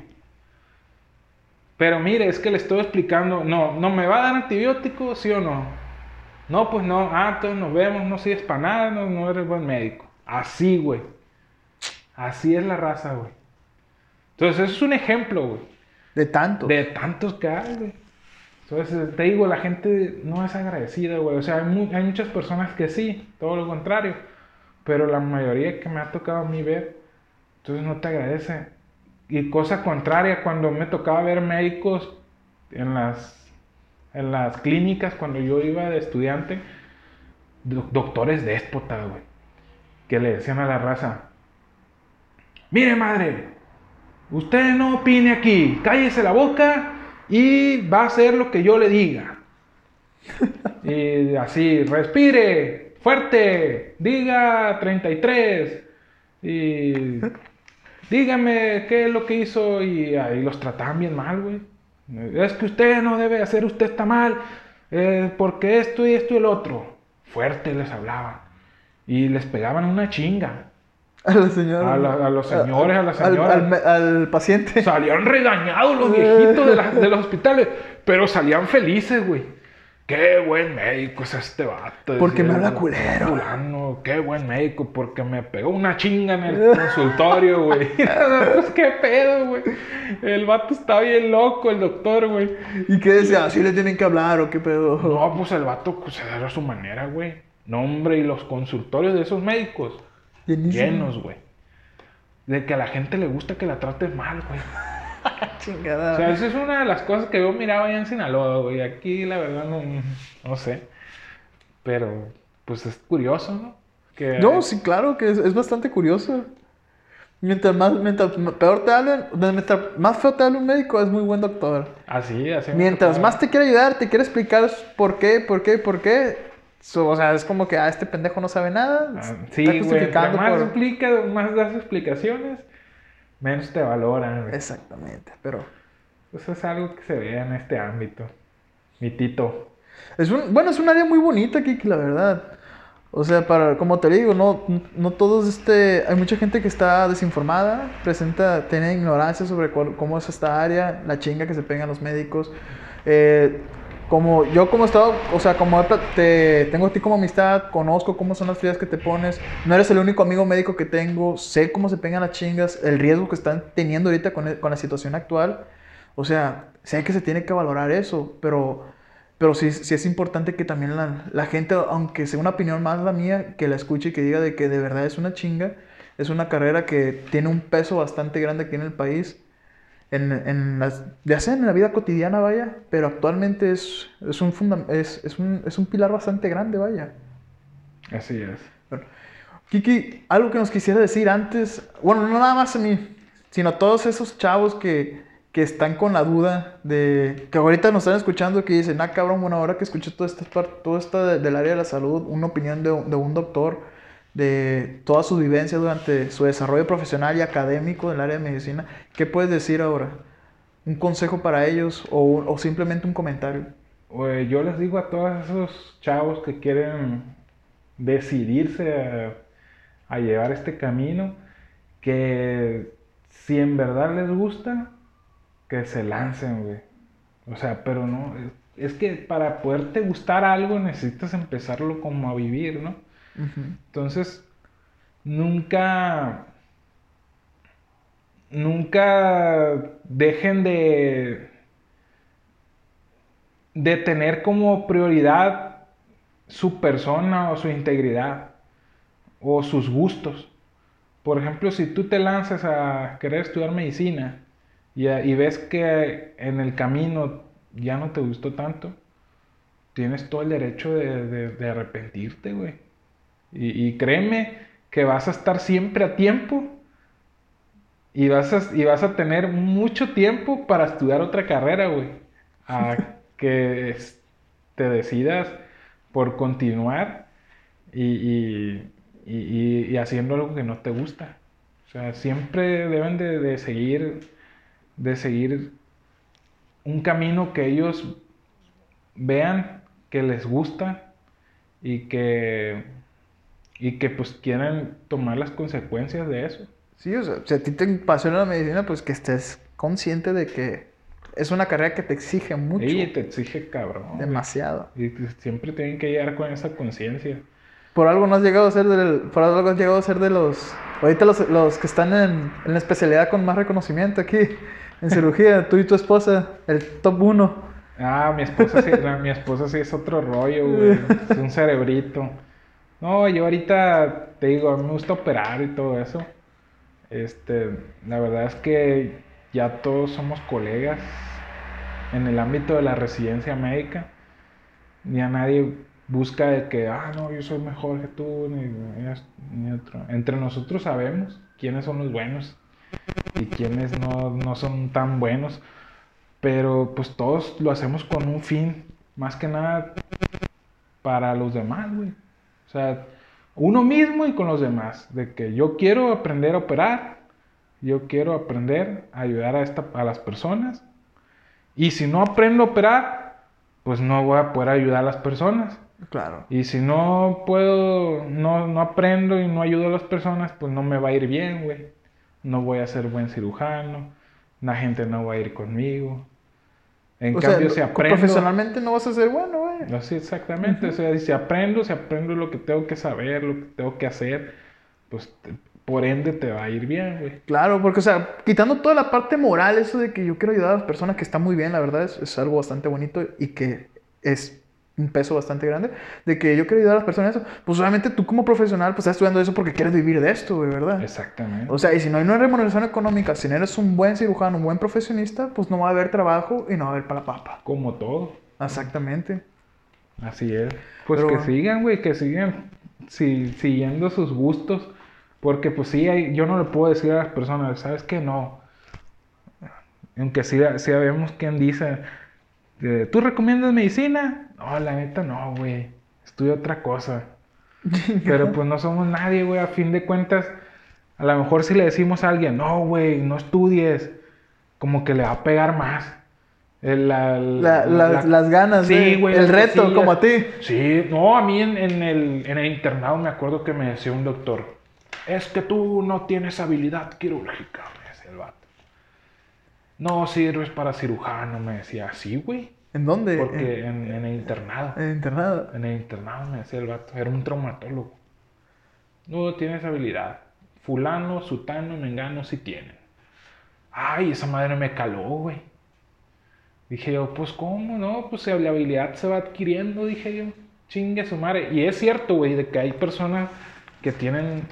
Speaker 2: Pero mire, es que le estoy explicando, no, no me va a dar antibiótico, sí o no. No, pues no, ah, entonces nos vemos, no sirves para nada, no, no eres buen médico. Así, güey. Así es la raza, güey. Entonces, eso es un ejemplo, güey.
Speaker 1: De tanto.
Speaker 2: De tantos que hay, güey. Entonces, te digo, la gente no es agradecida, güey. O sea, hay, mu- hay muchas personas que sí, todo lo contrario. Pero la mayoría que me ha tocado a mí ver, entonces no te agradece. Y cosa contraria, cuando me tocaba ver médicos en las, en las clínicas, cuando yo iba de estudiante, doc- doctores déspotas, güey. Que le decían a la raza, mire madre, Usted no opine aquí, cállese la boca y va a hacer lo que yo le diga. Y así, respire, fuerte, diga 33 y dígame qué es lo que hizo y ahí los trataban bien mal, güey. Es que usted no debe hacer, usted está mal, eh, porque esto y esto y el otro. Fuerte les hablaban y les pegaban una chinga.
Speaker 1: A la señora.
Speaker 2: A la- a los señores, a las
Speaker 1: al-
Speaker 2: señoras.
Speaker 1: Al, paciente.
Speaker 2: Salían regañados los viejitos de, la- de los hospitales, pero salían felices, güey. Qué buen médico es este vato.
Speaker 1: Porque me habla culero.
Speaker 2: fulano, qué buen médico, porque me pegó una chinga en el consultorio, güey. pues qué pedo, güey. El vato está bien loco, el doctor, güey.
Speaker 1: ¿Y qué decía? ¿Así le tienen que hablar o qué pedo?
Speaker 2: No, pues el vato pues, era a su manera, güey. No, hombre, y los consultorios de esos médicos Llenos, güey. De que a la gente le gusta que la trates mal, güey.
Speaker 1: Chingada.
Speaker 2: O sea, esa es una de las cosas que yo miraba allá en Sinaloa, güey. Aquí, la verdad, no, no sé. Pero, pues es curioso, ¿no? Que,
Speaker 1: No, sí, claro que es, es bastante curioso. Mientras más, mientras peor te hablen, mientras más feo te hable un médico, es muy buen doctor.
Speaker 2: Así, así. me
Speaker 1: Mientras más te quiere ayudar, te quiere explicar por qué, por qué, por qué. So- o sea, es como que, ah, este pendejo no sabe nada.
Speaker 2: Ah,
Speaker 1: está
Speaker 2: Sí, güey. entre
Speaker 1: justificando
Speaker 2: Más
Speaker 1: por-
Speaker 2: explica, más das explicaciones, menos te valoran, güey.
Speaker 1: Exactamente, pero...
Speaker 2: Eso es algo que se ve en este ámbito. Mi tito.
Speaker 1: Es un, bueno, es un área muy bonita aquí, la verdad. O sea, para, como te digo, no, no todos este, hay mucha gente que está desinformada, presenta, tiene ignorancia sobre cuál- cómo es esta área, la chinga que se pegan los médicos. Eh, como yo como he estado, o sea, como te, tengo a ti como amistad, conozco cómo son las frías que te pones, no eres el único amigo médico que tengo, sé cómo se pegan las chingas, el riesgo que están teniendo ahorita con, el- con la situación actual. O sea, sé que se tiene que valorar eso, pero, pero sí, sí es importante que también la, la gente, aunque sea una opinión más la mía, que la escuche y que diga de que de verdad es una chinga, es una carrera que tiene un peso bastante grande aquí en el país, en, en las, ya sea en la vida cotidiana, vaya, pero actualmente es, es, un, fundam- es, es, un, es un pilar bastante grande, vaya.
Speaker 2: Así es.
Speaker 1: Kiki, algo que nos quisiera decir antes, bueno, no nada más a mí, sino a todos esos chavos que, que están con la duda de que ahorita nos están escuchando que dicen, ah, cabrón, bueno, ahora que escuché toda esta parte, todo esto de- del área de la salud, una opinión de, de un doctor, de toda su vivencia durante su desarrollo profesional y académico en el área de medicina, ¿qué puedes decir ahora? ¿Un consejo para ellos o, o simplemente un comentario?
Speaker 2: Güey, yo les digo a todos esos chavos que quieren decidirse a, a llevar este camino, que si en verdad les gusta, que se lancen, güey. O sea, pero no, es que para poderte gustar algo necesitas empezarlo como a vivir, ¿no? Entonces, nunca, nunca dejen de, de tener como prioridad su persona o su integridad o sus gustos. Por ejemplo, si tú te lanzas a querer estudiar medicina y, y ves que en el camino ya no te gustó tanto, tienes todo el derecho de, de- de arrepentirte, güey. Y, y créeme que vas a estar siempre a tiempo y vas a, y vas a tener mucho tiempo para estudiar otra carrera, güey. A que te decidas por continuar y, y- y- y- y haciendo algo que no te gusta. O sea, siempre deben de, de seguir, de seguir un camino que ellos vean que les gusta y que, y que pues quieren tomar las consecuencias de eso.
Speaker 1: Sí, o sea, si a ti te apasiona la medicina, pues que estés consciente de que es una carrera que te exige mucho.
Speaker 2: Y te exige cabrón.
Speaker 1: Demasiado.
Speaker 2: Y pues, siempre tienen que llegar con esa conciencia.
Speaker 1: Por algo no has llegado a ser del, por algo has llegado a ser de los ahorita los, los que están en, en la especialidad con más reconocimiento aquí en cirugía, tú y tu esposa, el top uno.
Speaker 2: Ah, mi esposa sí, la- mi esposa sí es otro rollo, güey. Es un cerebrito. No, yo ahorita te digo, a mí me gusta operar y todo eso. Este, la verdad es que ya todos somos colegas en el ámbito de la residencia médica. Ya nadie busca de que, ah, no, yo soy mejor que tú, ni, ni otro. Entre nosotros sabemos quiénes son los buenos y quiénes no, no son tan buenos. Pero pues todos lo hacemos con un fin, más que nada para los demás, güey. O sea, uno mismo y con los demás. De que yo quiero aprender a operar, yo quiero aprender a ayudar a, esta, a las personas. Y si no aprendo a operar, pues no voy a poder ayudar a las personas.
Speaker 1: Claro.
Speaker 2: Y si no puedo, no, no aprendo y no ayudo a las personas, pues no me va a ir bien, güey. No voy a ser buen cirujano, la gente no va a ir conmigo. En
Speaker 1: o sea,
Speaker 2: cambio, si aprendo...
Speaker 1: profesionalmente no vas a ser bueno, güey.
Speaker 2: Así exactamente, o sea, si aprendo, si aprendo lo que tengo que saber, lo que tengo que hacer, pues te- por ende te va a ir bien, güey.
Speaker 1: Claro, porque, o sea, quitando toda la parte moral, eso de que yo quiero ayudar a las personas, que está muy bien, la verdad, es, es algo bastante bonito y que es un peso bastante grande, de que yo quiero ayudar a las personas, eso, pues obviamente tú como profesional, pues estás estudiando eso porque quieres vivir de esto, güey, ¿verdad?
Speaker 2: Exactamente.
Speaker 1: O sea, y si no hay una remuneración económica, si no eres un buen cirujano, un buen profesionista, pues no va a haber trabajo y no va a haber para papa.
Speaker 2: Como todo.
Speaker 1: Exactamente.
Speaker 2: Así es. Pues
Speaker 1: Pero
Speaker 2: que
Speaker 1: bueno.
Speaker 2: sigan, güey, que sigan si- siguiendo sus gustos. Porque pues sí, hay- yo no le puedo decir a las personas, ¿sabes qué? No. Aunque sí, sí sabemos quién dice, eh, ¿tú recomiendas medicina? No, la neta no, güey. Estudio otra cosa. Pero pues no somos nadie, güey. A fin de cuentas, a lo mejor si le decimos a alguien, no, güey, no estudies, como que le va a pegar más. El- la-
Speaker 1: La-
Speaker 2: la-
Speaker 1: las,
Speaker 2: la-
Speaker 1: las ganas,
Speaker 2: Sí, güey,
Speaker 1: el reto, como a ti.
Speaker 2: Sí, no, a mí en, en el, en el internado me acuerdo que me decía un doctor, es que tú no tienes habilidad quirúrgica, me decía el vato. No sirves para cirujano, me decía, sí, güey.
Speaker 1: ¿En dónde?
Speaker 2: Porque en, en el internado,
Speaker 1: En, en internado.
Speaker 2: en el internado me decía el vato, era un traumatólogo. No tienes habilidad. Fulano, sutano, mengano sí tienen. Ay, esa madre me caló, güey. Dije yo, pues cómo, no, pues la habilidad se va adquiriendo, dije yo. Chingue su madre. Y es cierto, güey, de que hay personas que tienen,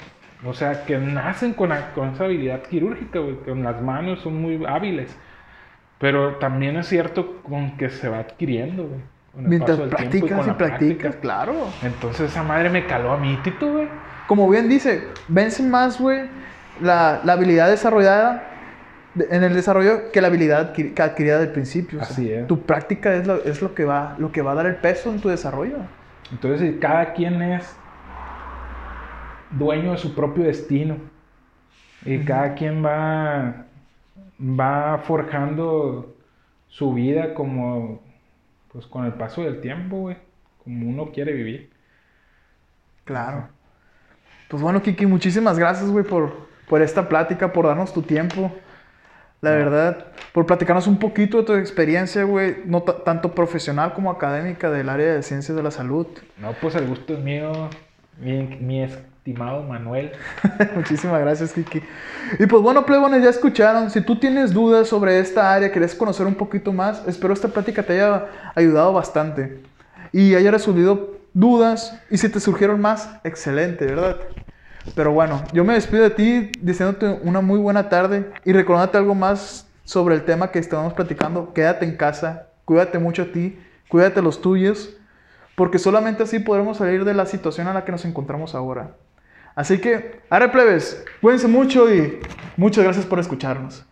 Speaker 2: o sea, que nacen con, con esa habilidad quirúrgica, güey, con las manos son muy hábiles. Pero también es cierto con que se va adquiriendo, güey.
Speaker 1: Mientras practicas y practicas, claro.
Speaker 2: Entonces esa madre me caló a mí, Tito, güey.
Speaker 1: Como bien dice, vence más, güey, la, la habilidad desarrollada de- en el desarrollo que la habilidad que adquirida del principio. o sea,
Speaker 2: Así es.
Speaker 1: Tu práctica es, lo, es lo, que va, lo que va a dar el peso en tu desarrollo.
Speaker 2: Entonces cada quien es dueño de su propio destino. Y cada quien va, va forjando su vida como, pues con el paso del tiempo, güey. Como uno quiere vivir.
Speaker 1: Claro. Pues bueno, Kiki, muchísimas gracias, güey, por, por esta plática, por darnos tu tiempo. La verdad, por platicarnos un poquito de tu experiencia, güey, no ta- tanto profesional como académica del área de ciencias de la salud.
Speaker 2: No, pues el gusto es mío, mi, mi estimado Manuel.
Speaker 1: Muchísimas gracias, Kiki. Y pues bueno, plebones, ya escucharon. Si tú tienes dudas sobre esta área, querés conocer un poquito más, espero esta plática te haya ayudado bastante y haya resolvido dudas. Y si te surgieron más, excelente, ¿verdad? Pero bueno, yo me despido de ti diciéndote una muy buena tarde y recordándote algo más sobre el tema que estábamos platicando. Quédate en casa, cuídate mucho a ti, cuídate a los tuyos, porque solamente así podremos salir de la situación en la que nos encontramos ahora. Así que, arre plebes, cuídense mucho y muchas gracias por escucharnos.